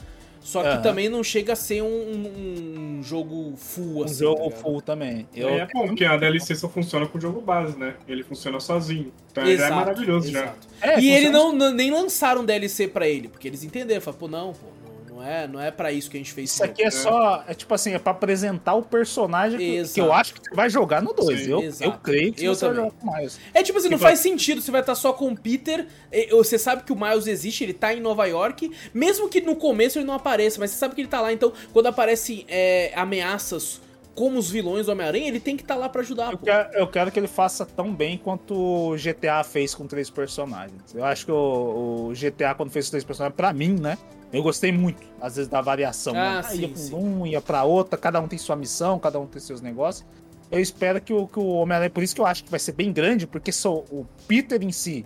Só que Aham. também não chega a ser um, um- um jogo full, um assim. jogo tá full também. Eu, É bom, porque a DLC só funciona com o jogo base, né? Ele funciona sozinho. Então já é Exato, maravilhoso já. exato. É, e ele funciona não, não- nem lançaram DLC pra ele, porque eles entenderam, falaram, pô, não, pô, não, é, não é pra isso que a gente fez Isso aqui é só, é tipo assim, é pra apresentar o personagem que, que eu acho que você vai jogar no 2. Sim, Eu, exato. eu creio que Eu você vai também. jogar com mais. É tipo assim, não Tipo, faz sentido, você vai estar só com o Peter, você sabe que o Miles existe, ele tá em Nova York, mesmo que no começo ele não apareça, mas você sabe que ele tá lá, então quando aparecem é, ameaças como os vilões do Homem-Aranha, ele tem que estar lá pra ajudar, Eu quero, eu quero que ele faça tão bem quanto o GTA fez com três personagens. Eu acho que o, o GTA, quando fez os três personagens, pra mim, né? Eu gostei muito, às vezes, da variação. Ah, né? sim, ia pra sim. um, ia pra outra, cada um tem sua missão, cada um tem seus negócios. Eu espero que o, que o Homem-Aranha, por isso que eu acho que vai ser bem grande, porque só o Peter em si,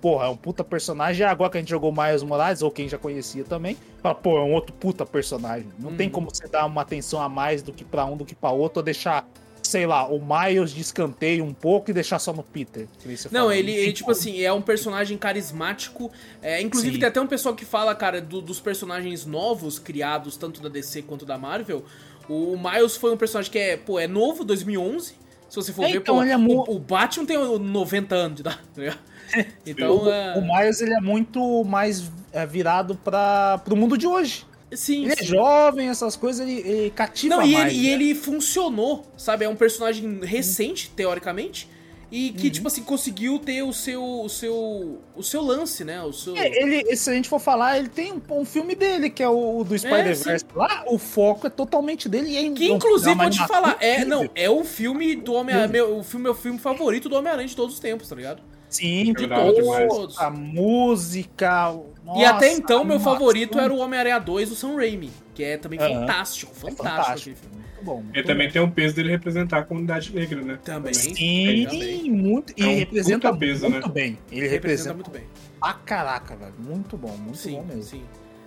porra, é um puta personagem. E agora que a gente jogou Miles Morales, ou quem já conhecia também, fala, pô, é um outro puta personagem. Não tem Uhum. como você dar uma atenção a mais do que pra um do que pra outro, ou deixar, sei lá, o Miles de escanteio um pouco e deixar só no Peter. Não, ele, ele, tipo assim, é um personagem carismático. É, inclusive, Sim. tem até um pessoal que fala, cara, do- dos personagens novos criados, tanto da DC quanto da Marvel. O Miles foi um personagem que é, pô, é novo, 2011. Se você for É, ver, então, pô, ele é mu- o, o Batman tem 90 anos de idade, tá ligado? Então, o, é... o Miles ele é muito mais é, virado para pro mundo de hoje. Sim, Ele é sim. jovem, essas coisas, ele, ele cativa Não, e, mais. ele, e né? ele funcionou, sabe? É um personagem recente, teoricamente, e Uhum. que, tipo assim, conseguiu ter o seu, o seu, o seu lance, né? O seu... É, ele, se a gente for falar, ele tem um, um filme dele, que é o do Spider-Verse. Lá, o foco é totalmente dele. E é Que inclusive é uma vou te animação falar, é, não, é o filme do Homem-Aranha, meu, o filme, meu filme favorito do Homem-Aranha de todos os tempos, tá ligado? Sim, de todos. A música. e até nossa, então, meu favorito era o Homem-Aranha 2 do Sam Raimi, que é também Aham. fantástico, É fantástico, fantástico. filme. Muito bom. muito Ele também tem o peso dele representar a comunidade negra, né? Também. Sim, Também. muito. E É um representa peso, muito né? bem. Ele Representa representa muito bem. pra caraca, velho. Muito bom, muito Sim, bom mesmo. sim.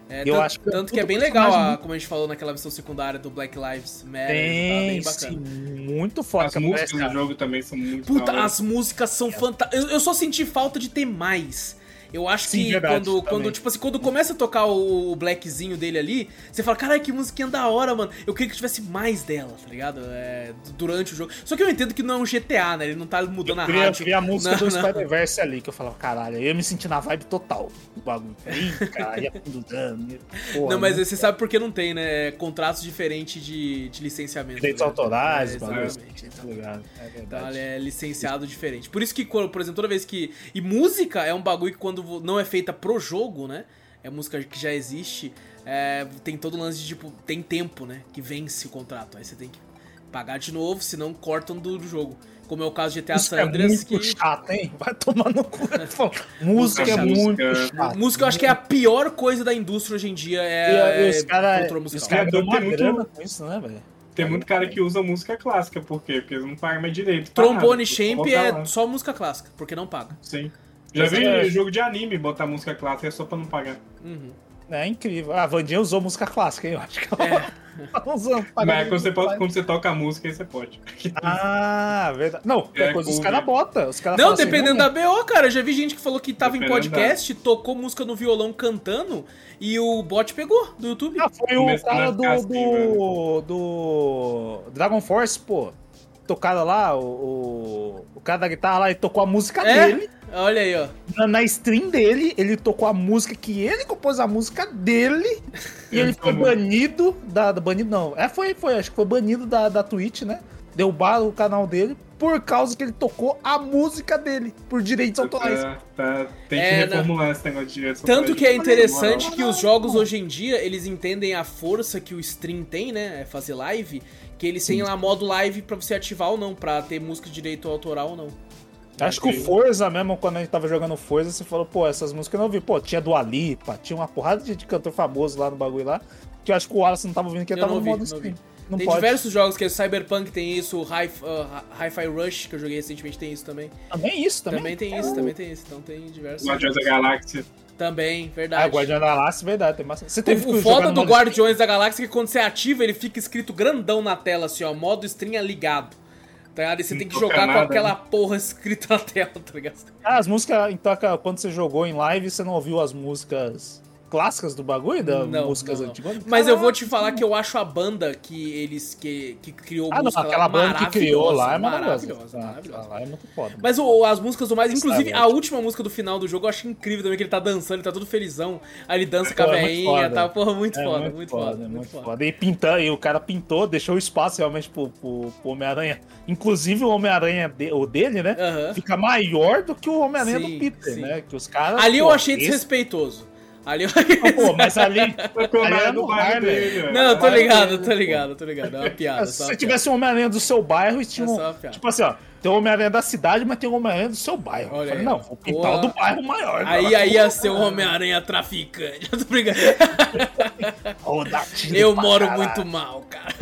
É, Eu tanto, acho que é tanto que é bem legal, a- como a gente falou naquela missão secundária do Black Lives Matter, tá Tem, bem sim, bacana. muito foda. As músicas do jogo também são muito Puta, as músicas são fantásticas. Eu, eu só senti falta de ter mais. Eu acho Sim, que verdade, quando, também. quando, tipo assim, quando começa a tocar o, blackzinho dele ali, você fala, caralho, que musiquinha da hora, mano. Eu queria que tivesse mais dela, tá ligado? É, durante o jogo. Só que eu entendo que não é um GTA, né? Ele não tá mudando Eu a queria, rádio. eu queria a música Não, do. Spider-Verse ali, que eu falava, caralho, eu me senti na vibe total do bagulho. Ih, cara, ia tudo dano. ia- porra, Não, mas né? você sabe por que não tem, né? Contratos diferentes de, de licenciamento. Direitos né? autorais, É, bagulho exatamente. assim, tá ligado? É Então verdade. ele é licenciado diferente. Por isso que, por exemplo, toda vez que. E música é um bagulho que quando vo- não é feita pro jogo, né? É música que já existe. é, tem todo o lance de tipo, tem tempo, né? Que vence o contrato. Aí você tem que pagar de novo, senão cortam do, do jogo. Como é o caso de GTA San é Andreas, muito que. chato, hein? Vai tomar no cu. música é Música, muito música. chato. Música eu acho que é a pior coisa da indústria hoje em dia. É, E, é os caras controle os cara dão uma Tem muito- grana com isso, né, velho? Tem muito cara que usa música clássica, por quê? Porque eles não pagam mais direito. Trombone nada, Champ é só música clássica, porque não paga. Sim. Já vi é- jogo de anime botar música clássica é só pra não pagar. Uhum. É incrível. Ah, a Vandinha usou música clássica, hein? Eu acho que ela É. tá usando. Mas quando você, pode, quando você toca a música, aí você pode. Ah, verdade. Não, é coisa os caras botam. Os caras Não, assim, dependendo não, da BO, cara. Eu já vi gente que falou que tava em Dependendo podcast, tocou música no violão cantando e o bot pegou do YouTube. Ah, foi o cara do, assim, do, do Dragon Force, pô. Tocaram lá, o, o, o cara da guitarra lá, ele tocou a música É? dele. Olha aí, ó. Na, na stream dele, ele tocou a música que ele compôs a música dele. e ele foi banido da, da- Banido não. É, foi, foi, acho que foi banido da, da Twitch, né? Derrubaram o canal dele por causa que ele tocou a música dele, por direitos autorais. Tá, tá- tem que É, reformular esse negócio de direitos Tanto que é interessante que os jogos hoje em dia, eles entendem a força que o stream tem, né? É fazer live, que eles têm lá modo live pra você ativar ou não, pra ter música de direito autoral ou não. Acho que o Forza mesmo, quando a gente tava jogando Forza, você falou, pô, essas músicas eu não ouvi. Pô, tinha Dua Lipa, tinha uma porrada de, de cantor famoso lá no bagulho lá, que eu acho que o Wallace não tava ouvindo, que ele Eu tava não no modo não stream. Não tem pode. diversos jogos que é Cyberpunk tem isso, o Hi- uh, Hi-Fi Rush, que eu joguei recentemente, tem isso também. Também isso, também. Também tem isso, também tem isso. Então tem diversos. Guardiões da Galáxia. Também, Ah, verdade. Guardião da Galáxia, verdade, tem bastante. Você teve O, o foda do Guardiões da Galáxia é que quando você ativa, ele fica escrito grandão na tela, assim, ó, modo stream ligado. Tá ligado? E você Não tem que toca jogar com nada, aquela né? porra escrita na tela, tá ligado? Ah, as músicas, então, quando você jogou em live, você não ouviu as músicas clássicas do bagulho? Das Não, músicas não, não. antigas? Mas eu vou Caraca, te falar que eu acho a banda que eles que, que criou Ah, não, música aquela lá banda que criou lá é maravilhosa. maravilhosa, Ah, maravilhosa. Lá é muito foda. Mas o- as músicas do mais, inclusive Sabe, a última música do final do jogo eu acho incrível também, que ele tá dançando, ele tá todo felizão. Aí ele dança com a é muito veinha, foda. tá, porra, muito É foda, muito foda, é muito foda. foda. E pintando, e o cara pintou, deixou o espaço realmente pro, pro, pro Homem-Aranha. Inclusive o Homem-Aranha, de- o dele, né? Aham. Fica maior do que o Homem-Aranha do Peter, sim. né? Que os caras. Ali eu pô, achei esse- desrespeitoso. Ali eu... Pô, mas ali. Ali Homem-Aranha é é do no bairro dele, velho. Não, eu tô ligado, tô ligado, tô ligado. É uma piada. Se você tivesse um Homem-Aranha do seu bairro e tinha É um. Tipo assim, ó. Tem o Homem-Aranha da cidade, mas tem o Homem-Aranha do seu bairro. Olha falei, aí, não, o do bairro maior. Aí, aí ia ser o Homem-Aranha traficante. Eu tô brincando. Eu moro muito mal, cara.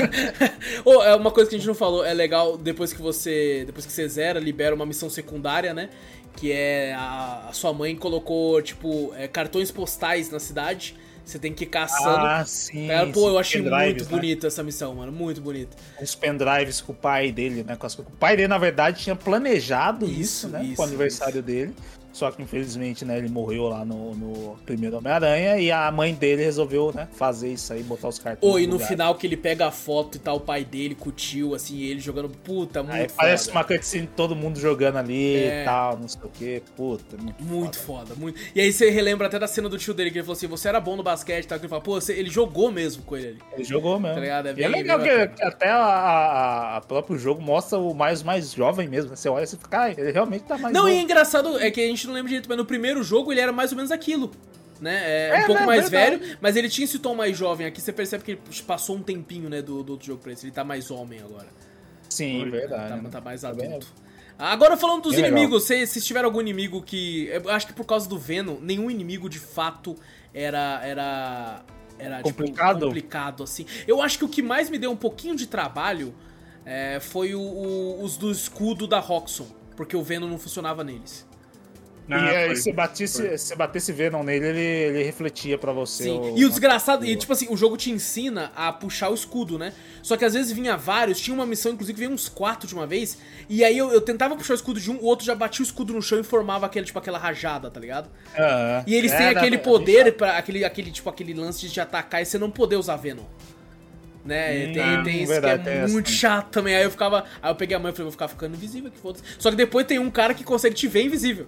Ô, é uma coisa que a gente não falou, é legal depois que você. Depois que você zera, libera uma missão secundária, né? Que é a, a sua mãe colocou, tipo, é, cartões postais na cidade. Você tem que ir caçando. Ah, sim. Cara, pô, eu achei muito né? bonita essa missão, mano. Muito bonita. Os pendrives com o pai dele, né? O pai dele, na verdade, tinha planejado isso, Isso, né? isso, com o aniversário dele. Só que infelizmente, né, ele morreu lá no, no primeiro Homem-Aranha e a mãe dele resolveu, né, fazer isso aí, botar os cartões. Ô, e no lugar. final que ele pega a foto e tá o pai dele com o tio, assim, ele jogando. Puta, muito Aí parece foda. uma cutscene de todo mundo jogando ali É. e tal, não sei o que. Puta, muito, Muito foda. foda, muito. E aí você relembra até da cena do tio dele, que ele falou assim: você era bom no basquete e tal. Que ele fala, pô, você- ele jogou mesmo com ele ali. Ele jogou mesmo. Tá ligado? É e é bem- legal bem que, até a, a, a próprio jogo mostra o mais, mais jovem mesmo. né? Você olha e fica, cara, ele realmente tá mais Não, e é novo. engraçado, é que a gente não lembra direito, mas no primeiro jogo ele era mais ou menos aquilo. Né? É, É, um pouco né, mais verdade. velho, mas ele tinha esse tom mais jovem. Aqui você percebe que ele passou um tempinho, né, do, do outro jogo pra esse. Ele tá mais homem agora. Sim, verdade. Tá, né? tá mais Tá adulto. Agora falando dos Bem inimigos, se, se tiver algum inimigo que. Eu acho que por causa do Venom, nenhum inimigo de fato era. era. Era Complicado? Tipo, complicado, assim. Eu acho que o que mais me deu um pouquinho de trabalho é, foi o- o- os do escudo da Roxxon. Porque o Venom não funcionava neles. Ah, e aí, foi. se batesse, se batesse Venom nele, ele, ele refletia pra você. Sim. o- E o desgraçado, e tipo assim, o jogo te ensina a puxar o escudo, né? Só que às vezes vinha vários, tinha uma missão, inclusive, que vinha uns quatro de uma vez. E aí eu, eu tentava puxar o escudo de um, o outro já batia o escudo no chão e formava aquele, tipo, aquela rajada, tá ligado? Ah, E eles têm era- aquele poder, para aquele, aquele, tipo, aquele lance de atacar e você não poder usar Venom. Né? Hum, tem tem isso verdade, que é essa muito chato também. Aí eu ficava. Aí eu peguei a mãe e falei, vou ficar ficando invisível aqui, foda-se. Só que depois tem um cara que consegue te ver invisível.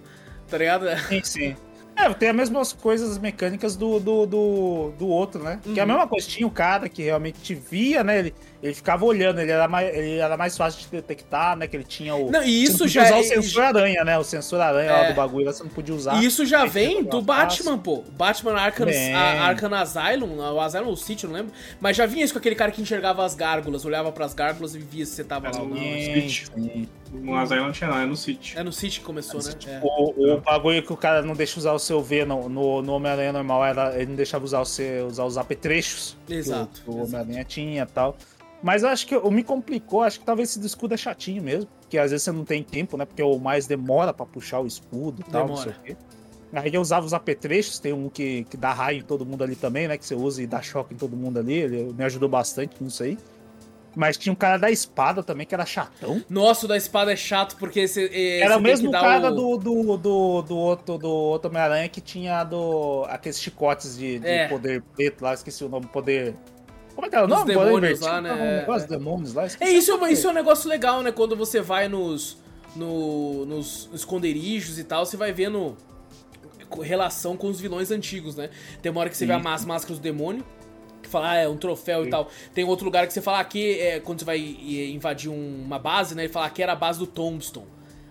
Tá ligado? Sim, sim. É, tem as mesmas coisas mecânicas do, do, do, do outro, né? Que é a Uhum. mesma coisa, tinha o cara que realmente te via, né? Ele, ele ficava olhando, ele era, mais, ele era mais fácil de detectar, né? Que ele tinha o. Não, e isso podia já usar é- o sensor aranha, né? O sensor aranha lá É. do bagulho, lá você não podia usar. E isso já vem do Batman, pô. Batman Arkham, a- Arkham Asylum, o Asylum ou City, eu não lembro. Mas já vinha isso com aquele cara que enxergava as gárgulas, olhava pras gárgulas e via se você tava lá ou não. Sim. No Asylum não tinha não, é no City. É no City que começou, né? É. O, o bagulho que o cara não deixa usar o seu Venom no, no Homem-Aranha normal, era, ele não deixava usar, o seu, usar os apetrechos Exato, que o, o. Homem-Aranha tinha e tal. Mas eu acho que o me complicou, acho que talvez esse do escudo é chatinho mesmo. Porque às vezes você não tem tempo, né? Porque o mais demora pra puxar o escudo e tal, não sei Demora. o quê. Aí eu usava os apetrechos, tem um que, que dá raio em todo mundo ali também, né? Que você usa e dá choque em todo mundo ali. Ele me ajudou bastante nisso aí. Mas tinha um cara da espada também, que era chatão. Nossa, o da espada é chato porque esse, é, Era você o mesmo cara o... do, do, do, do outro, do outro Homem-Aranha que tinha do, aqueles chicotes de, de É. poder preto lá, esqueci o nome, poder. Como é que era o Dos nome? Poder demônios lá, né? Não, o negócio dos demônios lá. É, isso é, isso é um negócio legal, né? Quando você vai nos, no- nos esconderijos e tal, você vai vendo relação com os vilões antigos, né? Tem uma hora que você vê Sim. as máscaras do demônio, que fala, ah, é um troféu e tal. Tem outro lugar que você fala, aqui é quando você vai invadir um- uma base, né? E fala, aqui era a base do Tombstone.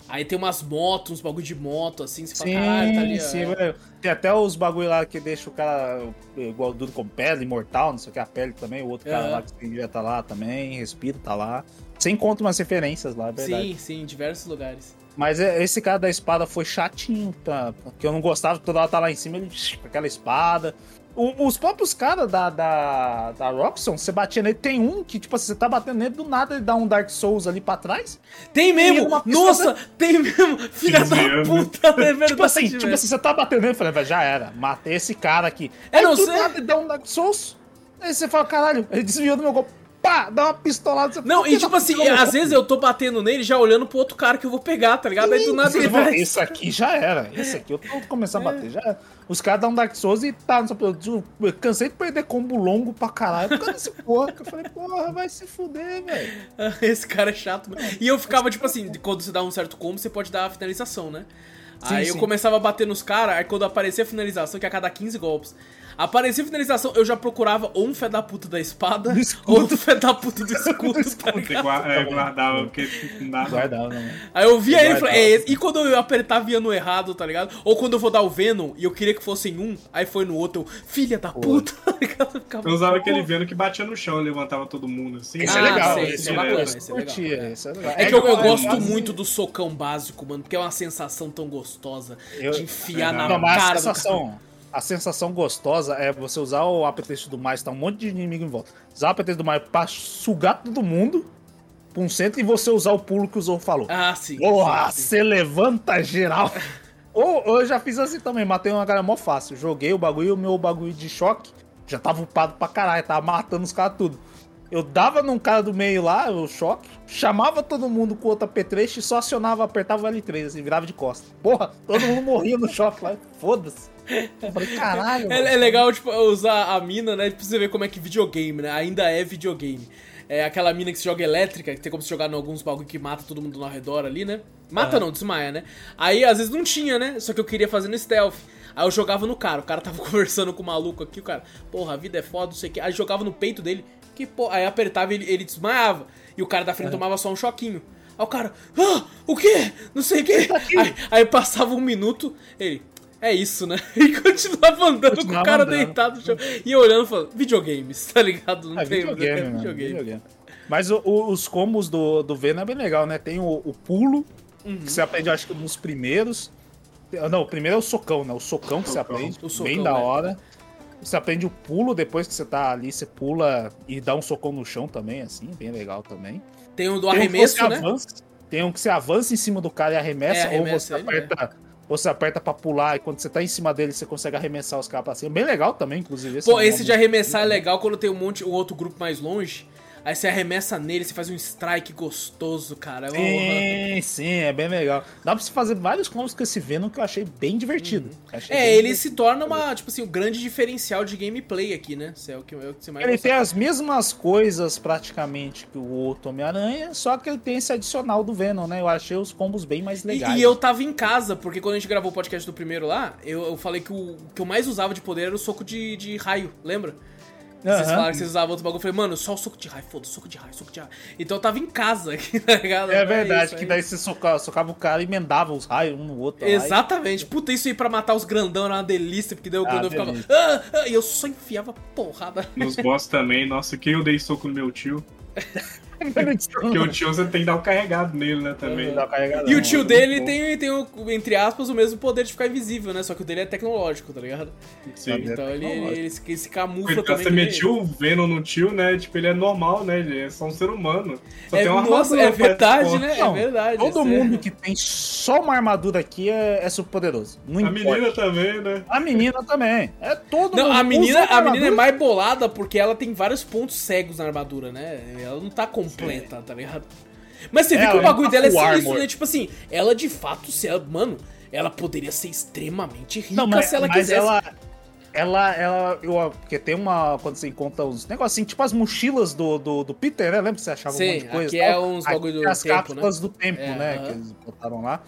Aí tem umas motos, uns bagulho de moto, assim, você fala, Sim, caralho, tá ali. sim, é. velho. Tem até os bagulho lá que deixa o cara igual duro com pele, imortal, não sei o que, a pele também. O outro cara É. lá que devia tá lá também, respira, tá lá. Você encontra umas referências lá, é verdade. Sim, sim, em diversos lugares. Mas é- esse cara da espada foi chatinho, tá? Porque eu não gostava, toda hora tá lá em cima, ele com aquela espada. O- os próprios caras da, da, da Roxxon, você batia nele, tem um que, tipo assim, você tá batendo nele, do nada ele dá um Dark Souls ali pra trás. Tem mesmo! Nossa, tem mesmo! Filha da mesmo. puta, é verdade. tipo assim, tipo assim, você tá batendo nele, eu falei, "Vai, já era, matei esse cara aqui. É, Aí não, do você- nada ele dá um Dark Souls, aí você fala, caralho, ele desviou do meu golpe, pá, dá uma pistolada. Você Não, e "Filho tipo assim, às golpe." você eu tô batendo nele já olhando pro outro cara que eu vou pegar, tá ligado? Aí do nada ele vai. Esse aqui já era. Esse aqui eu tô começando a bater. Já era. Os caras dão um Dark Souls e tá. não sei, Eu eu cansei de perder combo longo pra caralho. Por causa desse porra. que Eu falei, porra, vai se fuder, velho. Esse cara é chato. E eu ficava, tipo assim, quando você dá um certo combo, você pode dar a finalização, né? Sim, aí eu sim. começava a bater nos caras, aí quando aparecia a finalização, que é a cada 15 golpes. Aparecia a finalização, eu já procurava ou um fé da puta da espada, escudo. ou um fé da puta do escudo, tá gua- é, guardava, porque não não. Guardava, né? Aí eu via ele e falei, é esse. E quando eu apertava ia no errado, tá ligado? Ou quando eu vou dar o Venom e eu queria que fosse em um, aí foi no outro, eu, filha da puta, tá ligado? Eu ficava, Eu usava aquele vendo que batia no chão e levantava todo mundo assim. Esse Ah, é legal. sei, esse é é bacana, legal. esse é legal. Curtia, esse é legal. É que eu, eu gosto muito do socão básico, mano, porque é uma sensação tão gostosa Eu- de enfiar na Não, a cara do sensação, a sensação gostosa é você usar o apetite do mais, tá um monte de inimigo em volta. Usar o apetite do mais pra sugar todo mundo pra um centro e você usar o pulo que o Zou falou. Ah, sim. Porra, você levanta geral. Ou ou eu já fiz assim também, matei uma galera mó fácil. Joguei o bagulho, o meu bagulho de choque já tava upado pra caralho, tava matando os caras tudo. Eu dava num cara do meio lá, o choque, chamava todo mundo com outra P3 e só acionava, apertava o L3 assim, virava de costa. Porra, todo mundo morria no choque lá, foda-se. Eu falei, caralho. mano. É, é legal, tipo, usar a mina, né? Pra você ver como é que videogame, né? Ainda é videogame. É aquela mina que se joga elétrica, que tem como se jogar em alguns bagulho que mata todo mundo ao redor ali, né? Mata não, desmaia, né? Aí às vezes não tinha, né? Só que eu queria fazer no stealth. Aí eu jogava no cara, o cara tava conversando com o maluco aqui, o cara, porra, a vida é foda, não sei o que. Aí jogava no peito dele, que porra. Aí apertava e ele, ele desmaiava. E o cara da frente tomava só um choquinho. Aí o cara, ah, o quê? Não sei o quê. Aí, aí passava um minuto, ele, é isso, né? E continuava andando com o Continuava cara andando. deitado no chão. E olhando e falando, videogames, tá ligado? Não É tem videogame, é videogame. videogame. Mas o- o- os combos do, do Venom é bem legal, né? Tem o, o pulo, Uhum. Que você aprende, acho que nos primeiros. Não, o primeiro é o socão, né? O socão que você Socão. aprende. Socão, bem da né? hora. Você aprende o pulo depois que você tá ali, você pula e dá um socão no chão também, assim, bem legal também. Tem o do Tem um arremesso, você né? avança- tem um que você avança em cima do cara e arremessa, É, arremessa ou ele, você aperta. Ou você aperta pra pular e quando você tá em cima dele, você consegue arremessar os caras pra cima. Bem legal também, inclusive. Pô, é um esse de arremessar é legal quando tem um monte, um outro grupo mais longe. Aí você arremessa nele, você faz um strike gostoso, cara. É honra. Sim, sim, é bem legal. Dá pra você fazer vários combos com esse Venom que eu achei bem divertido. Achei É, bem ele divertido. se torna uma, tipo assim, o grande diferencial de gameplay aqui, né? Isso é o que, é o que você mais Ele tem as mesmas coisas praticamente que o outro Homem-Aranha, só que ele tem esse adicional do Venom, né? Eu achei os combos bem mais E, legais. e eu tava em casa, porque quando a gente gravou o podcast do primeiro lá, eu, eu falei que o que eu mais usava de poder era o soco de, de raio, lembra? Vocês Aham. falaram que vocês usavam outro bagulho. Eu falei, mano, só o soco de raio, foda-se, soco de raio, soco de raio. Então eu tava em casa aqui, tá ligado? É verdade, isso, que é daí você socava, socava o cara e emendava os raios um no outro. lá, e- Exatamente. Puta, isso aí pra matar os grandão era uma delícia, porque daí eu, Ah, quando eu ficava. "Ah, ah", e eu só enfiava porrada. Nos boss também, nossa, que eu dei soco no meu tio. Porque o tio você tem que dar o carregado nele, né, também. Carregadão, E o tio dele tem, tem o, entre aspas, o mesmo poder de ficar invisível, né? Só que o dele é tecnológico, tá ligado? Sim. Então ele, ele, ele se, ele se camufla Então, também. você metiu o Venom no tio, né? Tipo, ele é normal, né? Ele é só um ser humano. Só É, tem uma nossa, armadura é verdade, né? Não, é verdade. Todo é- mundo que tem só uma armadura aqui é, é super poderoso. Não A importa. menina também, né? A menina também. É todo Não, mundo. a menina, a menina é mais bolada porque ela tem vários pontos cegos na armadura, né? Ela não tá completa, tá ligado? Mas você vê É, que o ela bagulho tá dela é sinistro, armor. né? Tipo assim, ela de fato, se ela, mano, ela poderia ser extremamente rica Não, mas, se ela mas quisesse. ela. Ela, ela, eu, porque tem uma. Quando você encontra uns negócios assim, tipo as mochilas do, do, do Peter, né? Lembra que você achava Sim, um monte de coisa? e é uns bagulho do as tempo, cápsulas do tempo, É, né? aham. Que eles botaram lá.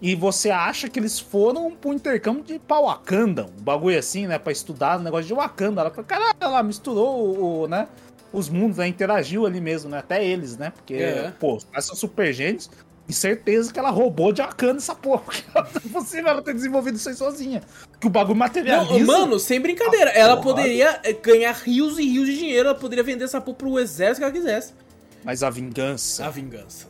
E você acha que eles foram pro intercâmbio de pra Wakanda, um bagulho assim, né? Pra estudar o negócio de Wakanda. Ela falou, caralho, ela misturou o, o, né? Os mundos, né? Interagiu ali mesmo, né? Até eles, né? Porque, É. pô, os caras são super gênios. E certeza que ela roubou de Wakanda essa porra. Porque não é possível ela ter desenvolvido isso aí sozinha. Que o bagulho materializa. Não, mano, sem brincadeira, Ah, ela porra. poderia eh, ganhar rios e rios de dinheiro, ela poderia vender essa porra pro exército que ela quisesse. Mas a vingança. A vingança.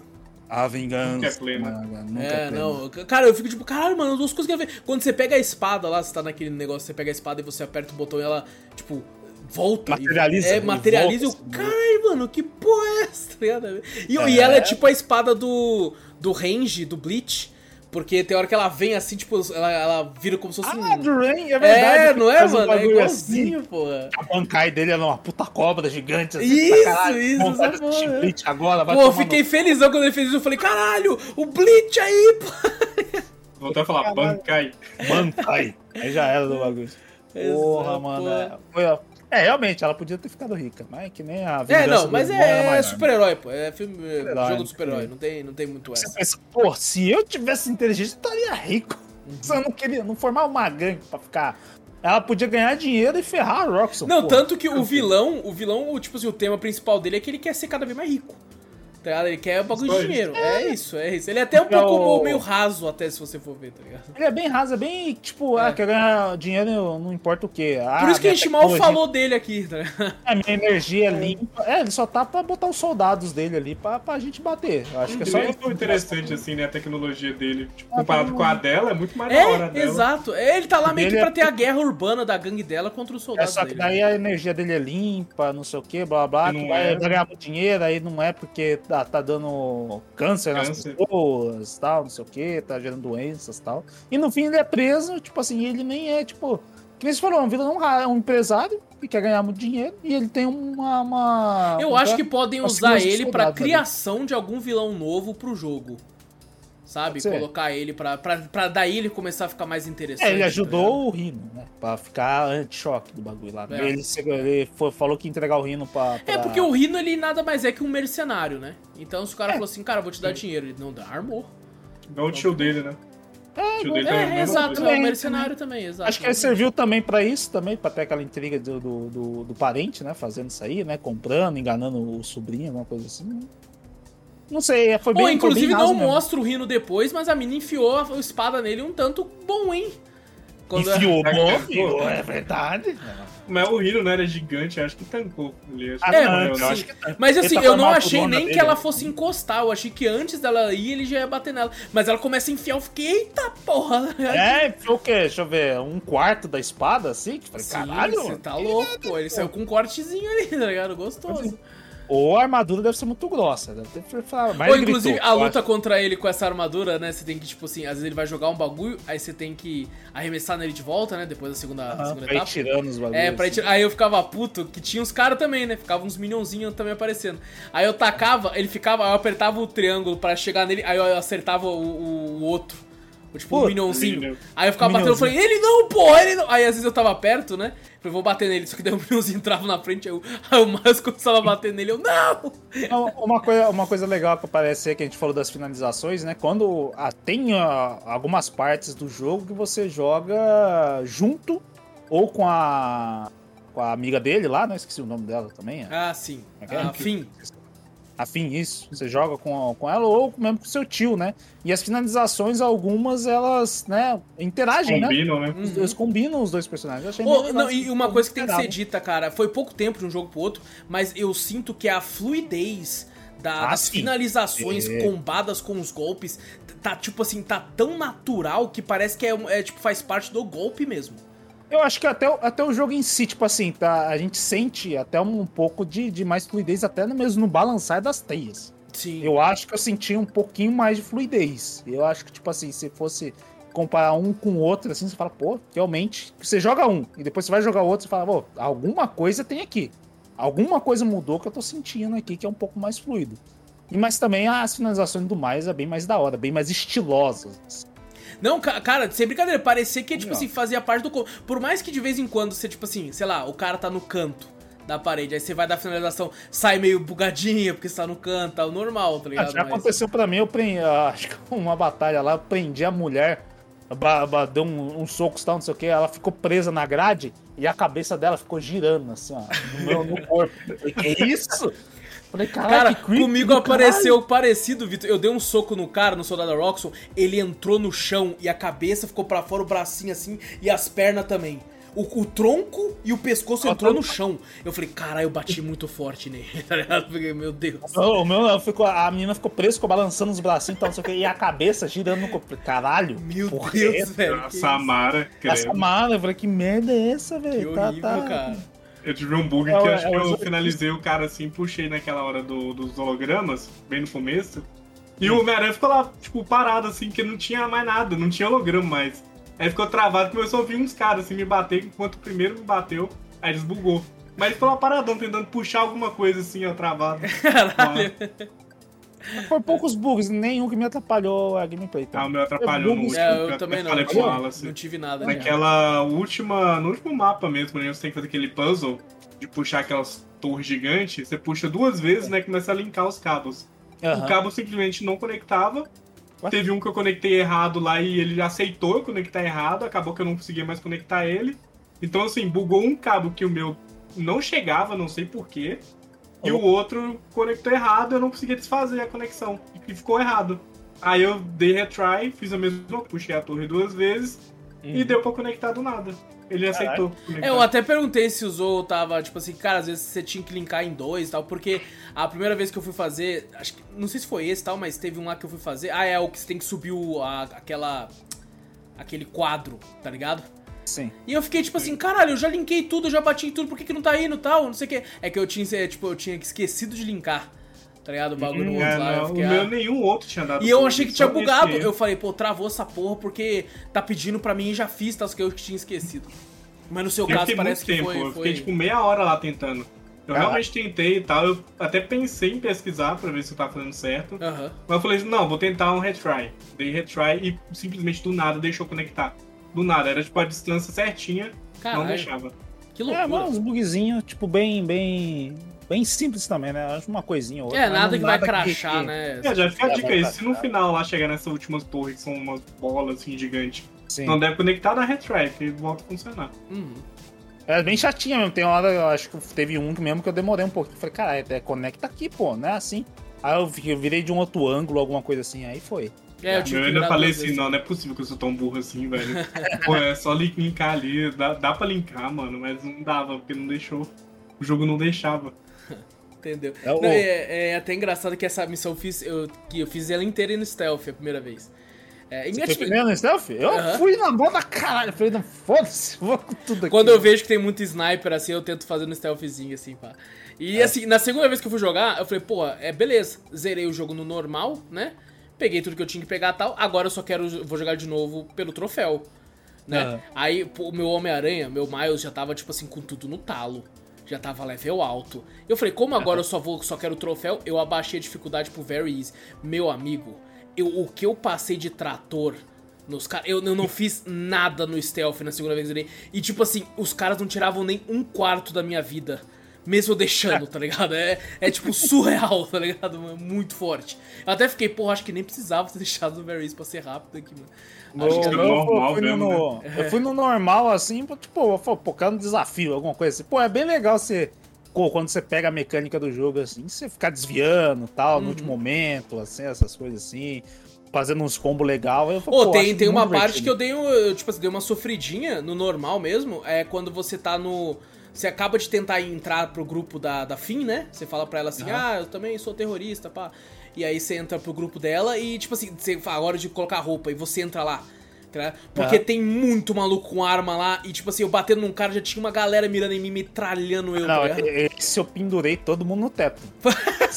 A vingança. Nunca é plena. nunca É, plena. não. Cara, eu fico tipo, caralho, mano, duas coisas que eu ver. Quando você pega a espada lá, você tá naquele negócio, você pega a espada e você aperta o botão e ela, tipo, volta. e- Materializa, É, e materializa e assim, eu, caralho, mano, que porra é essa? Tá? E, e É. ela é tipo a espada do, do range, do Bleach. Porque tem hora que ela vem assim, tipo, ela, ela vira como se fosse um. Ah, do Rain, é verdade. é, não é, Faz um mano? É igualzinho, porra. A Bankai dele é uma puta cobra gigante. Assim, Isso, caralho. isso, Vamos essa porra. Bleach agora, vai Pô, fiquei no- felizão quando ele fez isso. Eu falei, caralho, o Bleach aí, pô. Voltar a falar. Bankai. Bankai. Aí já era do bagulho. Porra, Exato, mano. pô. É, foi, ó. É, realmente, ela podia ter ficado rica, mas é que nem a É, vingança não, mas é, maior, né? super-herói, pô. É filme, é Super-herói, jogo do super-herói. é. Não tem, não tem muito Você essa. pensa, pô, se eu tivesse inteligência, eu estaria rico. Se eu não queria, não formar uma gangue pra ficar. Ela podia ganhar dinheiro e ferrar a Roxxon. Não, tanto que o vilão, o vilão, tipo assim, o tema principal dele é que ele quer ser cada vez mais rico. Tá ligado? Ele quer bagulho Só de dinheiro. É isso, é isso. Ele é até um É pouco o- meio raso, até se você for ver, tá ligado? Ele é bem raso, é bem tipo, É. ah, quer ganhar dinheiro, não importa o que. Ah, Por isso que a gente mal falou dele aqui, tá ligado? A minha energia é limpa. É, ele só tá pra botar os soldados dele ali pra, pra gente bater. Eu acho que é só é tão interessante, assim, né? A tecnologia dele. Tipo, Ah, comparado com a dela, é muito mais da hora É, dela. exato. É, ele tá lá meio que pra é- ter a guerra urbana da gangue dela contra os É soldados só que dele. daí a energia dele é limpa, não sei o que, blá blá, que vai, é. vai ganhar muito dinheiro, aí não é porque tá, tá dando câncer, nas Câncer. pessoas, tal, não sei o que, tá gerando doenças tal. E no fim ele é preso, tipo assim, ele nem é, tipo. Que nem você falou, um, um, um empresário que quer ganhar muito dinheiro e ele tem uma. uma Eu uma- acho que podem usar ele pra soldados ali. criação de algum vilão novo pro jogo. Sabe? Colocar ele pra, pra, pra daí ele começar a ficar mais interessante. É, ele tá ajudou o Rino, né? Pra ficar anti-choque do bagulho lá. É. Ele, ele foi- falou que ia entregar o Rino pra. pra- É porque o Rino ele nada mais é que um mercenário, né? Então se o cara É. falou assim, cara, vou te dar dinheiro, ele não dá, armou. Igual o tio dele, né? o tio dele É, mesma exato, é um mercenário também, exato. Acho que ele serviu também pra isso, também, pra ter aquela intriga do, do, do- do parente, né? Fazendo isso aí, né? Comprando, enganando o sobrinho, alguma coisa assim. Não sei, foi bem Ou inclusive foi bem não mostra o Rino depois, mas a mina enfiou a espada nele um tanto bom, hein? Quando- Enfiou, Tá bom, enfiou, é verdade. Mas o Hiro não era gigante, acho que tancou. ali, acho É, que mas acho que. Mas assim, tá eu não achei nem que dele, ela né? fosse encostar. Eu achei que antes dela ir, ele já ia bater nela. Mas ela começa a enfiar, eu fiquei, eita porra. É, foi o quê? Deixa eu ver, um quarto da espada, assim? Que falei, Sim, caralho. você tá louco, pô. Ele saiu com um cortezinho ali, tá ligado? Gostoso. Ou a armadura deve ser muito grossa. Deve ter que falar, mas Ou inclusive gritou, a luta acho. contra ele com essa armadura, né? Você tem que, tipo assim, às vezes ele vai jogar um bagulho, aí você tem que arremessar nele de volta, né? Depois da segunda, Aham, segunda pra ir etapa. tirando os bagulhos. É, pra ir assim. Aí eu ficava puto, que tinha uns caras também, né? Ficava uns minionzinhos também aparecendo. Aí eu tacava, ele ficava, eu apertava o triângulo pra chegar nele, aí eu acertava o, o- o outro. Tipo, o Puta, minionzinho. Minion. Aí eu ficava batendo, eu falei, ele não, pô, ele não. Aí às vezes eu tava perto, né? Falei, vou bater nele. Só que daí o minionzinho entrava na frente, aí, eu, aí o Miles começava a bater nele, eu, não! Então, Uma coisa, uma coisa legal que aparece aí, que a gente falou das finalizações, né? Quando ah, tem ah, algumas partes do jogo que você joga junto ou com a, com a amiga dele lá, né? Esqueci o nome dela também. é. Ah, sim. É, Ah, que- fim. Afim, isso. Você joga com, com ela ou mesmo com seu tio, né? E as finalizações, algumas, elas, né, interagem, né? Combinam, né? Os- Eles combinam os dois personagens. Eu achei legal não, e uma coisa que tem que ser dita, cara, foi pouco tempo de um jogo pro outro, mas eu sinto que a fluidez da- Ah, das sim. finalizações É. combadas com os golpes tá tipo assim, tá tão natural que parece que é, um- é, tipo faz parte do golpe mesmo. Eu acho que até, o- até o jogo em si, tipo assim, tá, a gente sente até um, pouco de, de mais fluidez, até mesmo no balançar das teias. Sim. Eu acho que eu senti um pouquinho mais de fluidez. Eu acho que, tipo assim, se fosse comparar um com o outro, assim, você fala, pô, realmente. Você joga um e depois você vai jogar outro, você fala, pô, alguma coisa tem aqui. Alguma coisa mudou que eu tô sentindo aqui, que é um pouco mais fluido. E, mas também as finalizações do mais é bem mais da hora, bem mais estilosas. Não, ca- cara, sem brincadeira, parecia que, tipo Ó. assim, fazia parte do. co- Por mais que de vez em quando você, tipo assim, sei lá, o cara tá no canto da parede, aí você vai dar finalização, sai meio bugadinha porque você tá no canto, tá o normal, tá Ah, ligado? já Mas- aconteceu pra mim, eu prendi, acho que uma batalha lá, eu prendi a mulher, ba, ba, deu um, um soco, tal, não sei o que, ela ficou presa na grade e a cabeça dela ficou girando, assim, ó, no, meu, no corpo. Que isso? Falei, caralho, Cara, que creepy comigo apareceu parecido, Vitor. Eu dei um soco no cara, no soldado Roxxon, ele entrou no chão e a cabeça ficou pra fora, o bracinho assim, e as pernas também. O, o tronco e o pescoço entrou no chão. Eu falei, caralho, eu bati muito forte nele, tá ligado? Eu Fiquei, meu Deus. O meu, não, ficou, a menina ficou presa, ficou balançando os bracinhos e tal, não sei o que, e a cabeça girando no corpo. Caralho, Meu porra, Deus, é velho. A? Samara, essa credo. mala, eu falei, que merda é essa, Que velho? Tá, horrível, tá... cara. Eu tive um bug É, que eu acho é, que eu finalizei o cara assim, puxei naquela hora do- dos hologramas, bem no começo. E o Homem-Aranha ficou lá, tipo, parado assim, que não tinha mais nada, não tinha holograma mais. Aí ficou travado, começou a ouvir uns caras assim me bater, enquanto o primeiro me bateu, aí desbugou. Mas ficou lá paradão, tentando puxar alguma coisa assim, ó, travado. Caralho. Foi poucos bugs, nenhum que me atrapalhou a gameplay. tá? Ah, o meu atrapalhou no último. É, que eu também não. Falei com Wallace. não tive nada. né? Naquela última. No último mapa mesmo, né? Você tem que fazer aquele puzzle de puxar aquelas torres gigantes. Você puxa duas vezes, né? Começa a linkar os cabos. Aham. O cabo simplesmente não conectava. Ué? Teve um que eu conectei errado lá e ele aceitou eu conectar errado. Acabou que eu não conseguia mais conectar ele. Então, assim, bugou um cabo que o meu não chegava, não sei porquê. E o outro conectou errado, eu não conseguia desfazer a conexão. E ficou errado. Aí eu dei retry, fiz a mesma, puxei a torre duas vezes e deu pra conectar do nada. Ele aceitou. conectar. É, eu até perguntei se o Zou tava, tipo assim, cara, às vezes você tinha que linkar em dois e tal, porque a primeira vez que eu fui fazer, acho que, não sei se foi esse e tal, mas teve um lá que eu fui fazer, ah, é o que você tem que subir o, a- aquela, aquele quadro, tá ligado? Sim. E eu fiquei tipo assim, caralho, eu já linkei tudo, eu já bati em tudo, por que que não tá indo e tal, não sei o que. É que eu tinha, é, tipo, eu tinha esquecido de linkar, tá ligado? O bagulho no É, outro lá, eu não, o fiquei, meu ah. nenhum outro tinha dado. E eu achei que só tinha bugado. Eu falei, pô, travou essa porra porque tá pedindo pra mim e já fiz, tá? Que eu que tinha esquecido. Mas no seu Eu caso fiquei parece muito que tempo, foi. eu fiquei tipo meia hora lá tentando. Eu Caralho. realmente tentei e tal, eu até pensei em pesquisar pra ver se eu tava fazendo certo. Mas eu falei não, vou tentar um retry. Dei retry e simplesmente do nada deixou conectar. Do nada, era tipo a distância certinha, não Caralho, deixava. que É, loucura. mas uns bugzinhos, tipo, bem, bem. Bem simples também, né? Acho uma coisinha ou outra. É, nada não que vai crachar, né? É, já fica a É, dica aí, se no final lá chegar nessas últimas torres, que são umas bolas assim gigantes, Sim. não deve conectar na retry, que volta a funcionar. Uhum. É bem chatinha mesmo. Tem hora, eu acho que teve um que mesmo que eu demorei um pouquinho. Falei, caralho, é, conecta aqui, pô, não é assim. Aí eu vi- eu virei de um outro ângulo, alguma coisa assim, aí foi. É, eu, Eu, ainda falei assim, vezes. não, não é possível que eu sou tão burro assim, velho. Pô, é só linkar ali, dá, dá pra linkar, mano, mas não dava, porque não deixou. O jogo não deixava. Entendeu? É Não, é, é até engraçado que essa missão eu fiz, eu, que eu fiz ela inteira no stealth a primeira vez. É, Você foi tipo, primeiro no stealth? Eu Aham. fui na mão da caralho. Falei, não, foda-se, vou com tudo aqui. Quando eu vejo que tem muito sniper assim, eu tento fazer no stealthzinho assim, pá. E assim, na segunda vez que eu fui jogar, eu falei, pô, é beleza, zerei o jogo no normal, né? Peguei tudo que eu tinha que pegar e tal, agora eu só quero, vou jogar de novo pelo troféu, né? Aham. Aí, o meu Homem-Aranha, meu Miles já tava, tipo assim, com tudo no talo. Já tava level alto. Eu falei, como agora eu só vou, só quero o troféu, eu abaixei a dificuldade pro Very Easy. Meu amigo, eu, o que eu passei de trator nos caras. Eu, eu não fiz nada no stealth na segunda vez que eu zerei. E tipo assim, os caras não tiravam nem um quarto da minha vida. Mesmo deixando, tá ligado? É, é tipo surreal, tá ligado? mano? Muito forte. Eu até fiquei, porra, acho que nem precisava ter deixado o Very Easy pra ser rápido aqui, mano. No, Acho que é meu, eu normal fui no, mesmo, no- eu fui no normal, assim, tipo, eu falei, pô, cara, um desafio, alguma coisa assim. Pô, é bem legal você, quando você pega a mecânica do jogo, assim, você ficar desviando e tal, Uhum. no último momento, assim, essas coisas assim, fazendo uns combos legal. Eu, Pô, pô, tem, tem uma parte que eu dei, eu, tipo assim, dei uma sofridinha no normal mesmo. É quando você tá no. Você acaba de tentar entrar pro grupo da, da Finn, né? Você fala pra ela assim, Aham. ah, eu também sou terrorista, pá. E aí você entra pro grupo dela e, tipo assim, você fala, hora de colocar roupa, e você entra lá. tá? Porque tem muito maluco com arma lá, e tipo assim, eu batendo num cara, já tinha uma galera mirando em mim, metralhando eu, Não, tá esse eu pendurei todo mundo no teto.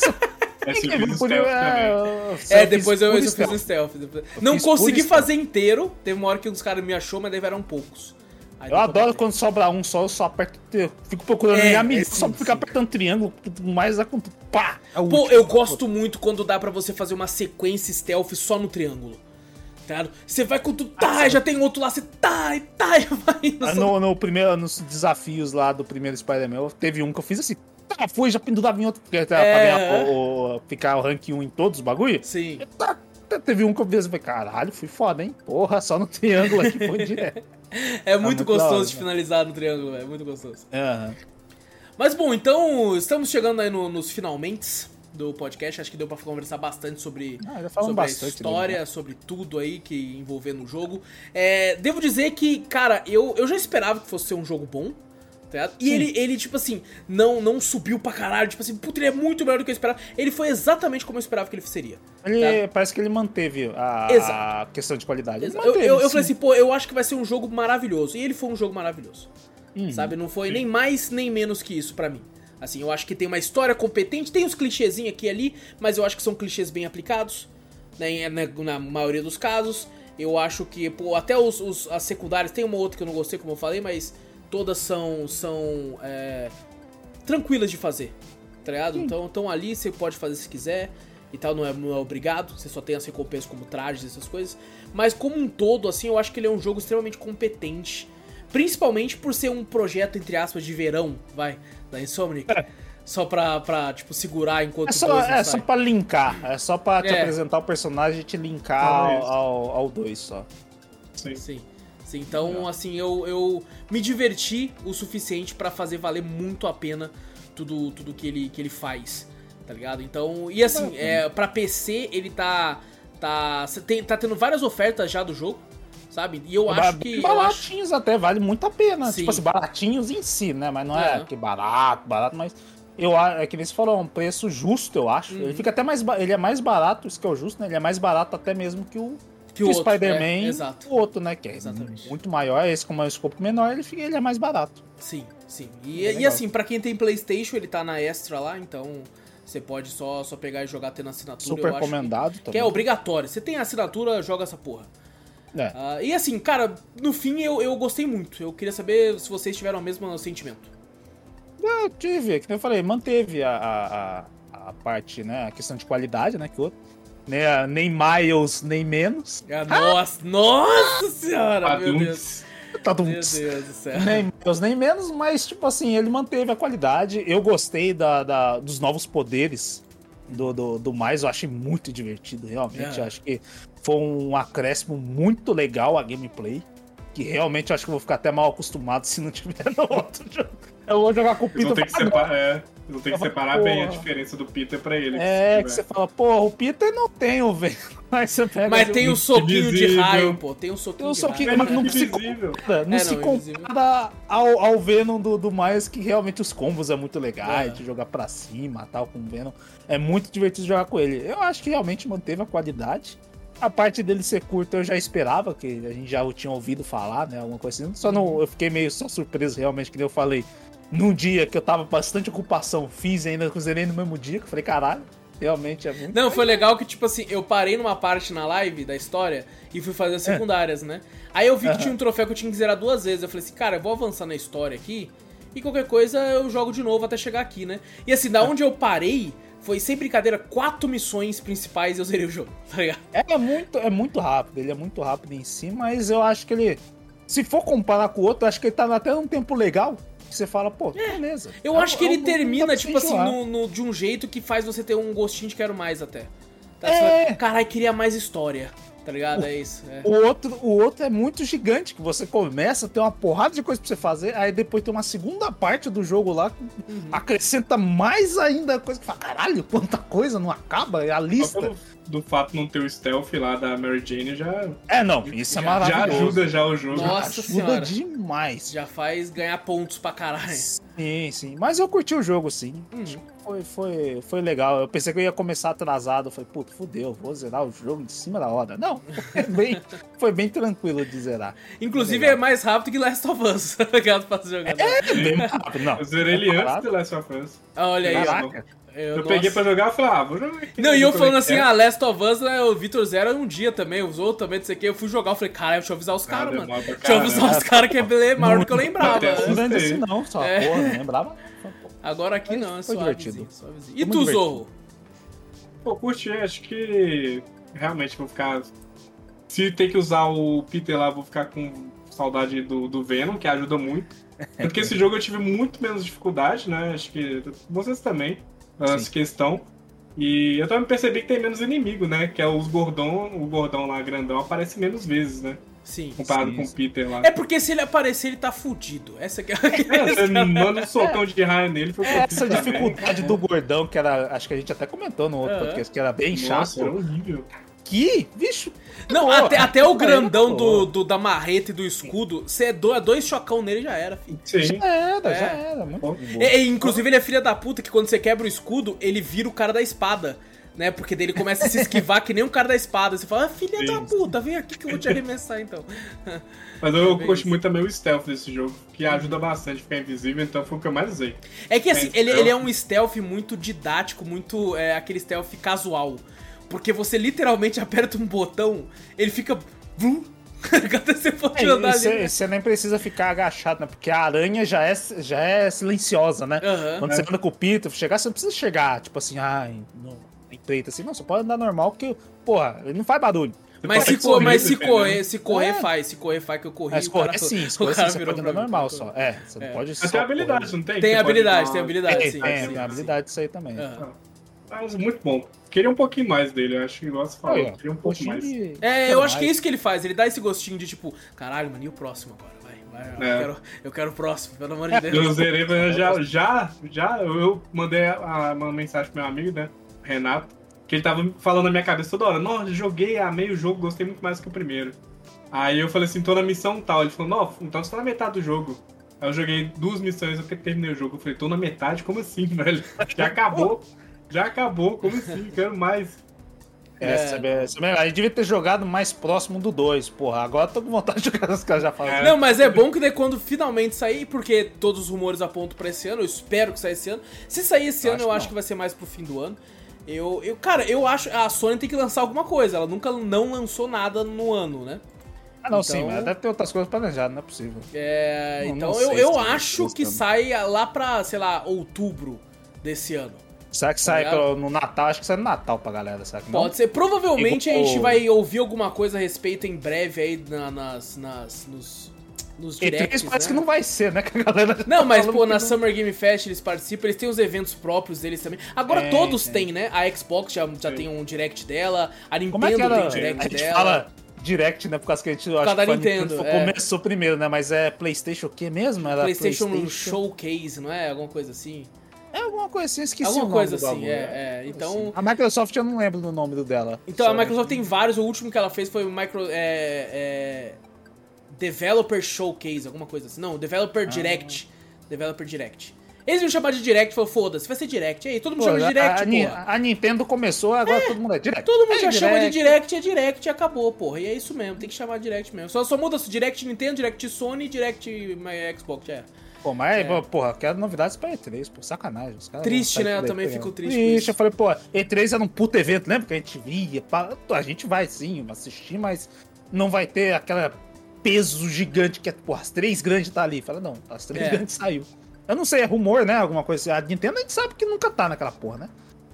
Essa eu fiz podia- stealth é, É, depois fiz eu, eu fiz stealth. no stealth. depois- Não consegui stealth. fazer inteiro, teve uma hora que uns caras me achou, mas daí eram poucos. Aí Eu pra adoro bater. quando sobra um só, eu só aperto. eu Fico procurando É, minha milha, é, só sim, ficar sim. apertando triângulo, tudo mais é tudo. Pá! é Pô, último. eu gosto muito quando dá pra você fazer uma sequência stealth só no triângulo. Tá? Você vai com tudo, tá, já tem outro lá, você tá, e tá, e vai indo. Ah, No, no primeiro, nos desafios lá do primeiro Spider-Man, teve um que eu fiz assim, tá, fui, já pendurava em outro, porque era pra É. ganhar o, o- ficar o rank 1 em todos os bagulho. Sim. Tá, tá, teve um que eu fiz, eu falei, caralho, fui foda, hein? Porra, só no triângulo aqui foi direto. É muito muito gostoso hora, de né? finalizar no triângulo, é muito gostoso. Aham. Mas bom, então estamos chegando aí no- nos finalmente do podcast. Acho que deu pra conversar bastante sobre, Ah, sobre a bastante história, dele, sobre tudo aí que envolvendo no jogo. É, devo dizer que, cara, eu, eu já esperava que fosse ser um jogo bom. Tá? E Sim. ele, ele, tipo assim, não, não subiu pra caralho. Tipo assim, puta, ele é muito melhor do que eu esperava. Ele foi exatamente como eu esperava que ele seria. Ele, Parece que ele manteve a, Tá. A questão de qualidade. Eu, manteve, eu, eu sim. falei assim, pô, eu acho que vai ser um jogo maravilhoso. E ele foi um jogo maravilhoso. Uhum. Sabe? Não foi nem mais nem menos que isso pra mim. Assim, eu acho que tem uma história competente, tem uns clichêzinhos aqui e ali, mas eu acho que são clichês bem aplicados, né, na, na maioria dos casos. Eu acho que, pô, até os, os- as secundárias, tem uma outra que eu não gostei, como eu falei, mas todas são, são é, tranquilas de fazer, tá ligado? Então, então ali você pode fazer se quiser e tal, não é, não é obrigado, você só tem as recompensas como trajes, essas coisas. Mas como um todo, assim, eu acho que ele é um jogo extremamente competente. Principalmente por ser um projeto, entre aspas, de verão, vai, da Insomniac. Só pra, pra, tipo, segurar enquanto É só, dois é sai. só pra linkar. É só pra te É. apresentar o personagem e te linkar Talvez. ao, ao 2 só. Sim. Sim. Então, assim, eu, eu me diverti o suficiente pra fazer valer muito a pena tudo, tudo que, ele, que ele faz, tá ligado? Então, e assim, é, pra PC ele tá. Tá, tem, tá tendo várias ofertas já do jogo, sabe? E eu acho que. Eu acho, baratinhos até, vale muito a pena. Sim. Tipo assim, baratinhos em si, né? Mas não é, Aham. que barato, barato, mas. Eu, é que nem você falou, é um preço justo, eu acho. Uhum. Ele fica até mais. Ele é mais barato, isso que é o justo, né? Ele é mais barato até mesmo que o, Que que o é, Spider-Man. exato. o outro, né? Que é Exatamente. muito maior. Esse, como é um escopo menor, ele, fica, ele é mais barato. Sim, sim. É E, e legal. assim, pra quem tem PlayStation, ele tá na Extra lá, então você pode só, só pegar e jogar tendo assinatura. Super eu acho que- recomendado Que também. é obrigatório. Você tem assinatura, joga essa porra. É. Ah, e assim, cara, no fim eu, eu gostei muito. Eu queria saber se vocês tiveram o mesmo sentimento. Eu tive, que nem eu falei, manteve a, a, a- a parte, né? A questão de qualidade, né? Que o outro. Né, nem miles, nem menos. Ah, nossa, nossa senhora, meu Deus. Tá Meu Deus do céu. nem menos, nem menos, mas, tipo assim, ele manteve a qualidade. Eu gostei da, da- dos novos poderes do, do, do mais, eu achei muito divertido, realmente. É. Acho que foi um acréscimo muito legal a gameplay. Que realmente eu acho que eu vou ficar até mal acostumado se não tiver no outro jogo. Eu vou jogar com o Peter. ter que eu falo, separar, é, vão ter que separar bem a porra. diferença do Peter pra ele. É, se que você fala, porra, o Peter não tem o Venom. Pega. Mas tem o soquinho de raio, pô. Tem o Tem soquinho um de soquinho, raio. mas não se Invisível. compara, não É, se não, compara ao, ao Venom do, do Miles, que realmente os combos é muito legais, É. de jogar pra cima tal, com o Venom. É muito divertido jogar com ele. Eu acho que realmente manteve a qualidade. A parte dele ser curto eu já esperava, que a gente já o tinha ouvido falar, né? Alguma coisa assim. Só não, eu fiquei meio só surpreso realmente, que nem eu falei. Num dia que eu tava bastante ocupação, fiz ainda zerei no mesmo dia, que eu falei, caralho, realmente é muito. Não, foi legal que, tipo assim, eu parei numa parte na live da história e fui fazer as secundárias, né? Aí eu vi que É. Tinha um troféu que eu tinha que zerar duas vezes. Eu falei assim, cara, eu vou avançar na história aqui e qualquer coisa eu jogo de novo até chegar aqui, né? E assim, da onde eu parei, foi sem brincadeira, quatro missões principais e eu zerei o jogo, tá ligado? É muito, é muito rápido, ele é muito rápido em si, mas eu acho que ele. Se for comparar com o outro, eu acho que ele tá até num tempo legal. Que você fala, pô, beleza. Eu É acho que é ele um- termina, tipo assim, no, no- de um jeito que faz você ter um gostinho de quero mais até. Tá? É. Caralho, queria mais história, tá ligado? É isso. é. O outro, o outro é muito gigante, que você começa, tem uma porrada de coisa pra você fazer, aí depois tem uma segunda parte do jogo lá, que Uhum. acrescenta mais ainda coisa que fala, caralho, quanta coisa, não acaba, é a Só lista. pelo do fato de não ter o stealth lá da Mary Jane já, É, não, isso é já maravilhoso. ajuda já o jogo. Nossa ajuda senhora. demais. Já faz ganhar pontos pra caralho. Sim, sim. Mas eu curti o jogo, sim. Uhum. Foi, foi, foi legal. Eu pensei que eu ia começar atrasado. Eu falei, puta, fudeu, vou zerar o jogo de cima da hora. Não, foi bem, foi bem tranquilo de zerar. Inclusive é mais rápido que Last of Us, tá ligado? Pra jogar. É bem rápido, não. Eu zerei ele antes do Last of Us. Ah, Olha aí. Caraca. Eu, Eu nossa. peguei pra jogar e falei, ah, vou jogar aqui. Não, e eu é falando que assim, é. ah, Last of Us, né, o Vitor Zero um dia também, usou também, não sei o que. Eu fui jogar, eu falei, cara, deixa eu avisar os Cara, caras, mano. Deixa eu avisar os caras que é maior do que eu lembrava. Não assim não, só. É. Porra, não lembrava. Agora aqui Mas não, é foi suavezinho, divertido. suavezinho. E tu, Zorro? Pô, curti, acho que realmente vou ficar. Se ter que usar o Peter lá, vou ficar com saudade do, do Venom, que ajuda muito. Porque esse jogo eu tive muito menos dificuldade, né? Acho que vocês também, essa Sim. questão. E eu também percebi que tem menos inimigo, né? Que é os gordão, o gordão lá grandão aparece menos vezes, né? Sim. Comparado Sim, com o. Peter lá. É porque se ele aparecer, ele tá fudido. Essa que é a É, você manda um socão de raio nele, foi o que eu fiz Essa também. dificuldade do gordão, que era. Acho que a gente até comentou no outro Aham. podcast, que era bem Nossa, chato. era horrível. Que, bicho. Não, Pô, até, até o grandão do, do- da marreta e do escudo, você é dois, dois chocão nele já era, filho. Sim. Já era, É. já era. Muito. E- e, inclusive, ele é filha da puta que quando você quebra o escudo, ele vira o cara da espada. Né? Porque daí ele começa a se esquivar que nem um cara da espada. Você fala, ah, filha Sim. da puta, vem aqui que eu vou te arremessar então. Mas eu gosto isso. muito também o stealth desse jogo, que ajuda bastante a ficar invisível, então foi o que eu mais usei. É que assim, É, ele, ele é um stealth muito didático, muito é, aquele stealth casual. Porque você literalmente aperta um botão, ele fica. Vum, Quando você for É, andar Você ali. você nem precisa ficar agachado, né? Porque a aranha já é, já é silenciosa, né? Aham. Quando você anda com o Peter, chegar, você não precisa chegar, tipo assim, no, empreita assim. Não, você pode andar normal, porque, porra, ele não faz barulho. Mas, pode se, co- correr, mas se correr, se correr É. faz, se correr faz que eu corri. Mas o cara- correr sim, se correr sim, você virou pode andar normal tá? só. É, você É. não pode Até correr. habilidade, não tem? Tem pode habilidade, tem habilidade, Tem, sim. tem, sim, tem sim. habilidade isso aí também. Aham. Mas muito bom. Queria um pouquinho mais dele, eu acho que igual você falou. Queria um pouco mais. de- É, eu acho que é isso que ele faz. Ele dá esse gostinho de tipo, caralho, mano, e o próximo agora? Vai, vai. Eu, É. quero, eu quero o próximo, pelo amor de Deus. Eu zerei, mas já, já, já, eu mandei a- uma mensagem pro meu amigo, né, Renato, que ele tava falando na minha cabeça toda hora, nossa, joguei, amei o jogo, gostei muito mais que o primeiro. Aí eu falei assim, tô na missão tal. Ele falou, não, então você tá na metade do jogo. Aí eu joguei duas missões, eu terminei o jogo. Eu falei, tô na metade? Como assim, velho? Já acabou. Já acabou, como assim? Quero mais. É, sabe- sabe- a gente devia ter jogado mais próximo do 2, porra. Agora eu tô com vontade de jogar os caras já falam. É. Não, mas é bom que daí quando finalmente sair, porque todos os rumores apontam pra esse ano, eu espero que saia esse ano. Se sair esse Eu ano, acho eu acho não. que vai ser mais pro fim do ano. Eu, eu, cara, eu acho a Sony tem que lançar alguma coisa. Ela nunca não lançou nada no ano, né? Ah, não, Então- sim, mas deve ter outras coisas planejadas, não é possível. É, Não, então não eu, eu acho que sai lá pra, sei lá, outubro desse ano. Será que sai Tá ligado? pelo- no Natal? Acho que sai no Natal pra galera, será que não? Pode ser. Provavelmente a Igual- gente vai ouvir alguma coisa a respeito em breve aí na- nas, nas, nos, nos E directs, três parece né? que não vai ser, né? Que a galera Não, tá mas pô, na não- Summer Game Fest eles participam, eles têm os eventos próprios deles também. Agora É, todos é. têm, né? A Xbox já, já Sim. tem um direct dela, a Como é Nintendo que era? tem A direct gente dela. fala, Direct, né? Por causa que a gente acho que foi a Nintendo, é. começou primeiro, né? Mas é PlayStation o quê mesmo? Era PlayStation, Showcase, não é? Alguma coisa assim? É alguma coisa assim, esqueci Alguma o nome coisa assim, bagulho, é, é. Então, A Microsoft eu não lembro do nome do dela. então a Microsoft tem vários. O último que ela fez foi o Micro. É, é, Developer Showcase, alguma coisa assim. Não, Developer Direct. Developer Direct. Eles iam chamar de Direct, falou, foda-se, vai ser Direct. Aí, todo mundo Pô, chama de Direct, a, porra. a Nintendo começou, agora todo mundo é Direct. Todo mundo É já chama de Direct, é Direct e acabou, porra. E é isso mesmo, tem que chamar de Direct mesmo. Só, só muda Direct Nintendo, Direct Sony, Direct my Xbox, já é. Pô, mas, porra, quero novidades pra E3, pô, sacanagem. Os caras Triste, né? Eu também E3, fico triste Triste, eu falei, pô, E3 era um puto evento, lembra que a gente via? pá, A gente vai sim, assistir, mas não vai ter aquela peso gigante que é, porra, as três grandes tá ali. Fala, não, as três É. grandes saiu. Eu não sei, é rumor, né? Alguma coisa assim. A Nintendo a gente sabe que nunca tá naquela porra, né?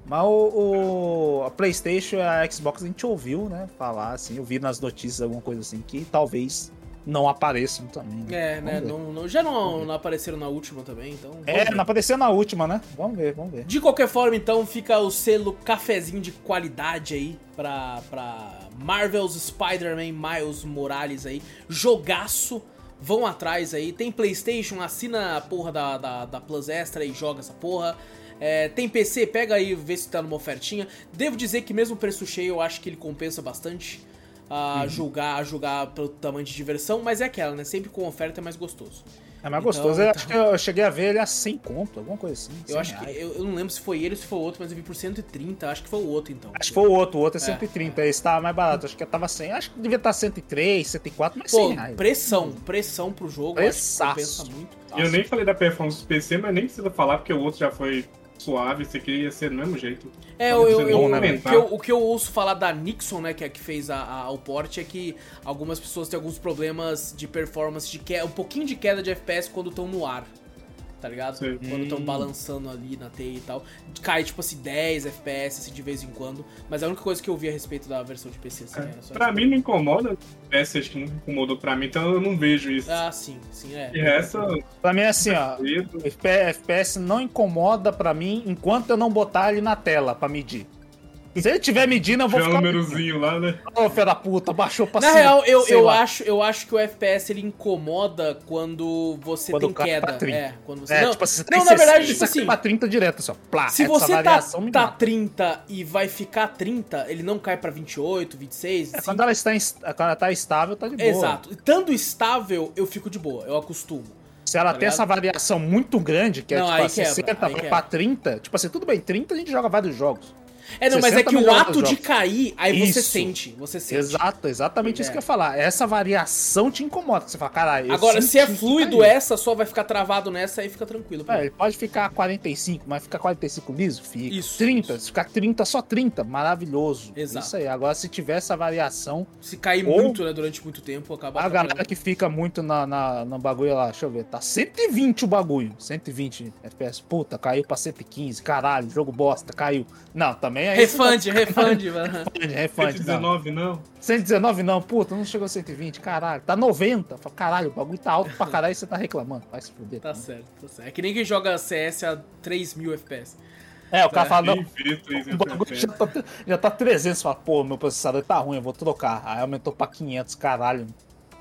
Mas o, o- a PlayStation e a Xbox a gente ouviu, né? Falar assim, eu vi nas notícias alguma coisa assim, que talvez não apareçam também. É, Vamos né? Não, não- já não, não apareceram na última também, então. É, ver. não apareceu na última, né? Vamos ver, vamos ver. De qualquer forma, então, fica o selo cafezinho de qualidade aí pra, pra Marvel's Spider-Man Miles Morales aí. Jogaço. Vão atrás aí. Tem PlayStation, assina a porra da, da, da Plus Extra e joga essa porra. É, tem PC, pega aí, vê se tá numa ofertinha. Devo dizer que mesmo o preço cheio, eu acho que ele compensa bastante a Uhum. julgar, a julgar pelo tamanho de diversão, mas é aquela, né? Sempre com oferta é mais gostoso. É mais Então, gostoso. Eu então. acho que eu cheguei a ver ele a 100 conto, alguma coisa assim. Eu 100 acho que. reais. Eu, eu não lembro se foi ele ou se foi o outro, mas eu vi por 130. Acho que foi o outro então. Acho que foi o outro, o outro é É, 130, esse tava mais barato. Acho que tava 100, acho que devia estar 103, 104, mas 100 Pô, reais. pressão, pressão pro jogo, eu acho que Pressaço. compensa muito. Eu nem falei da performance do PC, mas nem precisa falar, porque o outro já foi suave, esse aqui ia ser do mesmo jeito. É, eu, eu, Você eu- o, que eu, o que eu ouço falar da Nixon, né, que é a que fez a, a- o port, é que algumas pessoas têm alguns problemas de performance, de queda, um pouquinho de queda de FPS quando estão no ar. Tá ligado? Sim. Quando estão balançando ali na teia e tal. Cai tipo assim 10 FPS assim, de vez em quando. Mas a única coisa que eu vi a respeito da versão de PC assim, era só Pra mim não incomoda, o PS acho que nunca incomodou pra mim, então eu não vejo isso. Ah, sim, sim, é. E essa, Pra mim é assim, ó. FP FPS não incomoda pra mim enquanto eu não botar ele na tela pra medir. Se ele tiver medindo, eu vou um ficar. númerozinho lá, né? Ô, filho da puta, baixou pra Na cima, real, eu, eu, lá. acho, eu acho que o FPS ele incomoda quando você Quando tem queda. tá 30. É, quando você. É, não, tipo assim, você não, na verdade, tipo 60, assim. pra 30 direto, assim, ó. Plá, Se essa você tá, tá mata. 30 e vai ficar 30, ele não cai pra 28, 26. É, 5. quando ela está em- quando ela tá estável, tá de boa. Exato. Estando estável, eu fico de boa, eu acostumo. Se ela Tá tem essa variação muito grande, que é Não, tipo aí a quebra, 60 aí pra, quebra. pra 30, tipo assim, tudo bem, 30 a gente joga vários jogos. É, não, mas é 60 que o ato de cair, aí você Isso. sente. Você sente. Exato, exatamente isso É. que eu ia falar. Essa variação te incomoda. Você fala, caralho. Agora, se é fluido essa, só vai ficar travado nessa, aí fica tranquilo. É, pode ficar 45, mas fica 45 liso? Fica. Isso, 30, isso. se ficar 30, só 30. Maravilhoso. Exato. Isso aí. Agora, se tiver essa variação, Se cair muito, né, durante muito tempo, acaba a galera que fica muito na, na, no bagulho lá, deixa eu ver, tá 120 o bagulho. 120 FPS. Puta, caiu pra 115. Caralho, jogo bosta, caiu. Não, também é Refund, refund, mano. Refund, refund. não. 119 não. 119 não, puta, não chegou a 120, caralho. Tá 90. Fala, Caralho, o bagulho tá alto pra caralho e você tá reclamando. Vai se fuder. Tá certo, tá certo. É que nem quem joga CS a 3000 FPS. É, o cara fala, não, 3 o bagulho já tá, já tá 300. Fala, pô, meu processador tá ruim, eu vou trocar. Aí aumentou pra 500, caralho.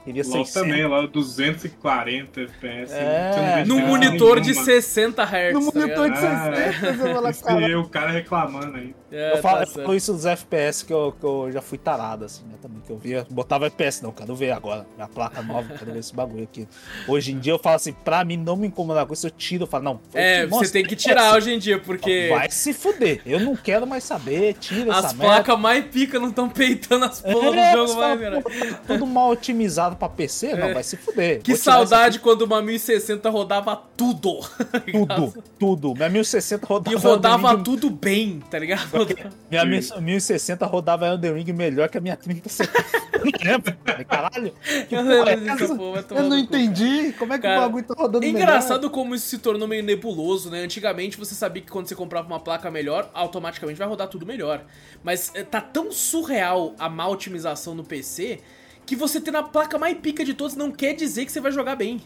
Queria LOL 600. também, lá 240 FPS. É, No monitor de nenhuma. 60 Hz. No tá monitor de ligado? 60, você fala, Esse caralho. é o cara reclamando aí. É, Eu falo, tá eu falo isso dos FPS que eu, que eu já fui tarado, assim, né? Também, que eu via. Botava FPS, não, quero ver agora. Minha placa nova, quero ver esse bagulho aqui. Hoje em dia eu falo assim, pra mim não me incomodar com isso, eu tiro, eu falo, não. eu É, você tem que tirar hoje em dia, porque Vai se fuder. Eu não quero mais saber, tira as essa merda. placas mais pica não estão peitando as porras É, do jogo mais, cara. tá tudo mal otimizado pra PC? Não, vai se fuder. É. Que saudade quando uma 1060 rodava tudo. Tudo, tudo. Minha 1060 rodava. E rodava Ring- tudo bem, tá ligado? Minha 1060 rodava Elden Ring melhor que a minha 3070. Não lembro. Caralho. Que Eu porra é disso, pô, Eu não entendi. Como é que Cara, o bagulho tá rodando É melhor? engraçado como isso se tornou meio nebuloso, né? Antigamente você sabia que quando você comprava uma placa melhor, automaticamente vai rodar tudo melhor. Mas eh, tá tão surreal a má otimização no PC que você ter na placa mais pica de todos não quer dizer que você vai jogar bem.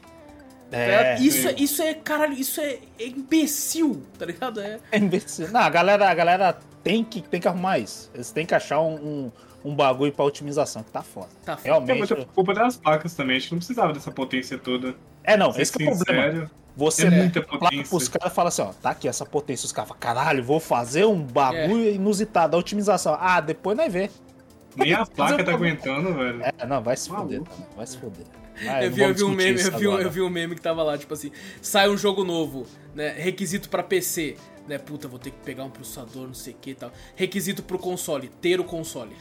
tá É, ligado? isso, é, sim. isso é, caralho, isso é, é imbecil, tá ligado? É. é imbecil. Não, a galera, a galera tem que, tem que arrumar isso. Eles têm que achar um, um, um bagulho pra otimização, que tá foda. Tá foda. É Realmente. muita culpa das placas também, acho que não precisava dessa potência toda. É, não, esse que é o problema. Você É muita a placa potência. pros caras e fala assim, ó, tá aqui essa potência. Os caras falam, caralho, vou fazer um bagulho É. inusitado, a otimização. Ah, depois nós vê. Nem a placa tá aguentando, velho. É, não, vai se Maluco. foder, também, vai se foder. Vai, Eu vi, eu vi um meme, eu vi, um- eu vi um meme que tava lá, tipo assim, sai um jogo novo, né? Requisito pra PC, né? Puta, vou ter que pegar um processador, não sei o que e tal. Requisito pro console, ter o console.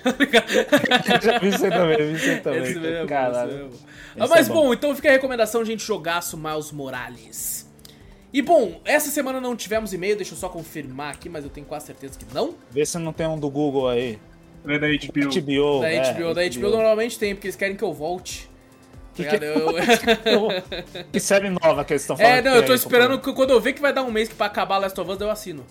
Já vi isso aí também, vi isso aí também. Esse é Caralho. esse é bom. Esse Ah, mas é bom. bom. então fica a recomendação, gente, jogaço Miles Morales. E bom, essa semana não tivemos e-mail, deixa eu só confirmar aqui, mas eu tenho quase certeza que não. Vê se não tem um do Google aí. É da HBO. HBO. Da é, HBO, da HBO normalmente tem, porque eles querem que eu volte. Tá ligado? Eu- Que série nova que eles estão falando. É, não, que eu tô aí, esperando que quando eu ver que vai dar um mês que pra acabar Last of Us, eu assino.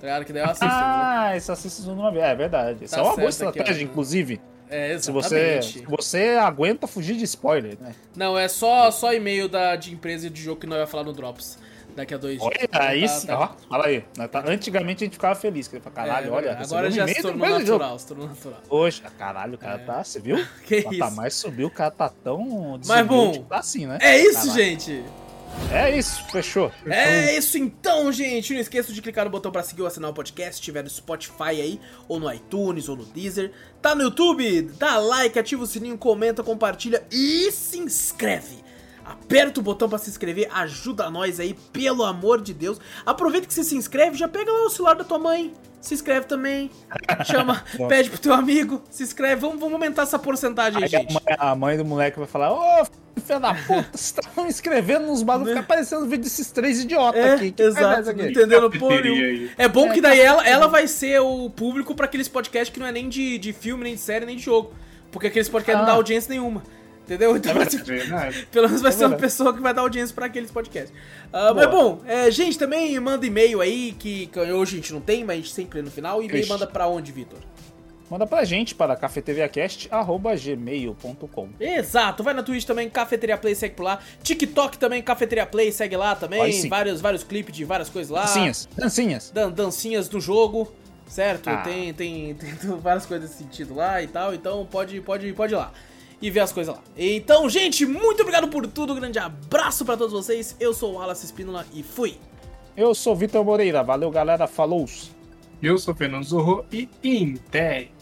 Tá ligado? Que daí eu assisto. Ah, esse assiste uma vez. É verdade. Isso Tá é uma boa aqui, estratégia, ó. inclusive. É, Se você, exatamente. se você aguenta fugir de spoiler, né? Não, é só, só e-mail da, de empresa de jogo que nós vai falar no Drops. Daqui a dois Olha dias. Tá- aí, tá- tá- ó, fala aí. Tá- Antigamente a gente ficava feliz, que caralho, É, olha, Agora já se tornou natural, se tornou natural. Poxa, caralho, o cara tá, você viu? Que O isso. patamar subiu, o cara tá tão Mas bom, tá assim, né? É isso, Caralho. gente! É isso, fechou. É isso então, gente. Não esqueça de clicar no botão pra seguir ou assinar o podcast. Se tiver no Spotify aí, ou no iTunes, ou no Deezer. Tá no YouTube? Dá like, ativa o sininho, comenta, compartilha e se inscreve. Aperta o botão pra se inscrever, ajuda nós aí, pelo amor de Deus. Aproveita que você se inscreve, já pega lá o celular da tua mãe, se inscreve também. Chama, pede pro teu amigo, se inscreve. Vamos, vamos aumentar essa porcentagem aí, Aí a gente. mãe, a mãe do moleque vai falar, ô, filho da puta, vocês estão inscrevendo nos bagulhos, fica aparecendo vídeo desses três idiotas É, aqui. Que exato, é não aqui? entendendo aí. É bom que É, daí ela, ela vai ser o público pra aqueles podcasts que não é nem de, de filme, nem de série, nem de jogo. Porque aqueles podcasts não Ah. dá audiência nenhuma. Entendeu? Então, tipo, Verdade. pelo menos vai ser uma pessoa que vai dar audiência pra aqueles podcasts. Ah, mas bom, é, gente, também manda e-mail aí, que, que hoje a gente não tem, mas a gente sempre no final. E e-mail manda pra onde, Vitor? Manda pra gente para cafeteriacast.gmail.com Exato, vai na Twitch também, Cafeteria Play, segue por lá. TikTok também, Cafeteria Play, segue lá também. Vários, vários clipes de várias coisas lá. Dancinhas, dancinhas. dan- dancinhas do jogo, certo? Ah. Tem, tem, tem várias coisas nesse sentido lá e tal, então pode, pode, pode ir lá e ver as coisas lá. Então, gente, muito obrigado por tudo, um grande abraço pra todos vocês. Eu sou o Wallace Espínola e fui. Eu sou Vitor Moreira, valeu galera, falou! Eu sou Fernando Zorro e Intec.